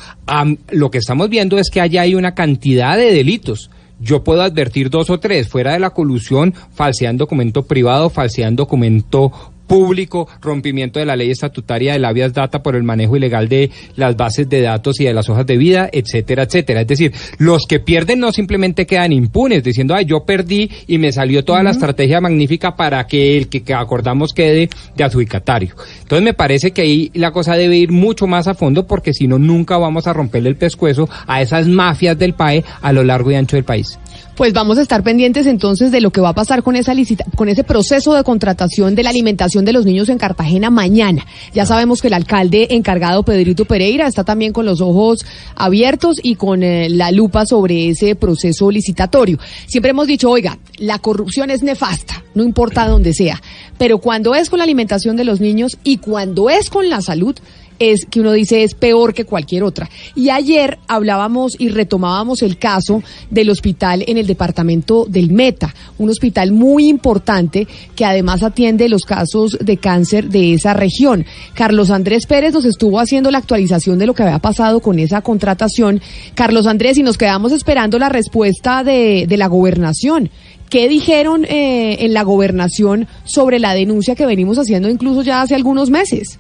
lo que estamos viendo es que allá hay una cantidad de delitos. Yo puedo advertir dos o tres, fuera de la colusión, falseando documento privado, falseando documento público, rompimiento de la ley estatutaria del habeas data por el manejo ilegal de las bases de datos y de las hojas de vida, etcétera, etcétera. Es decir, los que pierden no simplemente quedan impunes diciendo, ay, yo perdí y me salió toda la estrategia magnífica para que el que, que acordamos quede de adjudicatario. Entonces me parece que ahí la cosa debe ir mucho más a fondo porque si no, nunca vamos a romperle el pescuezo a esas mafias del PAE a lo largo y ancho del país. Pues vamos a estar pendientes entonces de lo que va a pasar con esa licita con ese proceso de contratación de la alimentación de los niños en Cartagena mañana. Ya sabemos que el alcalde encargado Pedrito Pereira está también con los ojos abiertos y con eh, la lupa sobre ese proceso licitatorio. Siempre hemos dicho, oiga, la corrupción es nefasta, no importa dónde sea, pero cuando es con la alimentación de los niños y cuando es con la salud, es que uno dice es peor que cualquier otra. Y ayer hablábamos y retomábamos el caso del hospital en el departamento del Meta, un hospital muy importante que además atiende los casos de cáncer de esa región. Carlos Andrés Pérez nos estuvo haciendo la actualización de lo que había pasado con esa contratación. Carlos Andrés, y nos quedamos esperando la respuesta de, de la gobernación. ¿Qué dijeron eh, en la gobernación sobre la denuncia que venimos haciendo incluso ya hace algunos meses?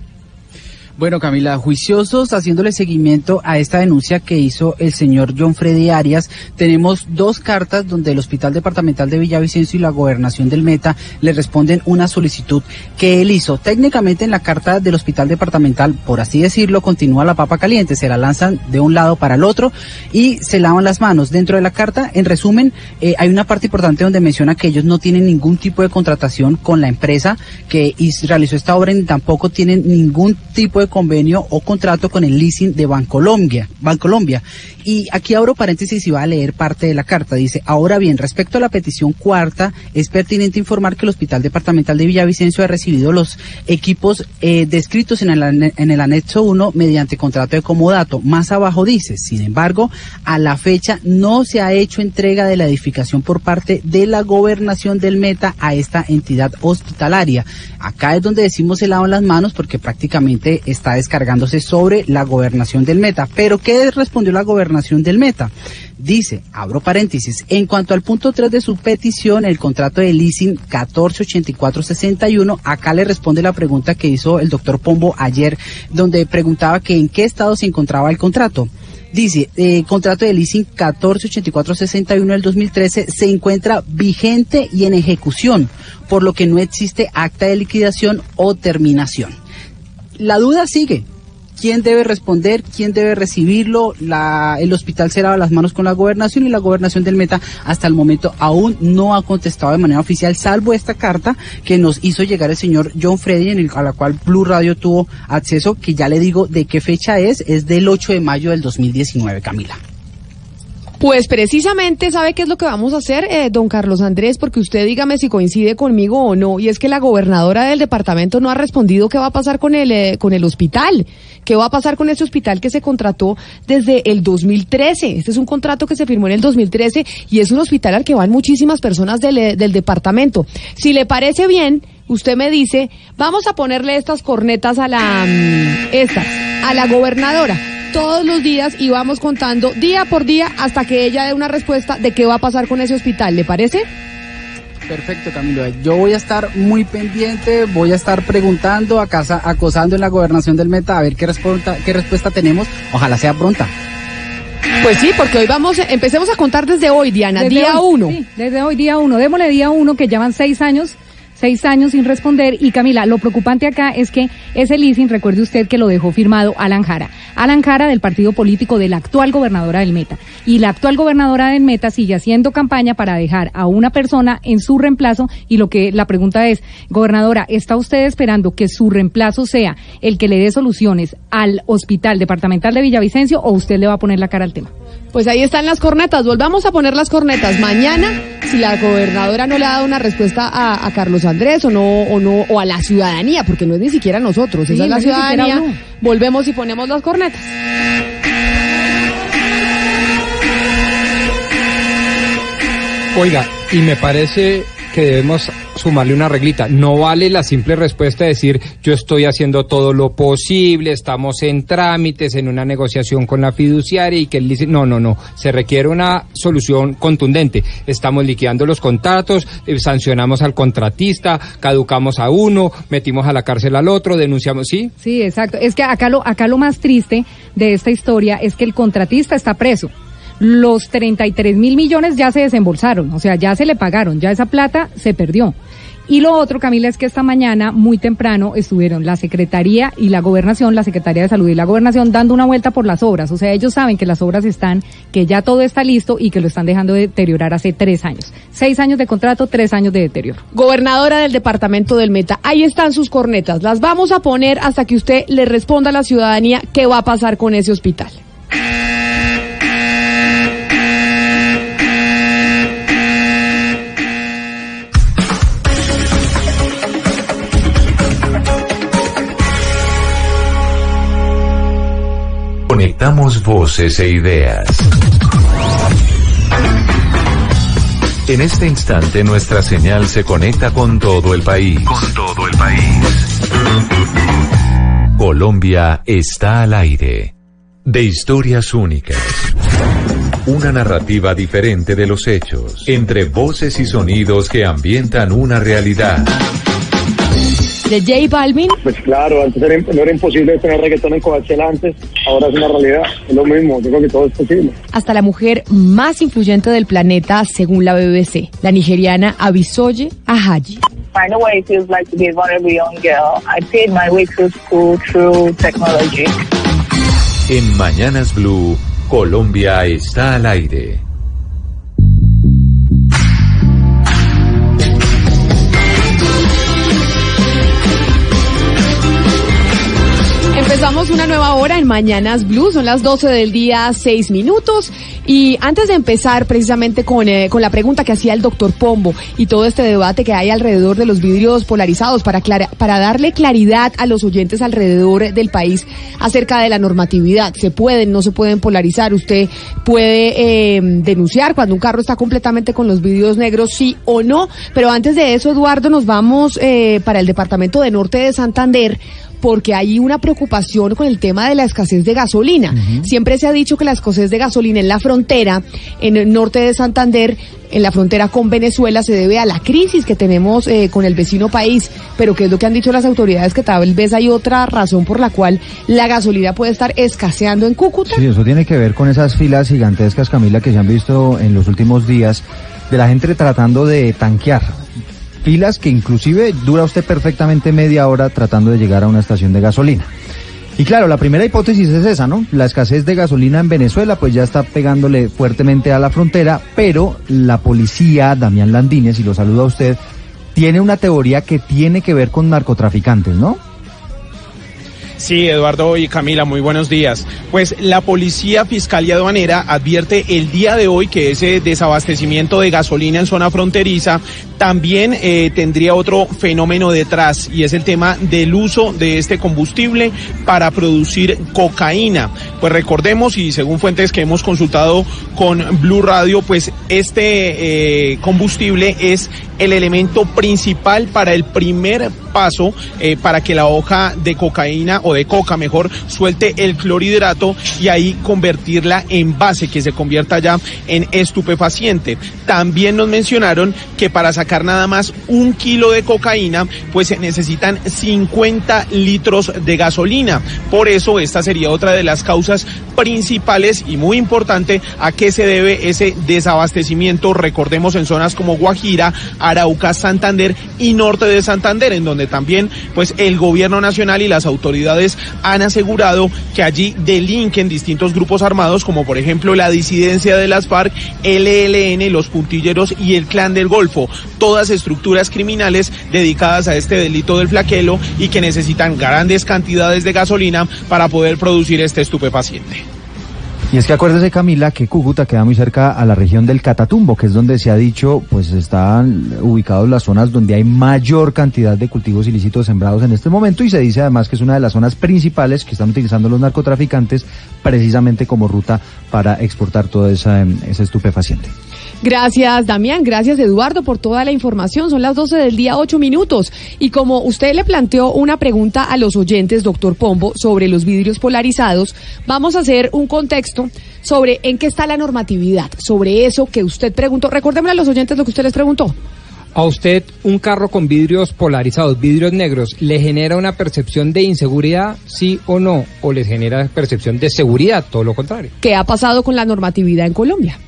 Bueno, Camila, juiciosos haciéndole seguimiento a esta denuncia que hizo el señor John Freddy Arias, tenemos dos cartas donde el Hospital Departamental de Villavicencio y la Gobernación del Meta le responden una solicitud que él hizo. Técnicamente en la carta del Hospital Departamental, por así decirlo, continúa la papa caliente, se la lanzan de un lado para el otro y se lavan las manos. Dentro de la carta, en resumen, eh, hay una parte importante donde menciona que ellos no tienen ningún tipo de contratación con la empresa que realizó esta obra ni tampoco tienen ningún tipo de convenio o contrato con el leasing de Bancolombia. Bancolombia. Y aquí abro paréntesis y va a leer parte de la carta. Dice, ahora bien, respecto a la petición cuarta, es pertinente informar que el Hospital Departamental de Villavicencio ha recibido los equipos eh, descritos en el, en el anexo 1 mediante contrato de comodato. Más abajo dice, sin embargo, a la fecha no se ha hecho entrega de la edificación por parte de la gobernación del Meta a esta entidad hospitalaria. Acá es donde decimos se lavan las manos porque prácticamente está descargándose sobre la gobernación del Meta. Pero ¿qué respondió la gobernación del Meta? Dice, abro paréntesis, en cuanto al punto 3 de su petición, el contrato de leasing 148461, acá le responde la pregunta que hizo el doctor Pombo ayer, donde preguntaba que en qué estado se encontraba el contrato. Dice, eh, contrato de leasing 148461 del 2013 se encuentra vigente y en ejecución, por lo que no existe acta de liquidación o terminación. La duda sigue. ¿Quién debe responder? ¿Quién debe recibirlo? La, el hospital se lava las manos con la gobernación y la gobernación del Meta hasta el momento aún no ha contestado de manera oficial, salvo esta carta que nos hizo llegar el señor John Freddy, en el, a la cual Blue Radio tuvo acceso, que ya le digo de qué fecha es, es del 8 de mayo del 2019, Camila. Pues precisamente, ¿sabe qué es lo que vamos a hacer, eh, don Carlos Andrés? Porque usted dígame si coincide conmigo o no. Y es que la gobernadora del departamento no ha respondido qué va a pasar con el, eh, con el hospital. ¿Qué va a pasar con ese hospital que se contrató desde el 2013? Este es un contrato que se firmó en el 2013 y es un hospital al que van muchísimas personas del, eh, del departamento. Si le parece bien, usted me dice, vamos a ponerle estas cornetas a la, mm, estas, a la gobernadora todos los días y vamos contando día por día hasta que ella dé una respuesta de qué va a pasar con ese hospital, ¿le parece? Perfecto, Camilo. Yo voy a estar muy pendiente, voy a estar preguntando, a casa, acosando en la gobernación del Meta a ver qué respuesta, qué respuesta tenemos. Ojalá sea pronta. Pues sí, porque hoy vamos, empecemos a contar desde hoy, Diana, Desde día hoy, uno. sí, desde hoy, día uno. Démosle día uno, que llevan seis años, seis años sin responder. Y Camila, lo preocupante acá es que ese leasing, recuerde usted que lo dejó firmado Alan Jara. Alan Jara del partido político de la actual gobernadora del Meta. Y la actual gobernadora del Meta sigue haciendo campaña para dejar a una persona en su reemplazo. Y lo que la pregunta es, gobernadora, ¿está usted esperando que su reemplazo sea el que le dé soluciones al hospital departamental de Villavicencio o usted le va a poner la cara al tema? Pues ahí están las cornetas, volvamos a poner las cornetas. Mañana, si la gobernadora no le ha dado una respuesta a, a Carlos Andrés o no, o no, o a la ciudadanía, porque no es ni siquiera nosotros, Sí, esa es no la ciudadanía, uno. volvemos y ponemos las cornetas. Oiga, y me parece que debemos sumarle una reglita. No vale la simple respuesta de decir yo estoy haciendo todo lo posible, estamos en trámites, en una negociación con la fiduciaria y que él dice, no, no, no, se requiere una solución contundente. Estamos liquidando los contratos, eh, sancionamos al contratista, caducamos a uno, metimos a la cárcel al otro, denunciamos, ¿sí? Sí, exacto. Es que acá lo, acá lo más triste de esta historia es que el contratista está preso. Los 33 mil millones ya se desembolsaron, o sea, ya se le pagaron, ya esa plata se perdió. Y lo otro, Camila, es que esta mañana, muy temprano, estuvieron la Secretaría y la Gobernación, la Secretaría de Salud y la Gobernación, dando una vuelta por las obras. O sea, ellos saben que las obras están, que ya todo está listo y que lo están dejando de deteriorar hace tres años. Seis años de contrato, tres años de deterioro. Gobernadora del departamento del Meta, ahí están sus cornetas, las vamos a poner hasta que usted le responda a la ciudadanía qué va a pasar con ese hospital. Conectamos voces e ideas. En este instante nuestra señal se conecta con todo el país. Con todo el país. Colombia está al aire. De historias únicas. Una narrativa diferente de los hechos. Entre voces y sonidos que ambientan una realidad. De J Balvin. Pues claro, antes era, no era imposible tener reggaetón en Coachella antes, ahora es una realidad, es lo mismo, yo creo que todo es posible. hasta la mujer más influyente del planeta según la BBC, la nigeriana Abisoye Ahaji. I know what it feels like to be a vulnerable young girl. I paid my way through school through technology. En Mañanas Blue, Colombia está al aire. Una nueva hora en Mañanas Blue, son las 12 del día, 6 minutos. Y antes de empezar precisamente con, eh, con la pregunta que hacía el doctor Pombo y todo este debate que hay alrededor de los vidrios polarizados para, clara- para darle claridad a los oyentes alrededor del país acerca de la normatividad. Se pueden, no se pueden polarizar. Usted puede eh, denunciar cuando un carro está completamente con los vidrios negros, sí o no. Pero antes de eso, Eduardo, nos vamos eh, para el departamento de Norte de Santander porque hay una preocupación con el tema de la escasez de gasolina. Siempre se ha dicho que la escasez de gasolina en la frontera, en el norte de Santander, en la frontera con Venezuela, se debe a la crisis que tenemos eh, con el vecino país. Pero ¿qué es lo que han dicho las autoridades? Que tal vez hay otra razón por la cual la gasolina puede estar escaseando en Cúcuta. Sí, eso tiene que ver con esas filas gigantescas, Camila, que se han visto en los últimos días de la gente tratando de tanquear. Filas que inclusive dura usted perfectamente media hora tratando de llegar a una estación de gasolina. Y claro, la primera hipótesis es esa, ¿no? La escasez de gasolina en Venezuela pues ya está pegándole fuertemente a la frontera, pero la policía, Damián Landines, y lo saluda a usted, tiene una teoría que tiene que ver con narcotraficantes, ¿no? Sí, Eduardo y Camila, muy buenos días. Pues la Policía Fiscal y Aduanera advierte el día de hoy que ese desabastecimiento de gasolina en zona fronteriza también eh, tendría otro fenómeno detrás y es el tema del uso de este combustible para producir cocaína. Pues recordemos y según fuentes que hemos consultado con Blue Radio, pues este eh, combustible es el elemento principal para el primer paso eh, para que la hoja de cocaína o de coca mejor suelte el clorhidrato y ahí convertirla en base que se convierta ya en estupefaciente. También nos mencionaron que para sacar nada más un kilo de cocaína pues se necesitan 50 litros de gasolina. Por eso esta sería otra de las causas principales y muy importante a qué se debe ese desabastecimiento. Recordemos en zonas como Guajira, Arauca, Santander y norte de Santander, en donde también pues el gobierno nacional y las autoridades han asegurado que allí delinquen distintos grupos armados, como por ejemplo la disidencia de las FARC, LLN, los puntilleros y el clan del Golfo, todas estructuras criminales dedicadas a este delito del flaquelo y que necesitan grandes cantidades de gasolina para poder producir este estupefaciente. Y es que acuérdese Camila que Cúcuta queda muy cerca a la región del Catatumbo, que es donde se ha dicho, pues están ubicados las zonas donde hay mayor cantidad de cultivos ilícitos sembrados en este momento y se dice además que es una de las zonas principales que están utilizando los narcotraficantes precisamente como ruta para exportar toda esa, esa estupefaciente. Gracias, Damián. Gracias, Eduardo, por toda la información. Son las 12 del día, 8 minutos. Y como usted le planteó una pregunta a los oyentes, doctor Pombo, sobre los vidrios polarizados, vamos a hacer un contexto sobre en qué está la normatividad, sobre eso que usted preguntó. Recordémosle a los oyentes lo que usted les preguntó. A usted un carro con vidrios polarizados, vidrios negros, ¿le genera una percepción de inseguridad, sí o no? ¿O le genera percepción de seguridad, todo lo contrario? ¿Qué ha pasado con la normatividad en Colombia?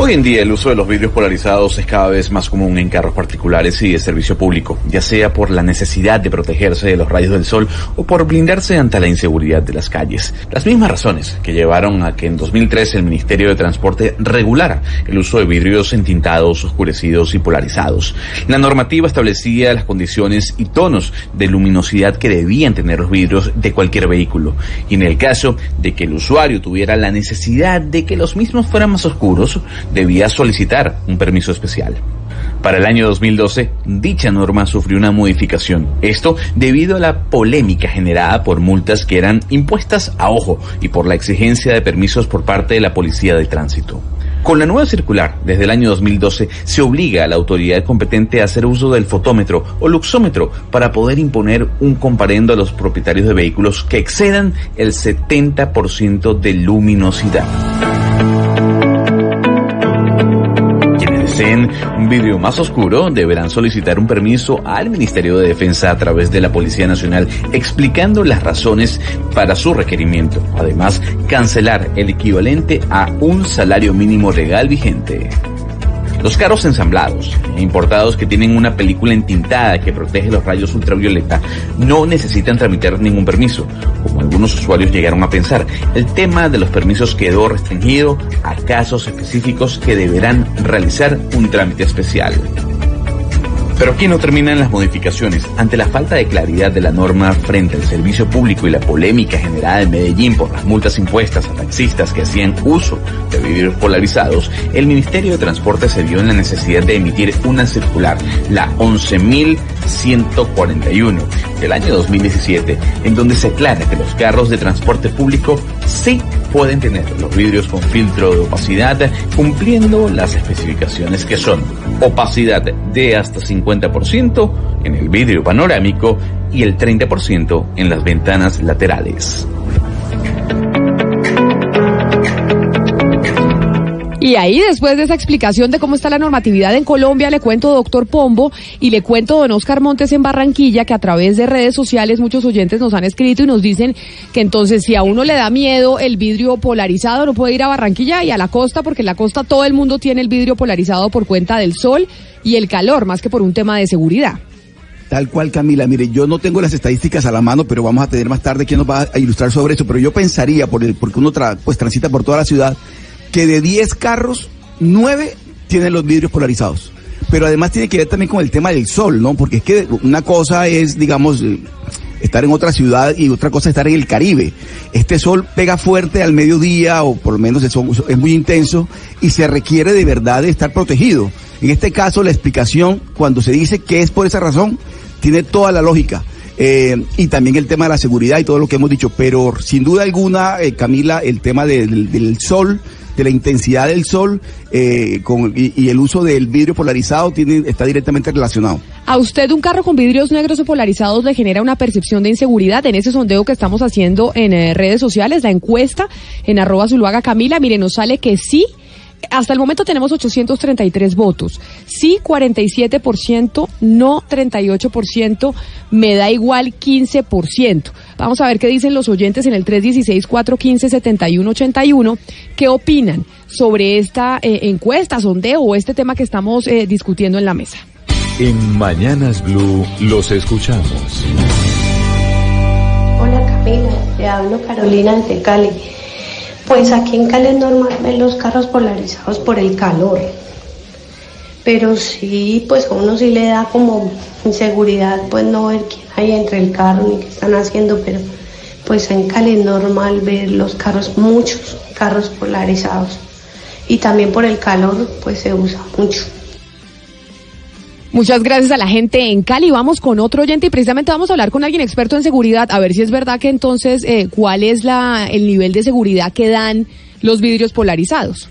Hoy en día el uso de los vidrios polarizados es cada vez más común en carros particulares y de servicio público, ya sea por la necesidad de protegerse de los rayos del sol o por blindarse ante la inseguridad de las calles. Las mismas razones que llevaron a que en 2013 el Ministerio de Transporte regulara el uso de vidrios entintados, oscurecidos y polarizados. La normativa establecía las condiciones y tonos de luminosidad que debían tener los vidrios de cualquier vehículo. Y en el caso de que el usuario tuviera la necesidad de que los mismos fueran más oscuros, debía solicitar un permiso especial. Para el año 2012, dicha norma sufrió una modificación. Esto debido a la polémica generada por multas que eran impuestas a ojo y por la exigencia de permisos por parte de la Policía de Tránsito. Con la nueva circular, desde el año 2012, se obliga a la autoridad competente a hacer uso del fotómetro o luxómetro para poder imponer un comparendo a los propietarios de vehículos que excedan el 70% de luminosidad. Deseen un vidrio más oscuro deberán solicitar un permiso al Ministerio de Defensa a través de la Policía Nacional explicando las razones para su requerimiento. Además, cancelar el equivalente a un salario mínimo legal vigente. Los carros ensamblados e importados que tienen una película entintada que protege los rayos ultravioleta no necesitan tramitar ningún permiso, como algunos usuarios llegaron a pensar. El tema de los permisos quedó restringido a casos específicos que deberán realizar un trámite especial. Pero aquí no terminan las modificaciones. Ante la falta de claridad de la norma frente al servicio público y la polémica generada en Medellín por las multas impuestas a taxistas que hacían uso de vidrios polarizados, el Ministerio de Transporte se vio en la necesidad de emitir una circular, la 11.141 del año 2017, en donde se aclara que los carros de transporte público sí pueden tener los vidrios con filtro de opacidad cumpliendo las especificaciones que son opacidad de hasta 50% en el vidrio panorámico y el 30% en las ventanas laterales. Y ahí, después de esa explicación de cómo está la normatividad en Colombia, le cuento doctor Pombo y le cuento don Oscar Montes en Barranquilla, que a través de redes sociales muchos oyentes nos han escrito y nos dicen que entonces si a uno le da miedo el vidrio polarizado, no puede ir a Barranquilla y a la costa, porque en la costa todo el mundo tiene el vidrio polarizado por cuenta del sol y el calor, más que por un tema de seguridad. Tal cual, Camila. Mire, yo no tengo las estadísticas a la mano, pero vamos a tener más tarde quien nos va a ilustrar sobre eso. Pero yo pensaría, por el, porque uno tra- pues transita por toda la ciudad, que de 10 carros, 9 tienen los vidrios polarizados. pero además tiene que ver también con el tema del sol, ¿no? Porque es que una cosa es, digamos, estar en otra ciudad y otra cosa es estar en el Caribe. Este sol pega fuerte al mediodía o por lo menos es, muy intenso y se requiere de verdad de estar protegido. En este caso, la explicación, cuando se dice que es por esa razón, tiene toda la lógica. Eh, y también el tema de la seguridad y todo lo que hemos dicho, pero sin duda alguna, eh, Camila, el tema del sol, de la intensidad del sol eh, con, y, el uso del vidrio polarizado tiene, está directamente relacionado. ¿A usted un carro con vidrios negros o polarizados le genera una percepción de inseguridad? En ese sondeo que estamos haciendo en eh, redes sociales, la encuesta en arroba Zuluaga Camila, mire, nos sale que sí. Hasta el momento tenemos 833 votos. Sí, 47%, no 38%, me da igual 15%. Vamos a ver qué dicen los oyentes en el 316-415-7181. ¿Qué opinan sobre esta eh, encuesta, sondeo o este tema que estamos eh, discutiendo en la mesa? En Mañanas Blue los escuchamos. Hola Camila, le hablo Carolina de Cali. Pues aquí en Cali es normal ver los carros polarizados por el calor. Pero sí, pues a uno sí le da como inseguridad pues no ver quién hay entre el carro ni qué están haciendo, pero pues en Cali normal ver los carros, muchos carros polarizados. Y también por el calor pues se usa mucho. Muchas gracias a la gente en Cali. Vamos con otro oyente y precisamente vamos a hablar con alguien experto en seguridad, a ver si es verdad que entonces eh, cuál es la, el nivel de seguridad que dan los vidrios polarizados.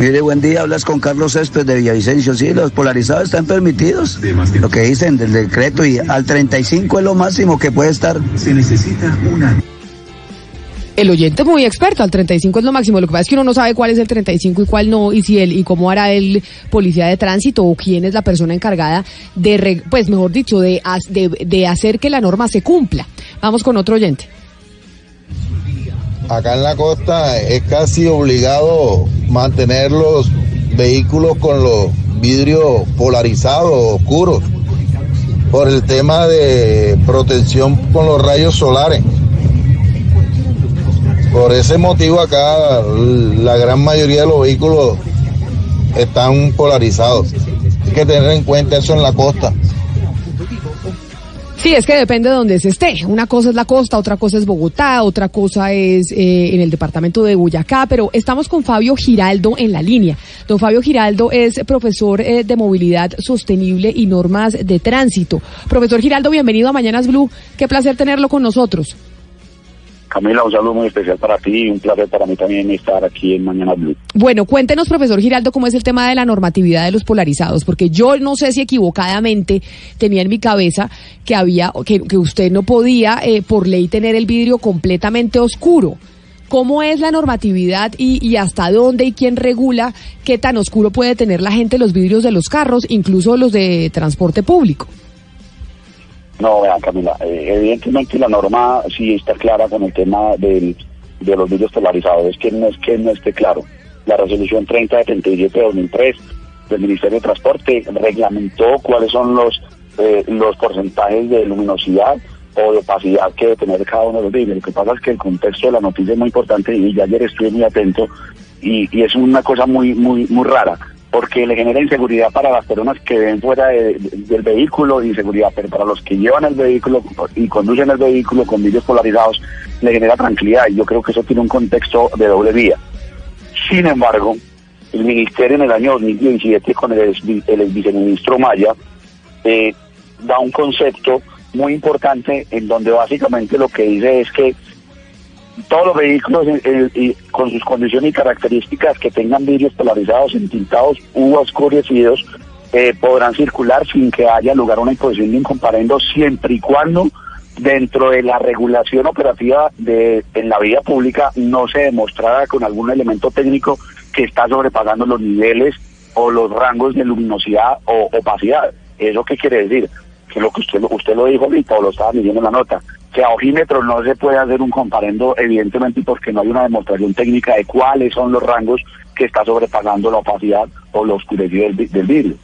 Mire, buen día, hablas con Carlos Césped de Villavicencio. Sí, los polarizados están permitidos. Lo que dicen del decreto y al 35 es lo máximo que puede estar. Se necesita una... El oyente es muy experto, al 35 es lo máximo. Lo que pasa es que uno no sabe cuál es el 35 y cuál no, y si él, y cómo hará el policía de tránsito o quién es la persona encargada de, pues mejor dicho, de, de hacer que la norma se cumpla. Vamos con otro oyente. Acá en la costa es casi obligado mantener los vehículos con los vidrios polarizados, oscuros, por el tema de protección con los rayos solares. Por ese motivo acá la gran mayoría de los vehículos están polarizados. Hay que tener en cuenta eso en la costa. Sí, es que depende de dónde se esté. Una cosa es la costa, otra cosa es Bogotá, otra cosa es eh, en el departamento de Boyacá, pero estamos con Fabio Giraldo en la línea. Don Fabio Giraldo es profesor eh, de movilidad sostenible y normas de tránsito. Profesor Giraldo, bienvenido a Mañanas Blue. Qué placer tenerlo con nosotros. Camila, un saludo muy especial para ti y un placer para mí también estar aquí en Mañana Blue. Bueno, cuéntenos, profesor Giraldo, cómo es el tema de la normatividad de los polarizados, porque yo no sé si equivocadamente tenía en mi cabeza que había, que, que usted no podía eh, por ley tener el vidrio completamente oscuro. ¿Cómo es la normatividad y, y hasta dónde y quién regula qué tan oscuro puede tener la gente los vidrios de los carros, incluso los de transporte público? No, vean Camila, eh, evidentemente la norma sí está clara con el tema del, de los vidrios polarizados, es que no es que no esté claro. La resolución 3077 de 2003 del Ministerio de Transporte reglamentó cuáles son los eh, los porcentajes de luminosidad o de opacidad que debe tener cada uno de los vidrios. Lo que pasa es que el contexto de la noticia es muy importante y ya ayer estuve muy atento y, y es una cosa muy muy muy rara porque le genera inseguridad para las personas que ven fuera de- de- del vehículo, inseguridad, pero para los que llevan el vehículo y conducen el vehículo con vidrios polarizados, le genera tranquilidad y yo creo que eso tiene un contexto de doble vía. Sin embargo, el ministerio en el año 2017 con el, el viceministro Maya eh, da un concepto muy importante en donde básicamente lo que dice es que todos los vehículos eh, eh, con sus condiciones y características que tengan vidrios polarizados, entintados u oscurecidos, eh, podrán circular sin que haya lugar a una imposición de un comparendo siempre y cuando dentro de la regulación operativa de en la vía pública no se demostrara con algún elemento técnico que está sobrepasando los niveles o los rangos de luminosidad o opacidad. ¿Eso qué quiere decir? Que lo que usted, usted lo dijo ahorita o lo estaba diciendo en la nota, que a ojímetro no se puede hacer un comparendo evidentemente porque no hay una demostración técnica de cuáles son los rangos que está sobrepasando la opacidad o la oscuridad del, del vidrio.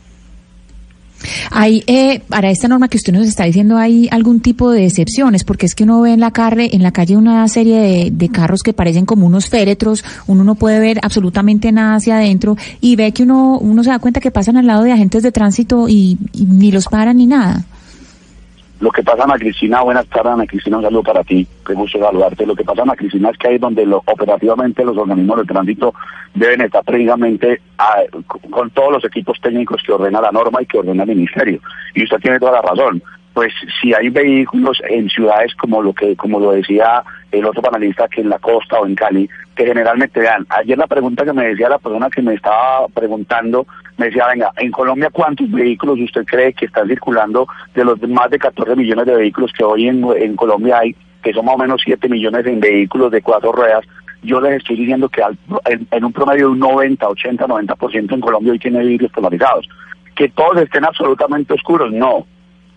Hay, eh, para esta norma que usted nos está diciendo, ¿hay algún tipo de excepciones? Porque es que uno ve en la, carre, en la calle una serie de, carros que parecen como unos féretros, uno no puede ver absolutamente nada hacia adentro y ve que uno, uno se da cuenta que pasan al lado de agentes de tránsito y ni los paran ni nada. Lo que pasa, Ana Cristina, buenas tardes, Ana Cristina, un saludo para ti, qué gusto saludarte. Lo que pasa, Ana Cristina, es que ahí donde lo, operativamente los organismos de tránsito deben estar precisamente ah, con, con todos los equipos técnicos que ordena la norma y que ordena el ministerio. Y usted tiene toda la razón. Pues si hay vehículos en ciudades como lo que, como lo decía el otro panelista, que en la costa o en Cali, que generalmente dan. Ayer la pregunta que me decía la persona que me estaba preguntando, me decía, venga, en Colombia, ¿cuántos vehículos usted cree que están circulando de los más de 14 millones de vehículos que hoy en, en Colombia hay, que son más o menos 7 millones en vehículos de cuatro ruedas? Yo les estoy diciendo que al- en, en un promedio de un 90, 80, 90% en Colombia hoy tiene vidrios polarizados. Que todos estén absolutamente oscuros, no.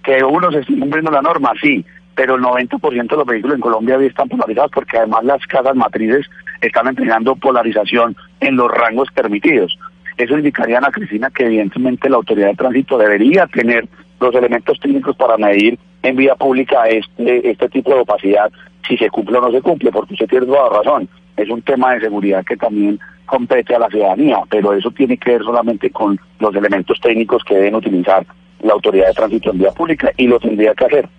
Que unos estén cumpliendo la norma, sí, pero el 90% de los vehículos en Colombia hoy están polarizados porque además las casas matrices están entregando polarización en los rangos permitidos. Eso indicaría, Ana Cristina, que evidentemente la autoridad de tránsito debería tener los elementos técnicos para medir en vía pública este, este tipo de opacidad, si se cumple o no se cumple, porque usted tiene toda razón. Es un tema de seguridad que también compete a la ciudadanía, pero eso tiene que ver solamente con los elementos técnicos que deben utilizar la autoridad de tránsito en vía pública y lo tendría que hacer.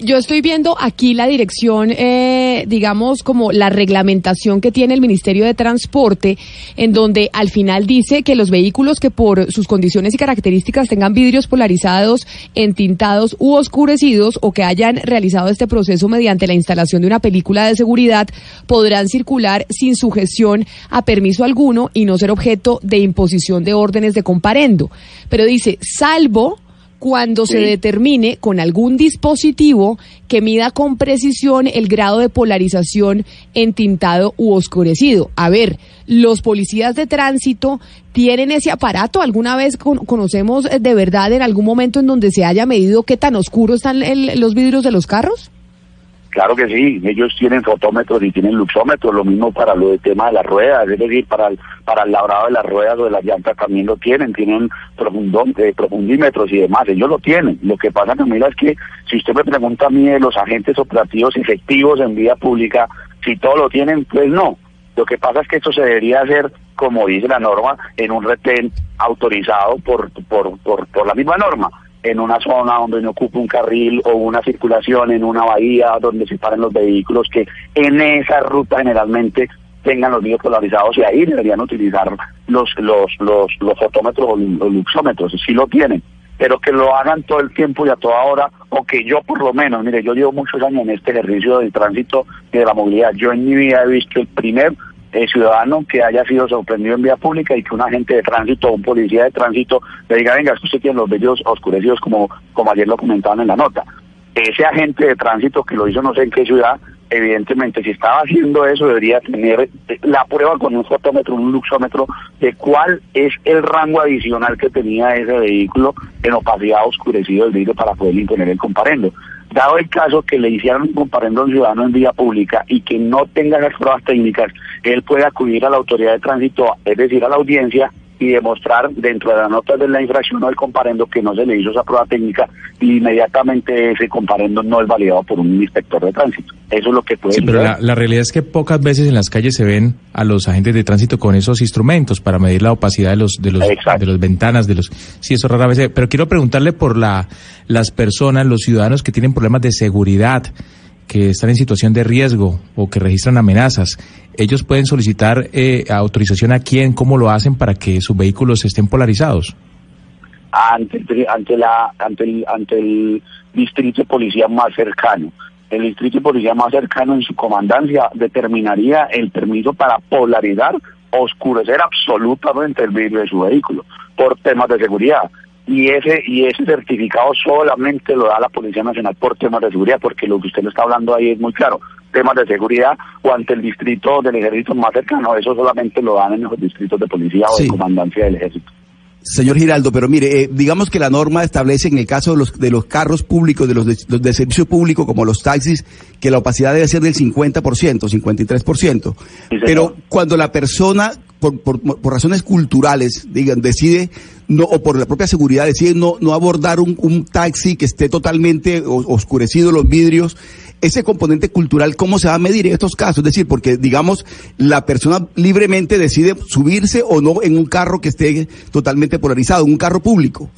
Yo estoy viendo aquí la dirección, eh, digamos, como la reglamentación que tiene el Ministerio de Transporte, en donde al final dice que los vehículos que por sus condiciones y características tengan vidrios polarizados, entintados u oscurecidos o que hayan realizado este proceso mediante la instalación de una película de seguridad podrán circular sin sujeción a permiso alguno y no ser objeto de imposición de órdenes de comparendo. Pero dice, salvo cuando se determine con algún dispositivo que mida con precisión el grado de polarización entintado u oscurecido. A ver, los policías de tránsito tienen ese aparato. ¿Alguna vez con- conocemos eh, de verdad en algún momento en donde se haya medido qué tan oscuros están el- los vidrios de los carros? Claro que sí, ellos tienen fotómetros y tienen luxómetros, lo mismo para lo del tema de las ruedas, es decir, para el, para el labrado de las ruedas o de las llantas también lo tienen, tienen profundón- eh, profundímetros y demás, ellos lo tienen. Lo que pasa, Camila, es que si usted me pregunta a mí de los agentes operativos efectivos en vía pública, si todos lo tienen, pues no. Lo que pasa es que esto se debería hacer, como dice la norma, en un retén autorizado por, por, por, por la misma norma en una zona donde no ocupe un carril o una circulación en una bahía donde se paren los vehículos que en esa ruta generalmente tengan los vidrios polarizados y ahí deberían utilizar los los los los fotómetros o los luxómetros, si lo tienen, pero que lo hagan todo el tiempo y a toda hora o que yo por lo menos, mire, yo llevo muchos años en este ejercicio del tránsito y de la movilidad, yo en mi vida he visto el primer eh, ciudadano que haya sido sorprendido en vía pública y que un agente de tránsito o un policía de tránsito le diga, venga, es que usted tiene los vellos oscurecidos como, como ayer lo comentaban en la nota. Ese agente de tránsito que lo hizo no sé en qué ciudad, evidentemente si estaba haciendo eso debería tener eh, la prueba con un fotómetro, un luxómetro de cuál es el rango adicional que tenía ese vehículo en opacidad oscurecido del vidrio para poder imponer el comparendo. Dado el caso que le hicieran un a un ciudadano en vía pública y que no tenga las pruebas técnicas, él puede acudir a la autoridad de tránsito, es decir, a la audiencia, y demostrar dentro de la nota de la infracción o del comparendo que no se le hizo esa prueba técnica y inmediatamente ese comparendo no es validado por un inspector de tránsito. Eso es lo que puede Sí, pero la, la realidad es que pocas veces en las calles se ven a los agentes de tránsito con esos instrumentos para medir la opacidad de los de los de los ventanas de los sí eso rara vez pero quiero preguntarle por la las personas los ciudadanos que tienen problemas de seguridad que están en situación de riesgo o que registran amenazas ellos pueden solicitar eh, autorización a quién cómo lo hacen para que sus vehículos estén polarizados ante, el- ante, la, ante, el, ante el distrito de policía más cercano. El distrito de policía más cercano en su comandancia determinaría el permiso para polarizar, oscurecer absolutamente el vidrio de su vehículo por temas de seguridad. Y ese, y ese certificado solamente lo da la Policía Nacional por temas de seguridad, porque lo que usted le está hablando ahí es muy claro. Temas de seguridad o ante el distrito del ejército más cercano, eso solamente lo dan en los distritos de policía o de Sí. comandancia del ejército. Señor Giraldo, pero mire, eh, digamos que la norma establece en el caso de los, de los carros públicos, de los de, los de servicio público, como los taxis, que la opacidad debe ser del 50%, 53%. Pero cuando la persona por, por, por razones culturales, digan, decide, no, o por la propia seguridad, decide no, no abordar un, un taxi que esté totalmente oscurecido los vidrios, ese componente cultural, ¿cómo se va a medir en estos casos? Es decir, porque, digamos, la persona libremente decide subirse o no en un carro que esté totalmente polarizado, en un carro público.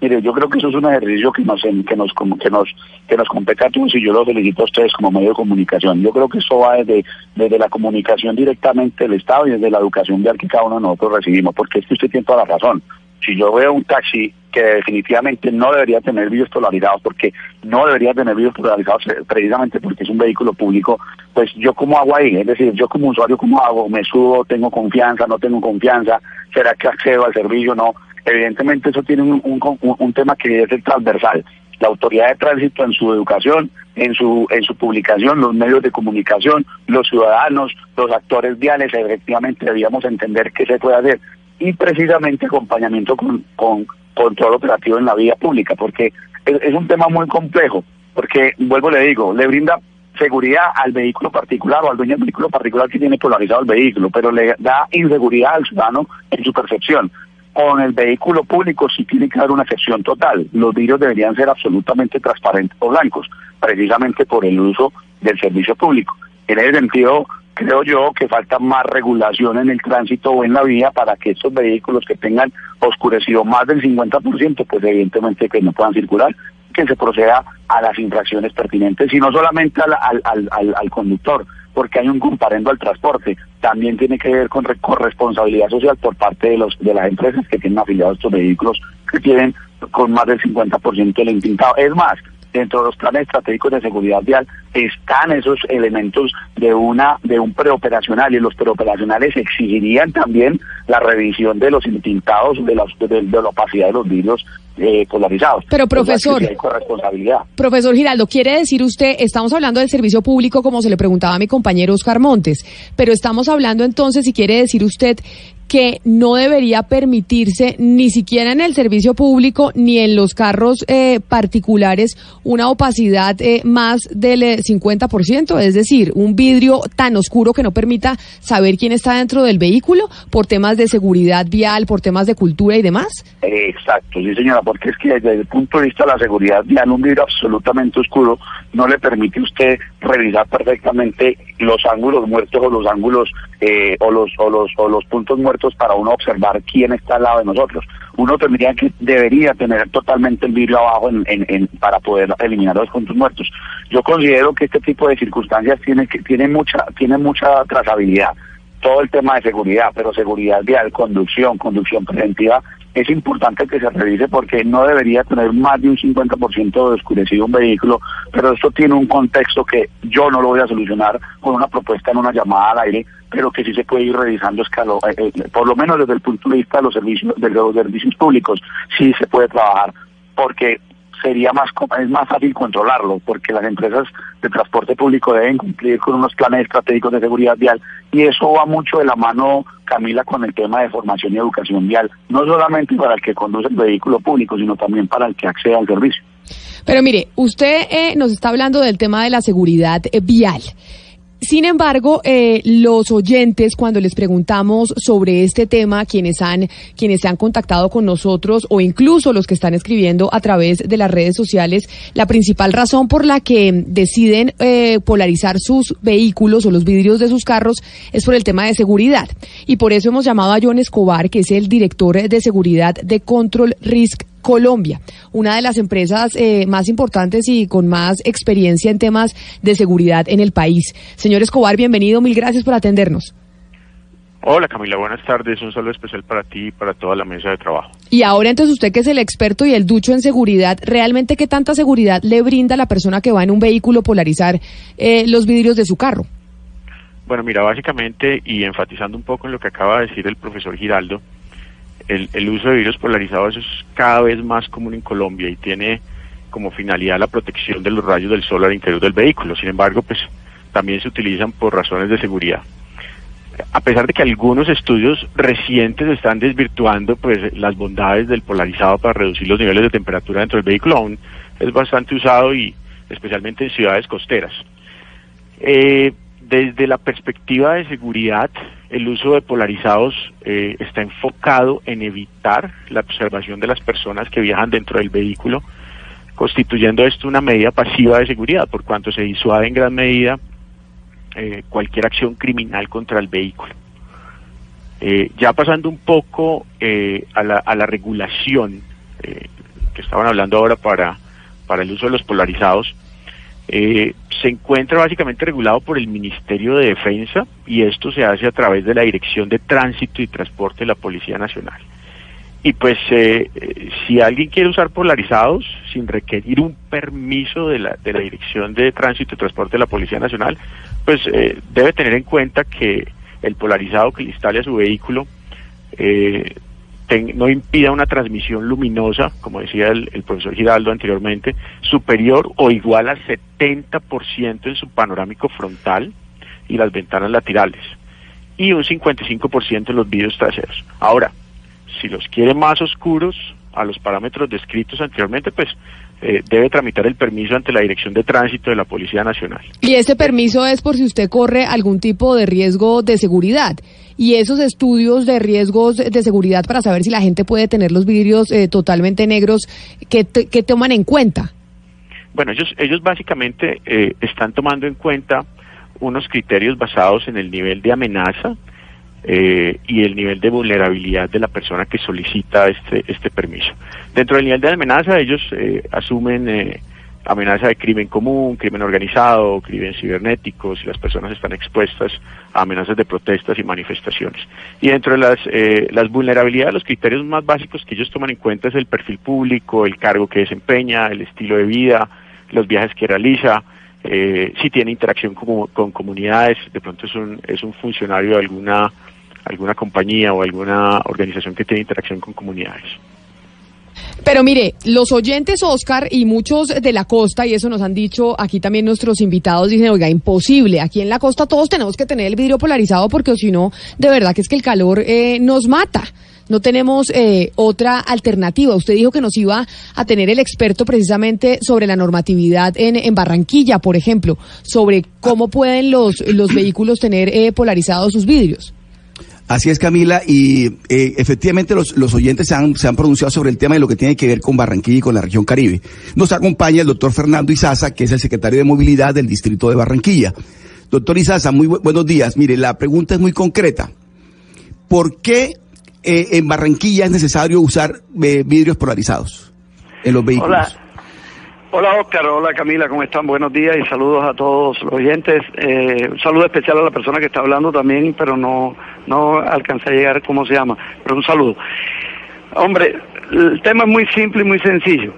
Mire, yo creo que eso es un ejercicio que nos que nos como que nos que nos compete a todos y yo lo felicito a ustedes como medio de comunicación. Yo creo que eso va desde desde la comunicación directamente del Estado y desde la educación vial que cada uno de nosotros recibimos, porque es que usted tiene toda la razón. Si yo veo un taxi que definitivamente no debería tener vidrios polarizados, porque no debería tener vidrios polarizados eh, precisamente porque es un vehículo público, pues yo como hago ahí, es decir, yo como usuario cómo hago, me subo, tengo confianza, no tengo confianza, será que accedo al servicio, no. Evidentemente eso tiene un, un, un- tema que es el transversal. La autoridad de tránsito en su educación, en su, en su publicación, los medios de comunicación, los ciudadanos, los actores viales, efectivamente debíamos entender qué se puede hacer y precisamente acompañamiento con, con control operativo en la vía pública, porque es, es un tema muy complejo, porque vuelvo le digo, le brinda seguridad al vehículo particular o al dueño del vehículo particular que tiene polarizado el vehículo, pero le da inseguridad al ciudadano en su percepción. Con el vehículo público sí tiene que haber una excepción total. Los vidrios deberían ser absolutamente transparentes o blancos, precisamente por el uso del servicio público. En ese sentido, creo yo que falta más regulación en el tránsito o en la vía para que estos vehículos que tengan oscurecido más del 50%, pues evidentemente que no puedan circular, que se proceda a las infracciones pertinentes y no solamente al, al, al, al- conductor, porque hay un comparendo al transporte, también tiene que ver con re- corresponsabilidad social por parte de los de las empresas que tienen afiliados estos vehículos que tienen con más del 50% del intintado. Es más, dentro de los planes estratégicos de seguridad vial están esos elementos de una de un preoperacional y los preoperacionales exigirían también la revisión de los intintados de, de, de la opacidad de los vidrios eh, polarizados. Pero, O sea, profesor, hay corresponsabilidad. Profesor Giraldo, quiere decir usted, estamos hablando del servicio público como se le preguntaba a mi compañero Oscar Montes, pero estamos hablando entonces, y quiere decir usted que no debería permitirse ni siquiera en el servicio público ni en los carros eh, particulares una opacidad eh, más del eh, 50%, es decir, un vidrio tan oscuro que no permita saber quién está dentro del vehículo por temas de seguridad vial, por temas de cultura y demás. Exacto, sí señora, porque es que desde el punto de vista de la seguridad vial, un vidrio absolutamente oscuro no le permite a usted revisar perfectamente los ángulos muertos o los ángulos eh, o los o los o los puntos muertos para uno observar quién está al lado de nosotros. Uno tendría que debería tener totalmente el vidrio abajo en, en- en- para poder eliminar los puntos muertos. Yo considero que este tipo de circunstancias tiene que tiene mucha tiene mucha trazabilidad todo el tema de seguridad, pero seguridad vial, conducción, conducción preventiva, es importante que se revise porque no debería tener más de un 50% de oscurecido un vehículo, pero esto tiene un contexto que yo no lo voy a solucionar con una propuesta en una llamada al aire, pero que sí se puede ir revisando escalo, eh, eh, por lo menos desde el punto de vista de los servicios, de los servicios públicos, sí se puede trabajar, porque sería más es más fácil controlarlo porque las empresas de transporte público deben cumplir con unos planes estratégicos de seguridad vial y eso va mucho de la mano Camila con el tema de formación y educación vial no solamente para el que conduce el vehículo público sino también para el que accede al servicio Pero mire, usted eh, nos está hablando del tema de la seguridad eh, vial. Sin embargo, eh, los oyentes, cuando les preguntamos sobre este tema, quienes han, quienes se han contactado con nosotros o incluso los que están escribiendo a través de las redes sociales, la principal razón por la que deciden eh, polarizar sus vehículos o los vidrios de sus carros es por el tema de seguridad. Y por eso hemos llamado a John Escobar, que es el director de seguridad de Control Risk Colombia, una de las empresas eh, más importantes y con más experiencia en temas de seguridad en el país. Señor Escobar, bienvenido, mil gracias por atendernos. Hola Camila, buenas tardes. Un saludo especial para ti y para toda la mesa de trabajo. Y ahora entonces usted que es el experto y el ducho en seguridad, ¿realmente qué tanta seguridad le brinda a la persona que va en un vehículo polarizar eh, los vidrios de su carro? Bueno, mira, básicamente y enfatizando un poco en lo que acaba de decir el profesor Giraldo, el, el uso de vidrios polarizados es cada vez más común en Colombia y tiene como finalidad la protección de los rayos del sol al interior del vehículo. Sin embargo, pues también se utilizan por razones de seguridad. A pesar de que algunos estudios recientes están desvirtuando pues las bondades del polarizado para reducir los niveles de temperatura dentro del vehículo, aún es bastante usado y especialmente en ciudades costeras. Eh, desde la perspectiva de seguridad, el uso de polarizados eh, está enfocado en evitar la observación de las personas que viajan dentro del vehículo, constituyendo esto una medida pasiva de seguridad, por cuanto se disuade en gran medida eh, cualquier acción criminal contra el vehículo. Eh, ya pasando un poco a, la, a la regulación que estaban hablando ahora para, para el uso de los polarizados, eh, se encuentra básicamente regulado por el Ministerio de Defensa y esto se hace a través de la Dirección de Tránsito y Transporte de la Policía Nacional. Y pues eh, eh, si alguien quiere usar polarizados sin requerir un permiso de la, de la Dirección de Tránsito y Transporte de la Policía Nacional, pues eh, debe tener en cuenta que el polarizado que le instale a su vehículo eh, no impida una transmisión luminosa, como decía el, el profesor Giraldo anteriormente, superior o igual al 70% en su panorámico frontal y las ventanas laterales y un 55% en los vidrios traseros. Ahora, si los quiere más oscuros a los parámetros descritos anteriormente, pues eh, debe tramitar el permiso ante la Dirección de Tránsito de la Policía Nacional. Y ese permiso es por si usted corre algún tipo de riesgo de seguridad. Y esos estudios de riesgos de seguridad para saber si la gente puede tener los vidrios eh, totalmente negros, ¿qué, qué toman en cuenta? Bueno, ellos, ellos básicamente eh, están tomando en cuenta unos criterios basados en el nivel de amenaza eh, y el nivel de vulnerabilidad de la persona que solicita este, este permiso. Dentro del nivel de amenaza, ellos eh, asumen eh, amenaza de crimen común, crimen organizado, crimen cibernético, si las personas están expuestas a amenazas de protestas y manifestaciones. Y dentro de las, eh, las vulnerabilidades, los criterios más básicos que ellos toman en cuenta es el perfil público, el cargo que desempeña, el estilo de vida, los viajes que realiza, eh, si tiene interacción como- con comunidades, de pronto es un, es un funcionario de alguna, alguna compañía o alguna organización que tiene interacción con comunidades. Pero mire, los oyentes Oscar y muchos de la costa, y eso nos han dicho aquí también nuestros invitados, dicen, oiga, imposible, aquí en la costa todos tenemos que tener el vidrio polarizado porque si no, de verdad que es que el calor eh, nos mata. No tenemos eh, otra alternativa. Usted dijo que nos iba a tener el experto precisamente sobre la normatividad en, Barranquilla, por ejemplo, sobre cómo pueden los, los vehículos tener eh, polarizados sus vidrios. Así es, Camila, y eh, efectivamente los, los oyentes se han, se han pronunciado sobre el tema de lo que tiene que ver con Barranquilla y con la región Caribe. Nos acompaña el doctor Fernando Izaza, que es el secretario de Movilidad del Distrito de Barranquilla. Doctor Izaza, muy bu- buenos días. Mire, la pregunta es muy concreta. ¿Por qué eh, en Barranquilla es necesario usar eh, vidrios polarizados en los vehículos? Hola. Hola Oscar, hola Camila, ¿cómo están? Buenos días y saludos a todos los oyentes. Eh, un saludo especial a la persona que está hablando también, pero no, no alcancé a llegar cómo se llama, pero un saludo. Hombre, el tema es muy simple y muy sencillo.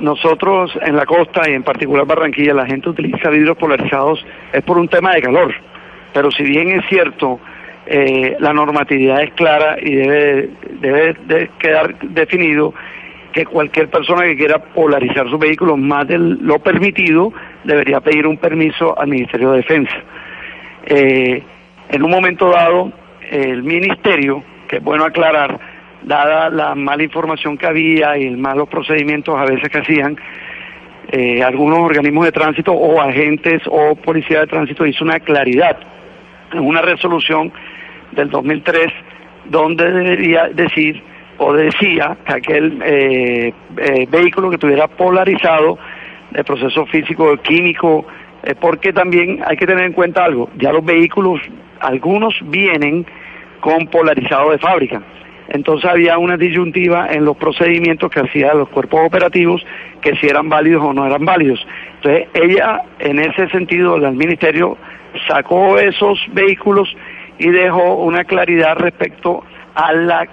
Nosotros en la costa y en particular Barranquilla, la gente utiliza vidrios polarizados es por un tema de calor, pero si bien es cierto, eh, la normatividad es clara y debe, debe de quedar definido que cualquier persona que quiera polarizar su vehículo más de lo permitido debería pedir un permiso al Ministerio de Defensa. Eh, en un momento dado, el Ministerio, que es bueno aclarar, dada la mala información que había y el malos procedimientos a veces que hacían, eh, algunos organismos de tránsito o agentes o policía de tránsito hizo una claridad en una resolución del 2003 donde debería decir o decía que aquel eh, eh, vehículo que tuviera polarizado de proceso físico, químico, eh, porque también hay que tener en cuenta algo, ya los vehículos, algunos vienen con polarizado de fábrica. Entonces había una disyuntiva en los procedimientos que hacían los cuerpos operativos que si eran válidos o no eran válidos. Entonces ella, en ese sentido, el ministerio sacó esos vehículos y dejó una claridad respecto a la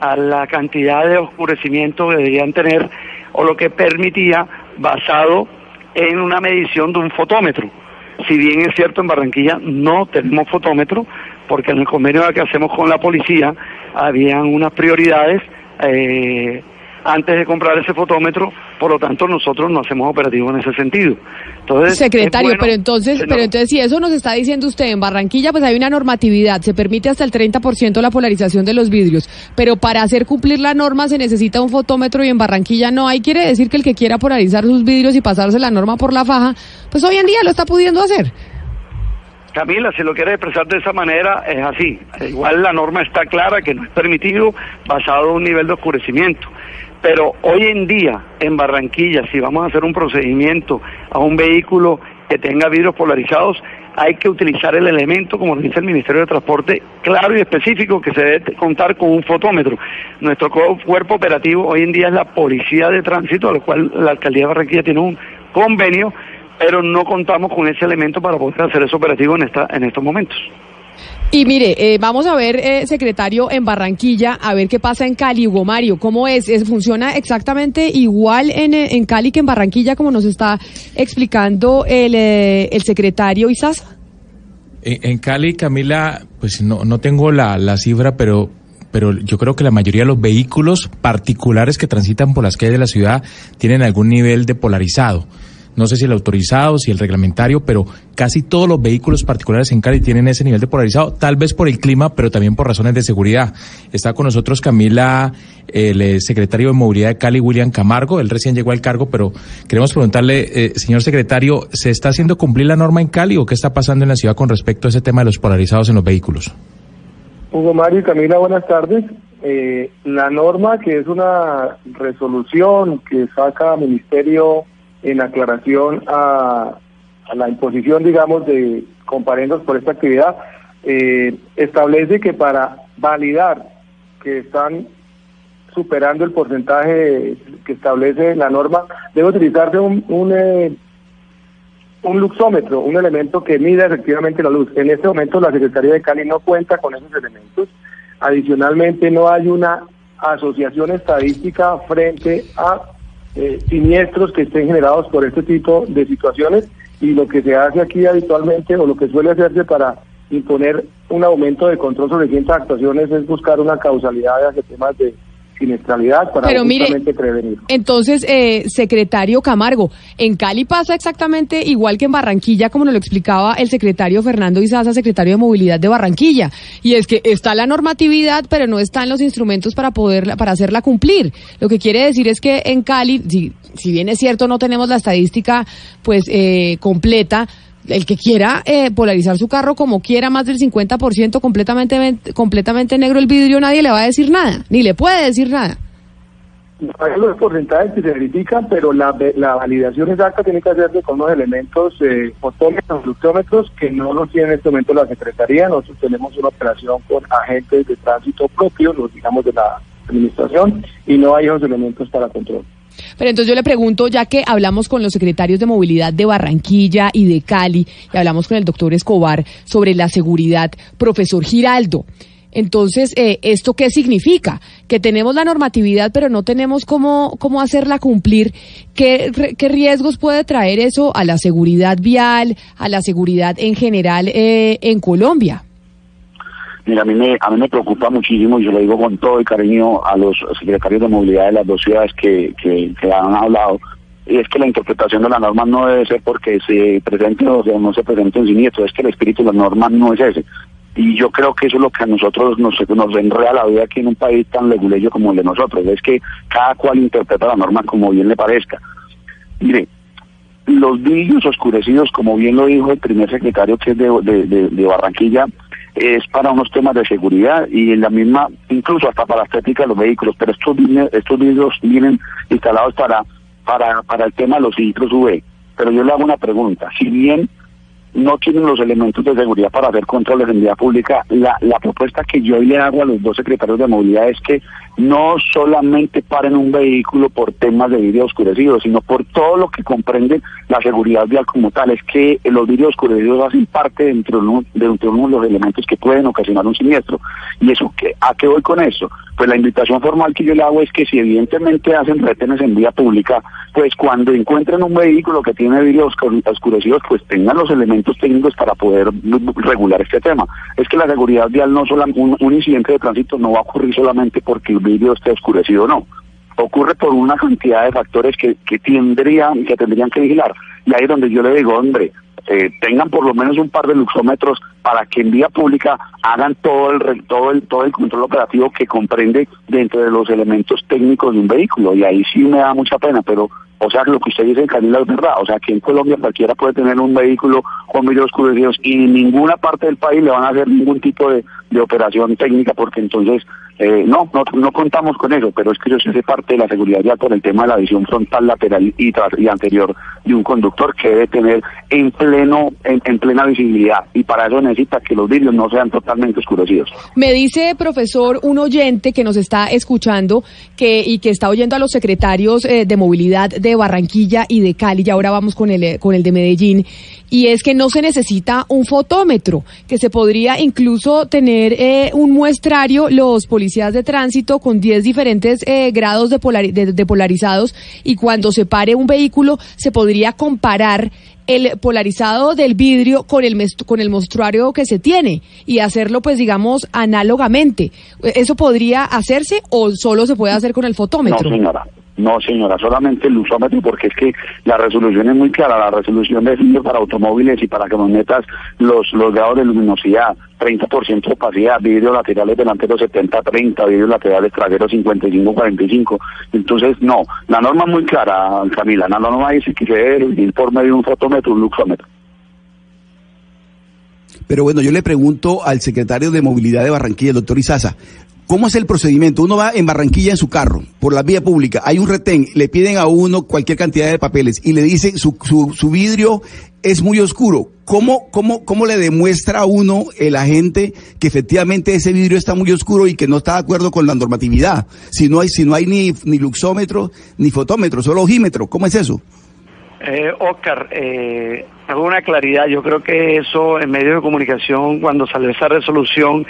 a la cantidad de oscurecimiento que deberían tener o lo que permitía basado en una medición de un fotómetro. Si bien es cierto en Barranquilla no tenemos fotómetro, porque en el convenio que hacemos con la policía habían unas prioridades eh, antes de comprar ese fotómetro, por lo tanto nosotros no hacemos operativo en ese sentido. Entonces, Secretario, bueno pero entonces, pero entonces si eso nos está diciendo usted en Barranquilla, pues hay una normatividad, se permite hasta el 30% la polarización de los vidrios, pero para hacer cumplir la norma se necesita un fotómetro y en Barranquilla no hay, quiere decir que el que quiera polarizar sus vidrios y pasarse la norma por la faja, pues hoy en día lo está pudiendo hacer. Camila, si lo quieres expresar de esa manera, es así. Igual la norma está clara que no es permitido basado en un nivel de oscurecimiento. Pero hoy en día, en Barranquilla, si vamos a hacer un procedimiento a un vehículo que tenga vidrios polarizados, hay que utilizar el elemento, como dice el Ministerio de Transporte, claro y específico, que se debe contar con un fotómetro. Nuestro cuerpo operativo hoy en día es la Policía de Tránsito, a lo cual la Alcaldía de Barranquilla tiene un convenio pero no contamos con ese elemento para poder hacer ese operativo en, esta, en estos momentos. Y mire, eh, vamos a ver, eh, secretario, en Barranquilla, a ver qué pasa en Cali, Hugo Mario, ¿cómo es? ¿Funciona exactamente igual en, eh, en Cali que en Barranquilla, como nos está explicando el, el secretario Isasa? En, en, Cali, Camila, pues no, no tengo la, la cifra, pero pero yo creo que la mayoría de los vehículos particulares que transitan por las calles de la ciudad tienen algún nivel de polarizado no sé si el autorizado, si el reglamentario, pero casi todos los vehículos particulares en Cali tienen ese nivel de polarizado, tal vez por el clima, pero también por razones de seguridad. Está con nosotros Camila, el eh, secretario de Movilidad de Cali, William Camargo, él recién llegó al cargo, pero queremos preguntarle, eh, señor secretario, ¿se está haciendo cumplir la norma en Cali o qué está pasando en la ciudad con respecto a ese tema de los polarizados en los vehículos? Hugo Mario y Camila, buenas tardes. Eh, la norma, que es una resolución que saca Ministerio en aclaración a, la imposición, digamos, de comparendos por esta actividad, eh, establece que para validar que están superando el porcentaje que establece la norma, debe utilizarse un, un, eh, un luxómetro, un elemento que mida efectivamente la luz. En este momento la Secretaría de Cali no cuenta con esos elementos. Adicionalmente no hay una asociación estadística frente a eh, siniestros que estén generados por este tipo de situaciones y lo que se hace aquí habitualmente o lo que suele hacerse para imponer un aumento de control sobre ciertas actuaciones es buscar una causalidad hacia temas de siniestralidad para Pero mire, prevenir. Entonces, eh, secretario Camargo, en Cali pasa exactamente igual que en Barranquilla, como nos lo explicaba el secretario Fernando Izaza, secretario de Movilidad de Barranquilla, y es que está la normatividad, pero no están los instrumentos para poderla, para hacerla cumplir. Lo que quiere decir es que en Cali, si, si bien es cierto, no tenemos la estadística pues eh, completa, el que quiera eh, polarizar su carro como quiera, más del 50% completamente, completamente negro el vidrio, nadie le va a decir nada, ni le puede decir nada. Los porcentajes que se verifican, pero la, la validación exacta tiene que hacerse con unos elementos eh, fotómetros, que no los tiene en este momento la Secretaría. Nosotros tenemos una operación con agentes de tránsito propios, los digamos de la administración, y no hay esos elementos para control. Pero entonces yo le pregunto, ya que hablamos con los secretarios de movilidad de Barranquilla y de Cali, y hablamos con el doctor Escobar sobre la seguridad, profesor Giraldo. Entonces, eh, ¿esto qué significa? Que tenemos la normatividad, pero no tenemos cómo, cómo hacerla cumplir. ¿Qué, ¿Qué riesgos puede traer eso a la seguridad vial, a la seguridad en general eh, en Colombia? Mira, a mí, me, a mí me preocupa muchísimo, y yo lo digo con todo el cariño a los secretarios de movilidad de las dos ciudades que, que, han hablado, y es que la interpretación de la norma no debe ser porque se presente o no se presente un siniestro, es que el espíritu de la norma no es ese. Y yo creo que eso es lo que a nosotros nos, nos enreda la vida aquí en un país tan leguleyo como el de nosotros, es que cada cual interpreta la norma como bien le parezca. Mire, los vidrios oscurecidos, como bien lo dijo el primer secretario que es de, de Barranquilla, es para unos temas de seguridad y en la misma, incluso hasta para la estética de los vehículos, pero estos, estos vidrios vienen instalados para, para, para el tema de los filtros UV. Pero yo le hago una pregunta, si bien no tienen los elementos de seguridad para hacer controles en vía pública. La, propuesta que yo hoy le hago a los dos secretarios de movilidad es que no solamente paren un vehículo por temas de vidrio oscurecido, sino por todo lo que comprende la seguridad vial como tal. Es que los vidrios oscurecidos hacen parte dentro de, uno, de, uno de los elementos que pueden ocasionar un siniestro. ¿Y eso qué? ¿A qué voy con eso? Pues la invitación formal que yo le hago es que si evidentemente hacen retenes en vía pública, pues cuando encuentren un vehículo que tiene vidrios oscurecidos, pues tengan los elementos técnicos para poder regular este tema. Es que la seguridad vial no solo un, incidente de tránsito no va a ocurrir solamente porque el vidrio esté oscurecido o no. Ocurre por una cantidad de factores que, que tendrían, que tendrían que vigilar. Y ahí es donde yo le digo, hombre, eh, tengan por lo menos un par de luxómetros para que en vía pública hagan todo el todo el todo el control operativo que comprende dentro de los elementos técnicos de un vehículo y ahí sí me da mucha pena, pero o sea, lo que usted dice, Camila, es verdad. O sea, que en Colombia cualquiera puede tener un vehículo con vidrios oscurecidos y en ninguna parte del país le van a hacer ningún tipo de, de operación técnica porque entonces eh, no, no, no contamos con eso, pero es que eso hace parte de la seguridad ya por el tema de la visión frontal, lateral y, y anterior de un conductor que debe tener en pleno, en, en plena visibilidad y para eso necesita que los vidrios no sean totalmente oscurecidos. Me dice, profesor, un oyente que nos está escuchando que y que está oyendo a los secretarios eh, de movilidad de Barranquilla y de Cali, y ahora vamos con el, eh, con el de Medellín, y es que no se necesita un fotómetro, que se podría incluso tener eh, un muestrario, los policías de tránsito con 10 diferentes eh, grados de, de- polarizados, y cuando se pare un vehículo se podría comparar el polarizado del vidrio con el con el mostruario que se tiene y hacerlo pues digamos análogamente. ¿Eso podría hacerse o solo se puede hacer con el fotómetro? No. No, señora, solamente el luxómetro, porque es que la resolución es muy clara. La resolución define para automóviles y para camionetas los, los grados de luminosidad, 30% opacidad, vidrios laterales delanteros 70-30, vidrios laterales traseros 55-45. Entonces, no, la norma es muy clara, Camila. La norma dice que se debe medir por medio de un fotómetro, un luxómetro. Pero bueno, yo le pregunto al secretario de Movilidad de Barranquilla, el doctor Izaza, ¿cómo es el procedimiento? Uno va en Barranquilla en su carro, por la vía pública, hay un retén, le piden a uno cualquier cantidad de papeles y le dicen su, su, su vidrio es muy oscuro. ¿Cómo, cómo, ¿Cómo le demuestra a uno el agente que efectivamente ese vidrio está muy oscuro y que no está de acuerdo con la normatividad? Si no hay, si no hay ni, ni luxómetro ni fotómetro, solo ojímetro, ¿cómo es eso? Eh, Oscar, eh, hago una claridad. Yo creo que eso en medios de comunicación, cuando salió esa resolución,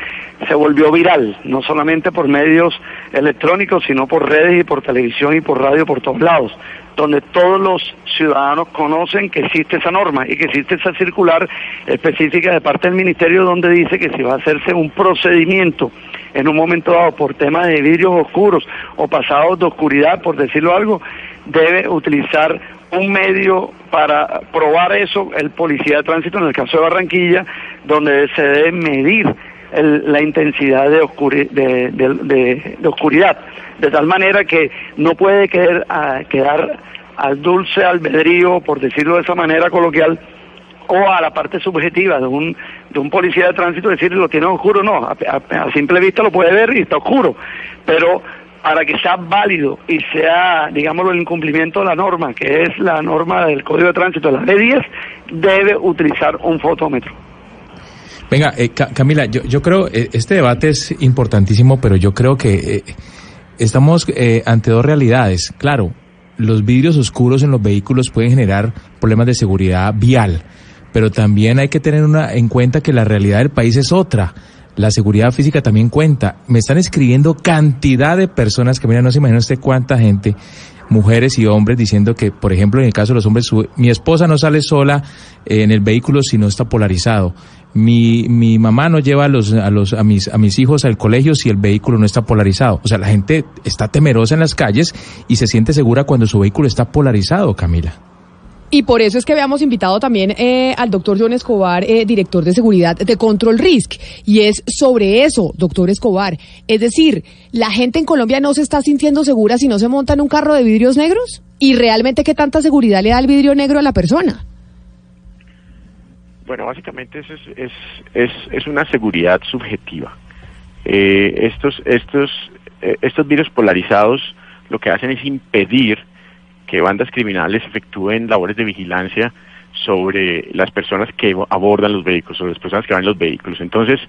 se volvió viral, no solamente por medios electrónicos, sino por redes y por televisión y por radio por todos lados, donde todos los ciudadanos conocen que existe esa norma y que existe esa circular específica de parte del Ministerio donde dice que si va a hacerse un procedimiento en un momento dado por temas de vidrios oscuros o pasados de oscuridad, por decirlo algo, debe utilizar un medio para probar eso, el policía de tránsito en el caso de Barranquilla, donde se debe medir el- la intensidad de, oscuri- de, de- oscuridad, de tal manera que no puede quedar, al dulce albedrío, por decirlo de esa manera coloquial, o a la parte subjetiva de un, de un policía de tránsito decirle lo tiene oscuro, no, a- a simple vista lo puede ver y está oscuro, pero para que sea válido y sea, digámoslo, el incumplimiento de la norma, que es la norma del Código de Tránsito, la B10, debe utilizar un fotómetro. Venga, eh, Ca- Camila, yo, yo creo, eh, este debate es importantísimo, pero yo creo que eh, estamos eh, ante dos realidades. Claro, los vidrios oscuros en los vehículos pueden generar problemas de seguridad vial, pero también hay que tener en cuenta que la realidad del país es otra. La seguridad física también cuenta. Me están escribiendo cantidad de personas que, mira, no se imagina usted cuánta gente mujeres y hombres diciendo que, por ejemplo, en el caso de los hombres, su- mi esposa no sale sola eh, en el vehículo si no está polarizado. Mi, mi mamá no lleva a los, a los, a mis, a mis hijos al colegio si el vehículo no está polarizado. O sea, la gente está temerosa en las calles y se siente segura cuando su vehículo está polarizado, Camila. Y por eso es que habíamos invitado también eh, al doctor John Escobar, eh, director de seguridad de Control Risk. Y es sobre eso, doctor Escobar. Es decir, ¿la gente en Colombia no se está sintiendo segura si no se monta en un carro de vidrios negros? ¿Y realmente qué tanta seguridad le da el vidrio negro a la persona? Bueno, básicamente eso es, es, es, es una seguridad subjetiva. Eh, estos, estos, eh, estos virus polarizados lo que hacen es impedir que bandas criminales efectúen labores de vigilancia sobre las personas que abordan los vehículos, sobre las personas que van en los vehículos. Entonces,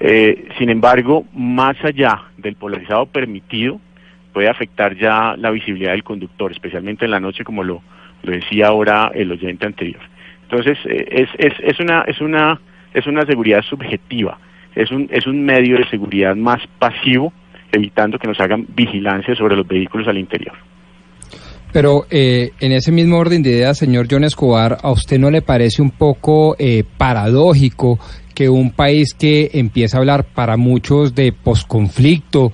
eh, sin embargo, más allá del polarizado permitido, puede afectar ya la visibilidad del conductor, especialmente en la noche, como lo, lo decía ahora el oyente anterior. Entonces, eh, es, es, es, una, es, una, es una seguridad subjetiva, es un, es un medio de seguridad más pasivo, evitando que nos hagan vigilancia sobre los vehículos al interior. Pero eh, en ese mismo orden de ideas, señor John Escobar, ¿a usted no le parece un poco eh, paradójico que un país que empieza a hablar para muchos de posconflicto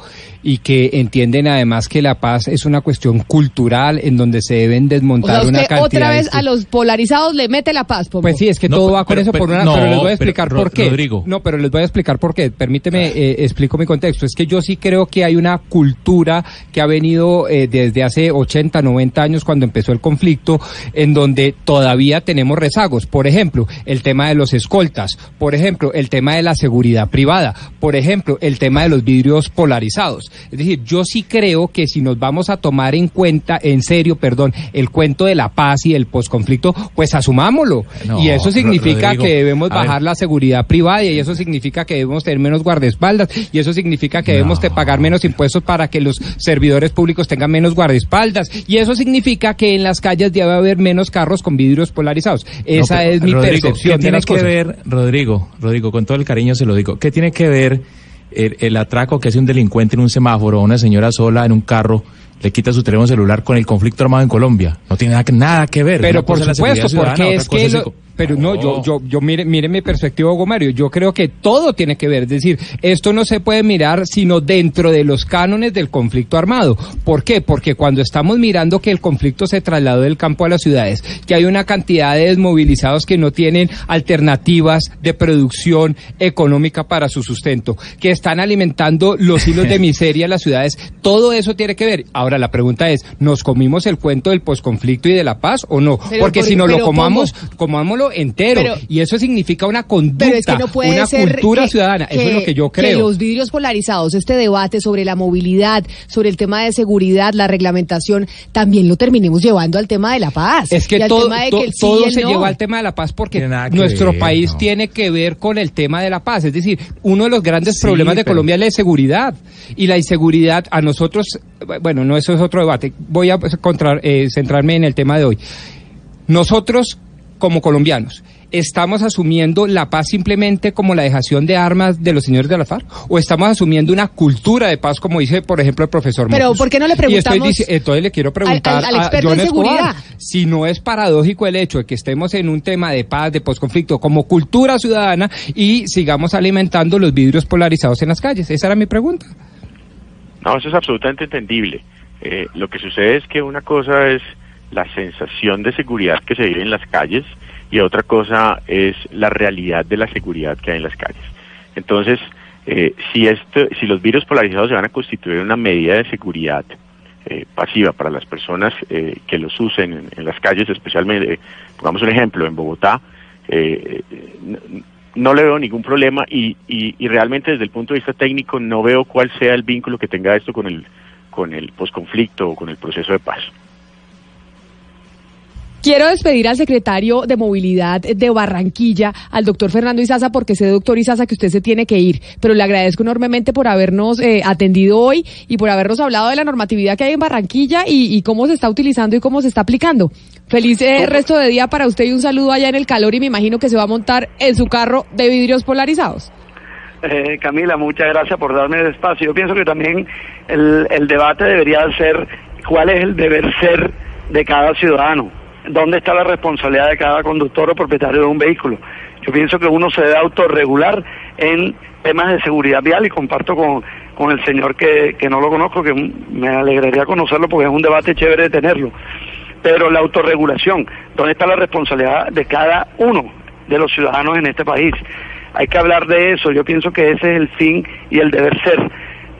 y que entienden además que la paz es una cuestión cultural en donde se deben O desmontar sea, una usted cantidad otra de vez a los polarizados le mete la paz, Pombo. pues sí, es que No, todo pero- va con pero- eso por una, no, pero les voy a explicar por qué. Rodrigo. No, pero les voy a explicar por qué. Permíteme, eh, explico mi contexto. Es que yo sí creo que hay una cultura que ha venido eh, desde hace 80, 90 años cuando empezó el conflicto, en donde todavía tenemos rezagos. Por ejemplo, el tema de los escoltas. Por ejemplo, el tema de la seguridad privada. Por ejemplo, el tema de los vidrios polarizados. Es decir, yo sí creo que si nos vamos a tomar en cuenta, en serio, perdón, el cuento de la paz y el posconflicto, pues asumámoslo. No, y eso significa Rodrigo, que debemos ver. bajar la seguridad privada y eso significa que debemos tener menos guardaespaldas y eso significa que debemos pagar menos impuestos para que los servidores públicos tengan menos guardaespaldas y eso significa que en las calles debe haber menos carros con vidrios polarizados. Esa No, es mi Rodrigo, percepción ¿qué de tiene las que cosas. ver, Rodrigo, Rodrigo, con todo el cariño se lo digo, ¿qué tiene que ver el, el atraco que hace un delincuente en un semáforo a una señora sola en un carro? Le quita su teléfono celular con el conflicto armado en Colombia. No tiene nada, que- nada que ver. Pero por supuesto, porque es que lo- pero no, yo, yo, yo mire, mire mi perspectiva, Hugo Mario. Yo creo que todo tiene que ver. Es decir, esto no se puede mirar sino dentro de los cánones del conflicto armado. ¿Por qué? Porque cuando estamos mirando que el conflicto se trasladó del campo a las ciudades, que hay una cantidad de desmovilizados que no tienen alternativas de producción económica para su sustento, que están alimentando los hilos de miseria en las ciudades, todo eso tiene que ver. Ahora la pregunta es, ¿nos comimos el cuento del posconflicto y de la paz o no? Pero Porque por- si no lo comamos, Pombo, comámoslo entero. Pero- y eso significa una conducta, Pero es que no puede una ser cultura que- ciudadana. eso es lo que yo creo. Que los vidrios polarizados, este debate sobre la movilidad, sobre el tema de seguridad, la reglamentación, también lo terminemos llevando al tema de la paz. Es que todo, tema de to- que el sí todo y el se no. lleva al tema de la paz porque que nuestro ver, país no. tiene que ver con el tema de la paz. Es decir, uno de los grandes Sí, problemas de pero- Colombia es la inseguridad. Y la inseguridad a nosotros, bueno, no, eso es otro debate. Voy a pues, contra- eh, centrarme en el tema de hoy. Nosotros, como colombianos, ¿estamos asumiendo la paz simplemente como la dejación de armas de los señores de la FARC? ¿O estamos asumiendo una cultura de paz, como dice, por ejemplo, el profesor Pero, Mocus? ¿por qué no le Y estoy preguntamos entonces le quiero preguntar al- al a experto John en Escobar, seguridad? si no es paradójico el hecho de que estemos en un tema de paz, de posconflicto, como cultura ciudadana y sigamos alimentando los vidrios polarizados en las calles. Esa era mi pregunta. No, eso es absolutamente entendible. Eh, lo que sucede es que una cosa es la sensación de seguridad que se vive en las calles y otra cosa es la realidad de la seguridad que hay en las calles. Entonces, eh, si, esto, si los virus polarizados se van a constituir una medida de seguridad eh, pasiva para las personas eh, que los usen en, las calles, especialmente, pongamos un ejemplo, en Bogotá, eh, no, no le veo ningún problema y, y, y realmente desde el punto de vista técnico no veo cuál sea el vínculo que tenga esto con el con el posconflicto o con el proceso de paz. Quiero despedir al secretario de Movilidad de Barranquilla, al doctor Fernando Izaza, porque sé, doctor Izaza, que usted se tiene que ir. Pero le agradezco enormemente por habernos eh, atendido hoy y por habernos hablado de la normatividad que hay en Barranquilla y, y cómo se está utilizando y cómo se está aplicando. Feliz eh, resto de día para usted y un saludo allá en el calor y me imagino que se va a montar en su carro de vidrios polarizados. Eh, Camila, muchas gracias por darme el espacio. Yo pienso que también el, el debate debería ser cuál es el deber ser de cada ciudadano, dónde está la responsabilidad de cada conductor o propietario de un vehículo. Yo pienso que uno se debe autorregular en temas de seguridad vial y comparto con, con el señor que, que no lo conozco, que me alegraría conocerlo porque es un debate chévere de tenerlo. Pero la autorregulación, ¿dónde está la responsabilidad de cada uno de los ciudadanos en este país? Hay que hablar de eso, yo pienso que ese es el fin y el deber ser.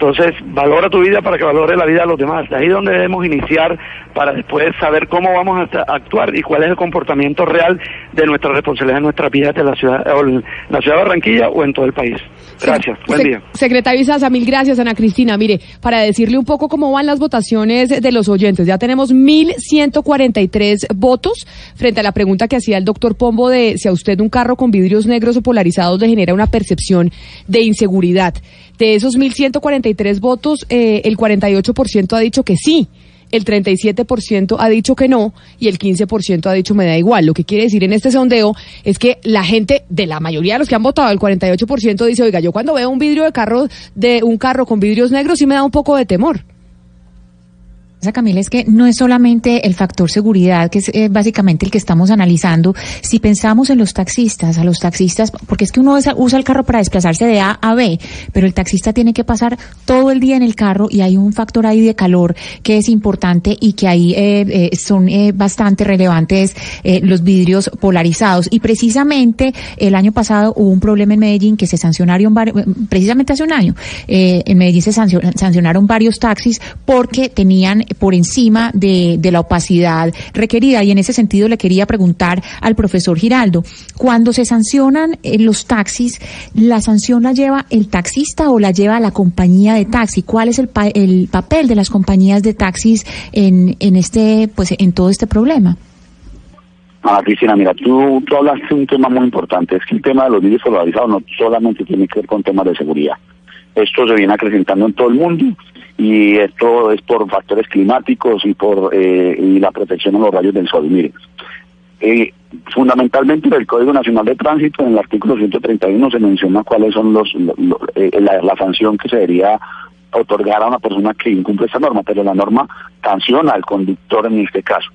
Entonces, valora tu vida para que valore la vida de los demás. De ahí es donde debemos iniciar para después saber cómo vamos a actuar y cuál es el comportamiento real de nuestra responsabilidad en nuestra vida de la ciudad, o en la ciudad de Barranquilla o en todo el país. Gracias, buen día. Secretario Izaza, mil gracias, Ana Cristina. Mire, para decirle un poco cómo van las votaciones de los oyentes, ya tenemos 1.143 votos frente a la pregunta que hacía el doctor Pombo de si a usted un carro con vidrios negros o polarizados le genera una percepción de inseguridad. De esos 1.143 votos, eh, el 48% ha dicho que sí. El 37% ha dicho que no y el 15% ha dicho me da igual. Lo que quiere decir en este sondeo es que la gente, de la mayoría de los que han votado, el 48% dice, oiga, yo cuando veo un vidrio de carro, de un carro con vidrios negros sí me da un poco de temor. Camila, es que no es solamente el factor seguridad, que es eh, básicamente el que estamos analizando. Si pensamos en los taxistas, a los taxistas, porque es que uno usa, el carro para desplazarse de A a B, pero el taxista tiene que pasar todo el día en el carro y hay un factor ahí de calor que es importante y que ahí eh, eh, son eh, bastante relevantes eh, los vidrios polarizados. Y precisamente el año pasado hubo un problema en Medellín que se sancionaron, precisamente hace un año, en Medellín se sancio- sancionaron varios taxis porque tenían por encima de, de la opacidad requerida. Y en ese sentido le quería preguntar al profesor Giraldo, cuando se sancionan eh, los taxis, ¿la sanción la lleva el taxista o la lleva la compañía de taxi? ¿Cuál es el, pa- el papel de las compañías de taxis en, en este, pues, en todo este problema? Ah, Cristina, mira, tú, tú hablaste de un tema muy importante, es que el tema de los vidrios polarizados no solamente tiene que ver con temas de seguridad. Esto se viene acrecentando en todo el mundo y esto es por factores climáticos y por eh, y la protección a los rayos del sol. Mire, eh, fundamentalmente en el Código Nacional de Tránsito, en el artículo 131 se menciona cuáles son los, lo- lo- eh, la sanción que se debería otorgar a una persona que incumple esta norma, pero la norma sanciona al conductor en este caso.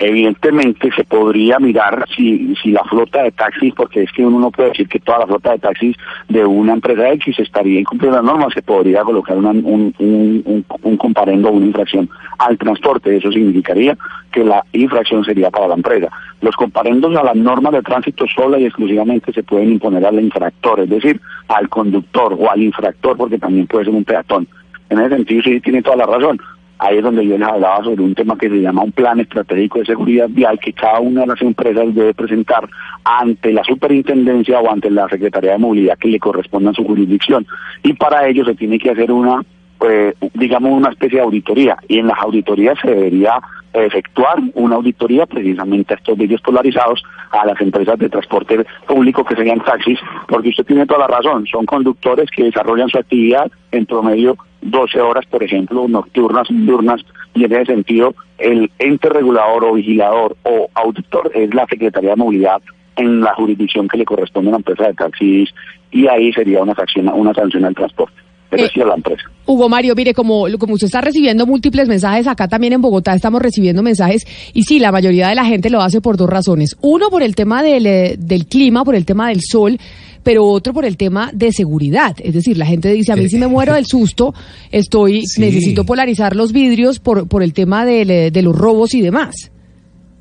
Evidentemente se podría mirar si, si la flota de taxis, porque es que uno no puede decir que toda la flota de taxis de una empresa X estaría incumpliendo las normas, se podría colocar una- un, un, un, un comparendo o una infracción al transporte. Eso significaría que la infracción sería para la empresa. Los comparendos a las normas de tránsito sola y exclusivamente se pueden imponer al infractor, es decir, al conductor o al infractor, porque también puede ser un peatón. En ese sentido sí tiene toda la razón. Ahí es donde yo les hablaba sobre un tema que se llama un plan estratégico de seguridad vial que cada una de las empresas debe presentar ante la superintendencia o ante la Secretaría de Movilidad que le corresponda a su jurisdicción. Y para ello se tiene que hacer una, eh, digamos, una especie de auditoría. Y en las auditorías se debería efectuar una auditoría precisamente a estos vídeos polarizados a las empresas de transporte público que serían taxis, porque usted tiene toda la razón, son conductores que desarrollan su actividad en promedio 12 horas, por ejemplo, nocturnas, diurnas, y en ese sentido el ente regulador o vigilador o auditor es la Secretaría de Movilidad en la jurisdicción que le corresponde a la empresa de taxis y ahí sería una una sanción al transporte, pero Eh, sí a la empresa. Hugo Mario, mire, como, como usted está recibiendo múltiples mensajes, acá también en Bogotá estamos recibiendo mensajes, y sí, la mayoría de la gente lo hace por dos razones. Uno, por el tema del, eh, del clima, por el tema del sol, pero otro por el tema de seguridad. Es decir, la gente dice, a mí si me muero del susto, estoy, Sí. necesito polarizar los vidrios por, por el tema del, eh, de los robos y demás.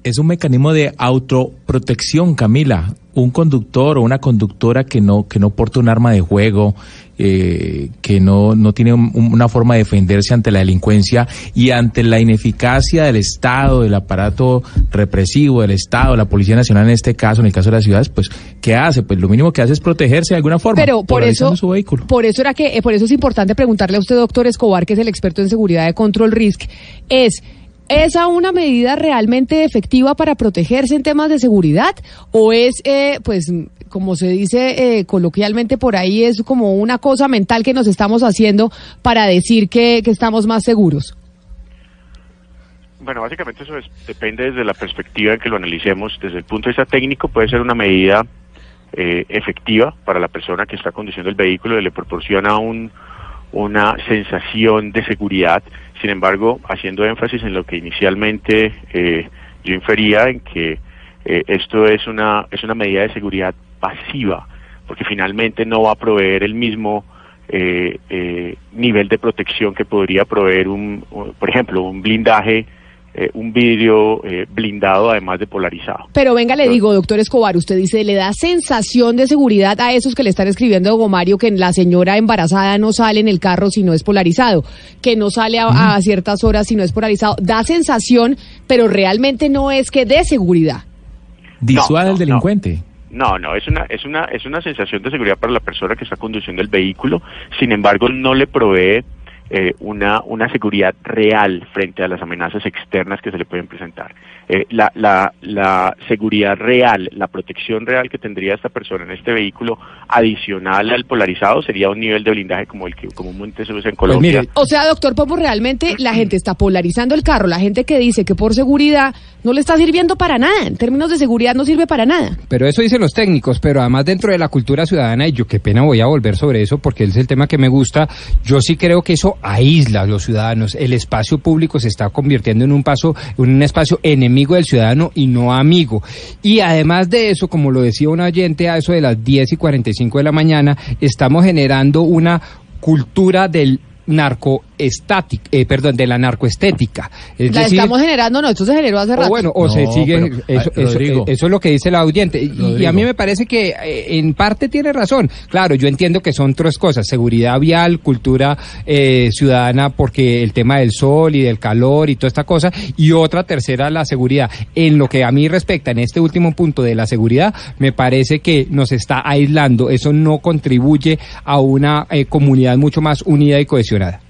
Es un mecanismo de autoprotección, Camila. Un conductor o una conductora que no que no porta un arma de juego, eh, que no no tiene un- una forma de defenderse ante la delincuencia y ante la ineficacia del Estado, del aparato represivo del Estado, la Policía Nacional en este caso, en el caso de las ciudades, pues ¿qué hace? Pues lo mínimo que hace es protegerse de alguna forma. Pero por eso, su vehículo. por eso era que, eh, por eso es importante preguntarle a usted, doctor Escobar, que es el experto en seguridad de Control Risk, es ¿Esa una medida realmente efectiva para protegerse en temas de seguridad? ¿O es, eh, pues, como se dice eh, coloquialmente por ahí, es como una cosa mental que nos estamos haciendo para decir que, estamos más seguros? Bueno, básicamente eso es- depende desde la perspectiva en que lo analicemos. Desde el punto de vista técnico puede ser una medida eh, efectiva para la persona que está conduciendo el vehículo, le proporciona un, una sensación de seguridad. Sin embargo, haciendo énfasis en lo que inicialmente eh, yo infería, en que eh, esto es una, es una medida de seguridad pasiva, porque finalmente no va a proveer el mismo eh, eh, nivel de protección que podría proveer un, por ejemplo, un blindaje, eh, un vidrio eh, blindado además de polarizado. Pero venga, le digo, doctor Escobar, usted dice, ¿le da sensación de seguridad a esos que le están escribiendo a Hugo Mario que la señora embarazada no sale en el carro si no es polarizado, que no sale a, a ciertas horas si no es polarizado? Da sensación, pero realmente no es que dé seguridad. Disuade no, al delincuente. No, no, es una, es una, es una sensación de seguridad para la persona que está conduciendo el vehículo. Sin embargo, no le provee eh, una, una seguridad real frente a las amenazas externas que se le pueden presentar. Eh, la, la, la seguridad real, la protección real que tendría esta persona en este vehículo, adicional al polarizado, sería un nivel de blindaje como el que comúnmente se usa en Colombia. O sea, doctor Pombo, realmente la gente está polarizando el carro. La gente que dice que por seguridad no le está sirviendo para nada. En términos de seguridad no sirve para nada. Pero eso dicen los técnicos, pero además dentro de la cultura ciudadana, y yo qué pena voy a volver sobre eso porque es el tema que me gusta, yo sí creo que eso aísla a los ciudadanos. El espacio público se está convirtiendo en un paso, en un espacio enemigo del ciudadano y no amigo. Y además de eso, como lo decía un oyente a eso de las 10 y 45 de la mañana, estamos generando una cultura del narcoestática, eh, perdón, de la narcoestética. Es la decir, estamos generando, no, esto se generó hace o rato. bueno, o se sigue, pero, eso, ay, eso- Rodrigo. eso es lo que dice la oyente. Y- Y, a mí me parece que eh, en parte tiene razón. Claro, yo entiendo que son tres cosas, seguridad vial, cultura eh, ciudadana, porque el tema del sol y del calor y toda esta cosa, y otra tercera, la seguridad. En lo que a mí respecta, en este último punto de la seguridad, me parece que nos está aislando. Eso no contribuye a una eh, comunidad mucho más unida y cohesionada.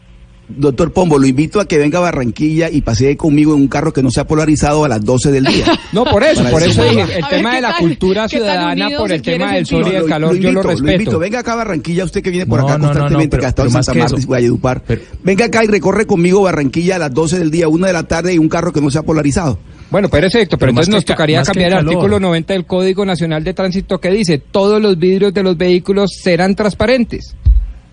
Doctor Pombo, lo invito a que venga a Barranquilla y pasee conmigo en un carro que no sea polarizado a las 12 del día. No, por eso, por eso dije, el tema ¿qué de la tal? cultura ¿Qué tan ciudadana por el tema del sol y el Lo- calor, lo yo lo invito, respeto. invito. Venga acá a Barranquilla, usted que viene por No, acá no, no, no, constantemente, pero- que ha estado en más Santa Marta y. Valledupar. Venga acá y recorre conmigo Barranquilla a las 12 del día, 1 de la tarde y un carro que no sea polarizado. Bueno, perfecto, pero, Pero entonces nos tocaría cambiar el artículo 90 del Código Nacional de Tránsito que dice todos los vidrios de los vehículos serán transparentes.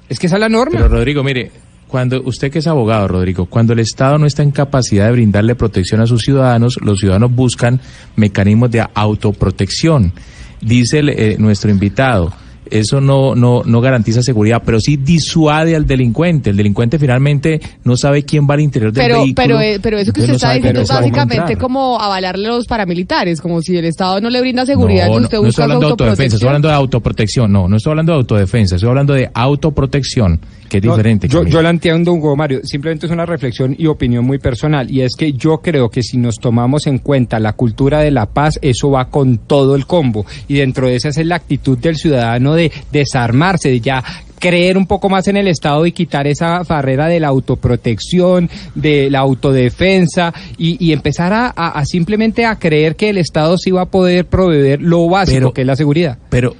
Es que esa es la norma. Pero Rodrigo, mire, cuando usted que es abogado, Rodrigo, cuando el Estado no está en capacidad de brindarle protección a sus ciudadanos, los ciudadanos buscan mecanismos de autoprotección. Dice el, eh, nuestro invitado, eso no, no, no garantiza seguridad, pero sí disuade al delincuente. El delincuente finalmente no sabe quién va al interior del Pero, vehículo. pero, eh, pero eso que usted no está diciendo es básicamente como avalarle a los paramilitares, como si el Estado no le brinda seguridad, No, no, usted no busca estoy hablando de autodefensa, estoy hablando de autoprotección. No, no estoy hablando de autodefensa, estoy hablando de autoprotección, que es No, diferente. Yo, yo la entiendo, Hugo Mario. Simplemente es una reflexión y opinión muy personal. Y es que yo creo que si nos tomamos en cuenta la cultura de la paz, eso va con todo el combo. Y dentro de esa es la actitud del ciudadano de desarmarse, de ya creer un poco más en el Estado y quitar esa barrera de la autoprotección, de la autodefensa y, y empezar a, a- a simplemente a creer que el Estado sí va a poder proveer lo básico, Pero- que es la seguridad. Pero,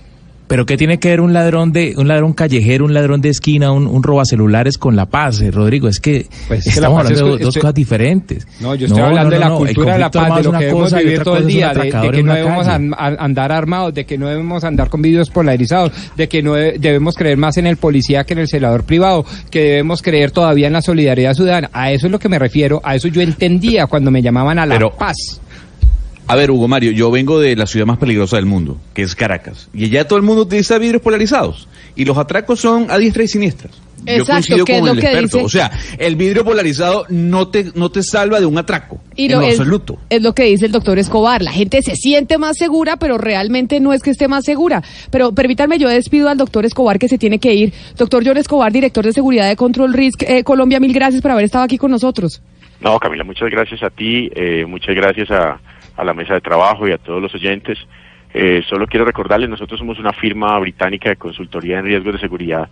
pero ¿qué tiene que ver un ladrón de, un ladrón callejero, un ladrón de esquina, un, un robacelulares con la paz, eh, Rodrigo? Es que Pues es que la estamos paz es hablando de dos estoy- cosas diferentes. No, yo estoy hablando de la cultura de la paz, de lo una que debemos vivir todo el día, de, que no debemos an- andar armados, de que no debemos andar con vidrios polarizados, de que no de- debemos creer más en el policía que en el celador privado, que debemos creer todavía en la solidaridad ciudadana. A eso es lo que me refiero, a eso yo entendía cuando me llamaban a la Pero- paz. A ver, Hugo Mario, yo vengo de la ciudad más peligrosa del mundo, que es Caracas. Y allá todo el mundo utiliza vidrios polarizados. Y los atracos son a diestra y siniestra. yo Exacto, coincido ¿qué es con lo el que experto. dice? O sea, el vidrio polarizado no te, no te salva de un atraco. Y en lo lo es, absoluto. es lo que dice el doctor Escobar. La gente se siente más segura, pero realmente no es que esté más segura. Pero permítanme, yo despido al doctor Escobar que se tiene que ir. Doctor John Escobar, director de seguridad de Control Risk eh, Colombia, mil gracias por haber estado aquí con nosotros. No, Camila, muchas gracias a ti, eh, muchas gracias a, a la mesa de trabajo y a todos los oyentes. Eh, solo quiero recordarles, nosotros somos una firma británica de consultoría en riesgos de seguridad.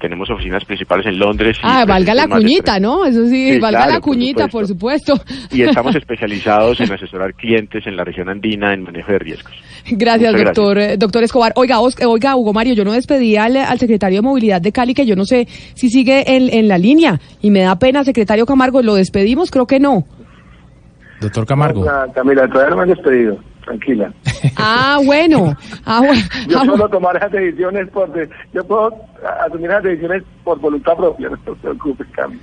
Tenemos oficinas principales en Londres. y Ah, valga la cuñita, ¿no? Eso sí, Sí, valga claro, la por cuñita, por supuesto. Y estamos especializados en asesorar clientes en la región andina en manejo de riesgos. Gracias, Muchas doctor, doctor Escobar. Oiga, Os- eh, oiga, Hugo Mario, yo no despedí al, al secretario de Movilidad de Cali, que yo no sé si sigue en, en la línea. Y me da pena, secretario Camargo, ¿lo despedimos? Creo que no. Doctor Camargo. Camila, todavía no me han despedido. Tranquila. Ah, bueno. Ah, bueno. Yo Ah, puedo tomar esas decisiones por... de- yo puedo asumir esas decisiones por voluntad propia. No se preocupe, Camila.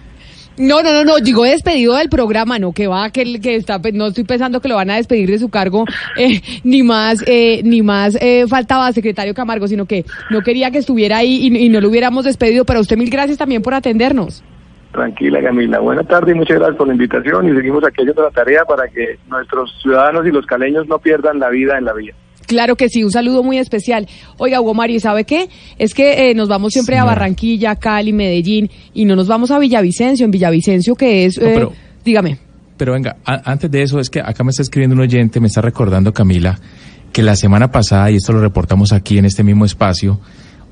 No, no, no, no, digo despedido del programa, no, que va, que, que está, no estoy pensando que lo van a despedir de su cargo, eh, ni más, eh, ni más eh, faltaba secretario Camargo, sino que no quería que estuviera ahí y, y no lo hubiéramos despedido, pero a usted mil gracias también por atendernos. Tranquila, Camila. Buenas tardes y muchas gracias por la invitación y seguimos aquí haciendo la tarea para que nuestros ciudadanos y los caleños no pierdan la vida en la vía. Claro que sí, un saludo muy especial. Oiga, Hugo Mario, ¿y ¿sabe qué? Es que eh, nos vamos siempre a. Barranquilla, Cali, Medellín, y no nos vamos a Villavicencio, en Villavicencio que es, No, eh, pero- dígame. Pero venga, a- antes de eso, es que acá me está escribiendo un oyente, me está recordando Camila, que la semana pasada, y esto lo reportamos aquí en este mismo espacio,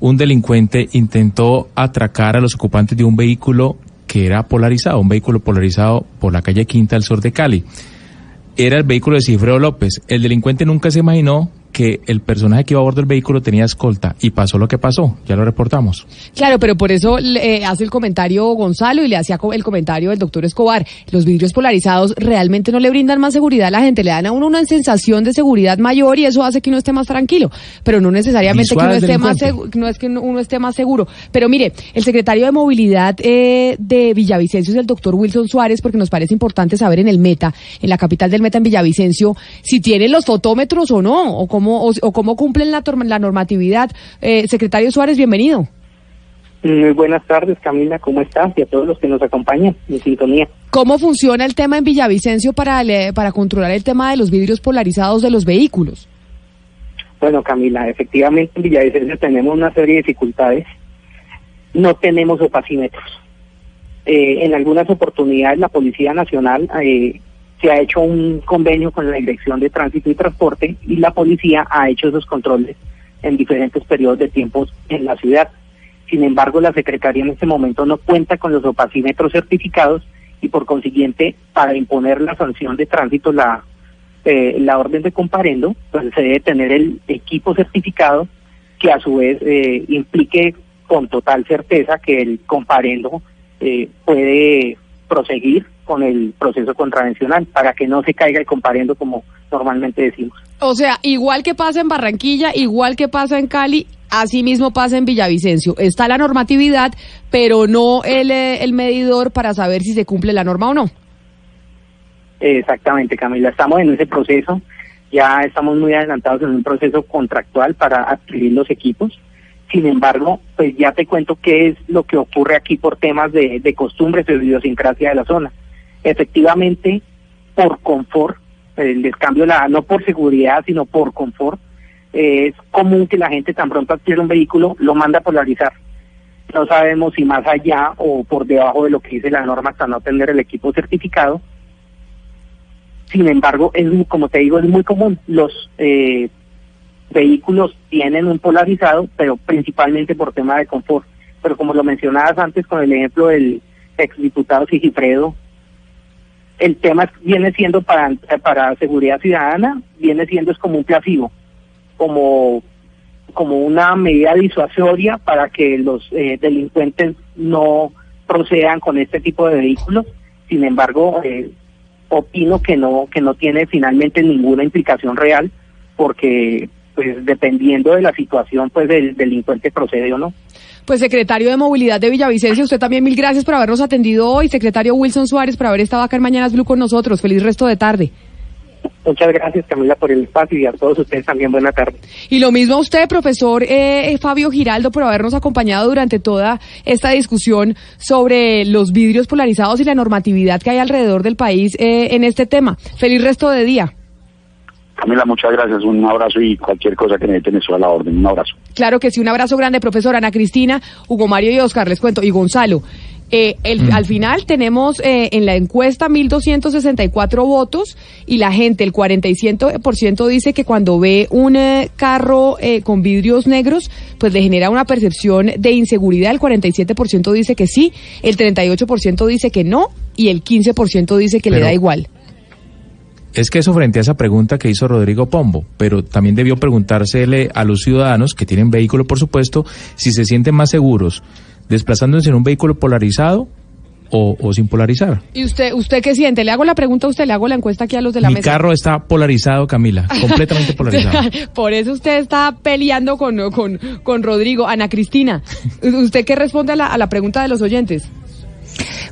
un delincuente intentó atracar a los ocupantes de un vehículo que era polarizado, un vehículo polarizado por la calle Quinta al sur de Cali. Era el vehículo de Cifreo López. El delincuente nunca se imaginó que el personaje que iba a bordo del vehículo tenía escolta y pasó lo que pasó, ya lo reportamos. Claro, pero por eso le hace el comentario Gonzalo y le hacía el comentario el doctor Escobar. Los vidrios polarizados realmente no le brindan más seguridad a la gente, le dan a uno una sensación de seguridad mayor y eso hace que uno esté más tranquilo, pero no necesariamente que uno esté más no es que uno uno esté más seguro. Pero mire, el secretario de Movilidad eh, de Villavicencio es el doctor Wilson Suárez, porque nos parece importante saber en el Meta, en la capital del Meta en Villavicencio, si tienen los fotómetros o no, o cómo, o, o cómo cumplen la, normatividad. Eh, secretario Suárez, bienvenido. Muy buenas tardes, Camila, ¿cómo estás? Y a todos los que nos acompañan en sintonía. ¿Cómo funciona el tema en Villavicencio para, le- para controlar el tema de los vidrios polarizados de los vehículos? Bueno, Camila, efectivamente en Villavicencio tenemos una serie de dificultades. No tenemos opacímetros. Eh, en algunas oportunidades la Policía Nacional eh, se ha hecho un convenio con la Dirección de Tránsito y Transporte y la policía ha hecho esos controles en diferentes periodos de tiempos en la ciudad. Sin embargo, la Secretaría en este momento no cuenta con los opacímetros certificados y por consiguiente, para imponer la sanción de tránsito, la, eh, la orden de comparendo, pues se debe tener el equipo certificado que a su vez eh, implique con total certeza que el comparendo eh, puede proseguir con el proceso contravencional para que no se caiga el comparendo como normalmente decimos. O sea, igual que pasa en Barranquilla, igual que pasa en Cali, así mismo pasa en Villavicencio. Está la normatividad, pero no el, eh, el medidor para saber si se cumple la norma o no. Exactamente, Camila. Estamos en ese proceso. Ya estamos muy adelantados en un proceso contractual para adquirir los equipos. Sin embargo, pues ya te cuento qué es lo que ocurre aquí por temas de, de costumbres de idiosincrasia de la zona. Efectivamente, por confort, el descambio la, no por seguridad, sino por confort, eh, es común que la gente tan pronto adquiere un vehículo lo manda a polarizar. No sabemos si más allá o por debajo de lo que dice la norma hasta no tener el equipo certificado. Sin embargo, es como te digo, es muy común. Los eh, vehículos tienen un polarizado, pero principalmente por tema de confort. Pero como lo mencionabas antes con el ejemplo del exdiputado Sigifredo, el tema viene siendo para, para seguridad ciudadana, viene siendo es como un placebo, como, como una medida disuasoria para que los eh, delincuentes no procedan con este tipo de vehículos. Sin embargo, eh, opino que no que no tiene finalmente ninguna implicación real porque pues dependiendo de la situación pues el delincuente procede o no. Pues secretario de Movilidad de Villavicencio, usted también mil gracias por habernos atendido hoy. Secretario Wilson Suárez por haber estado acá en Mañanas Blue con nosotros. Feliz resto de tarde. Muchas gracias Camila por el espacio y a todos ustedes también buena tarde. Y lo mismo a usted, profesor eh, Fabio Giraldo, por habernos acompañado durante toda esta discusión sobre los vidrios polarizados y la normatividad que hay alrededor del país eh, en este tema. Feliz resto de día. Camila, muchas gracias. Un abrazo y cualquier cosa que necesiten estoy a la orden. Un abrazo. Claro que sí, un abrazo grande, profesor Ana Cristina, Hugo Mario y Oscar, les cuento, y Gonzalo. Eh, el- Al final tenemos eh, en la encuesta 1.264 votos y la gente, el 47% dice que cuando ve un eh, carro eh, con vidrios negros, pues le genera una percepción de inseguridad. El 47% dice que sí, el 38% dice que no y el 15% dice que le da igual. Es que eso frente a esa pregunta que hizo Rodrigo Pombo, pero también debió preguntársele a los ciudadanos que tienen vehículo, por supuesto, si se sienten más seguros desplazándose en un vehículo polarizado o, o sin polarizar. ¿Y usted, usted qué siente? Le hago la pregunta a usted, le hago la encuesta aquí a los de la Mi mesa. carro está polarizado, Camila, completamente polarizado. Por eso usted está peleando con, con, con Rodrigo. Ana Cristina, ¿usted qué responde a la, a la pregunta de los oyentes?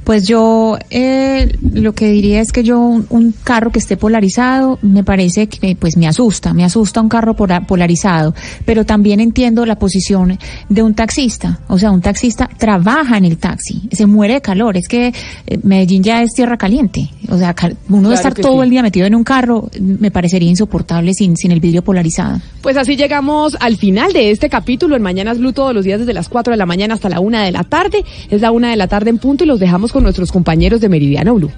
Pues yo eh, lo que diría es que yo un, un carro que esté polarizado me parece que pues me asusta, me asusta un carro polarizado, pero también entiendo la posición de un taxista, o sea, un taxista trabaja en el taxi, se muere de calor, es que eh, Medellín ya es tierra caliente, o sea, uno Claro de estar todo sí. el día metido en un carro me parecería insoportable sin, sin el vidrio polarizado. Pues así llegamos al final de este capítulo en Mañanas Blue todos los días desde las 4 de la mañana hasta la 1 de la tarde. Es la 1 de la tarde en punto y los dejamos con nuestros compañeros de Meridiano Blue.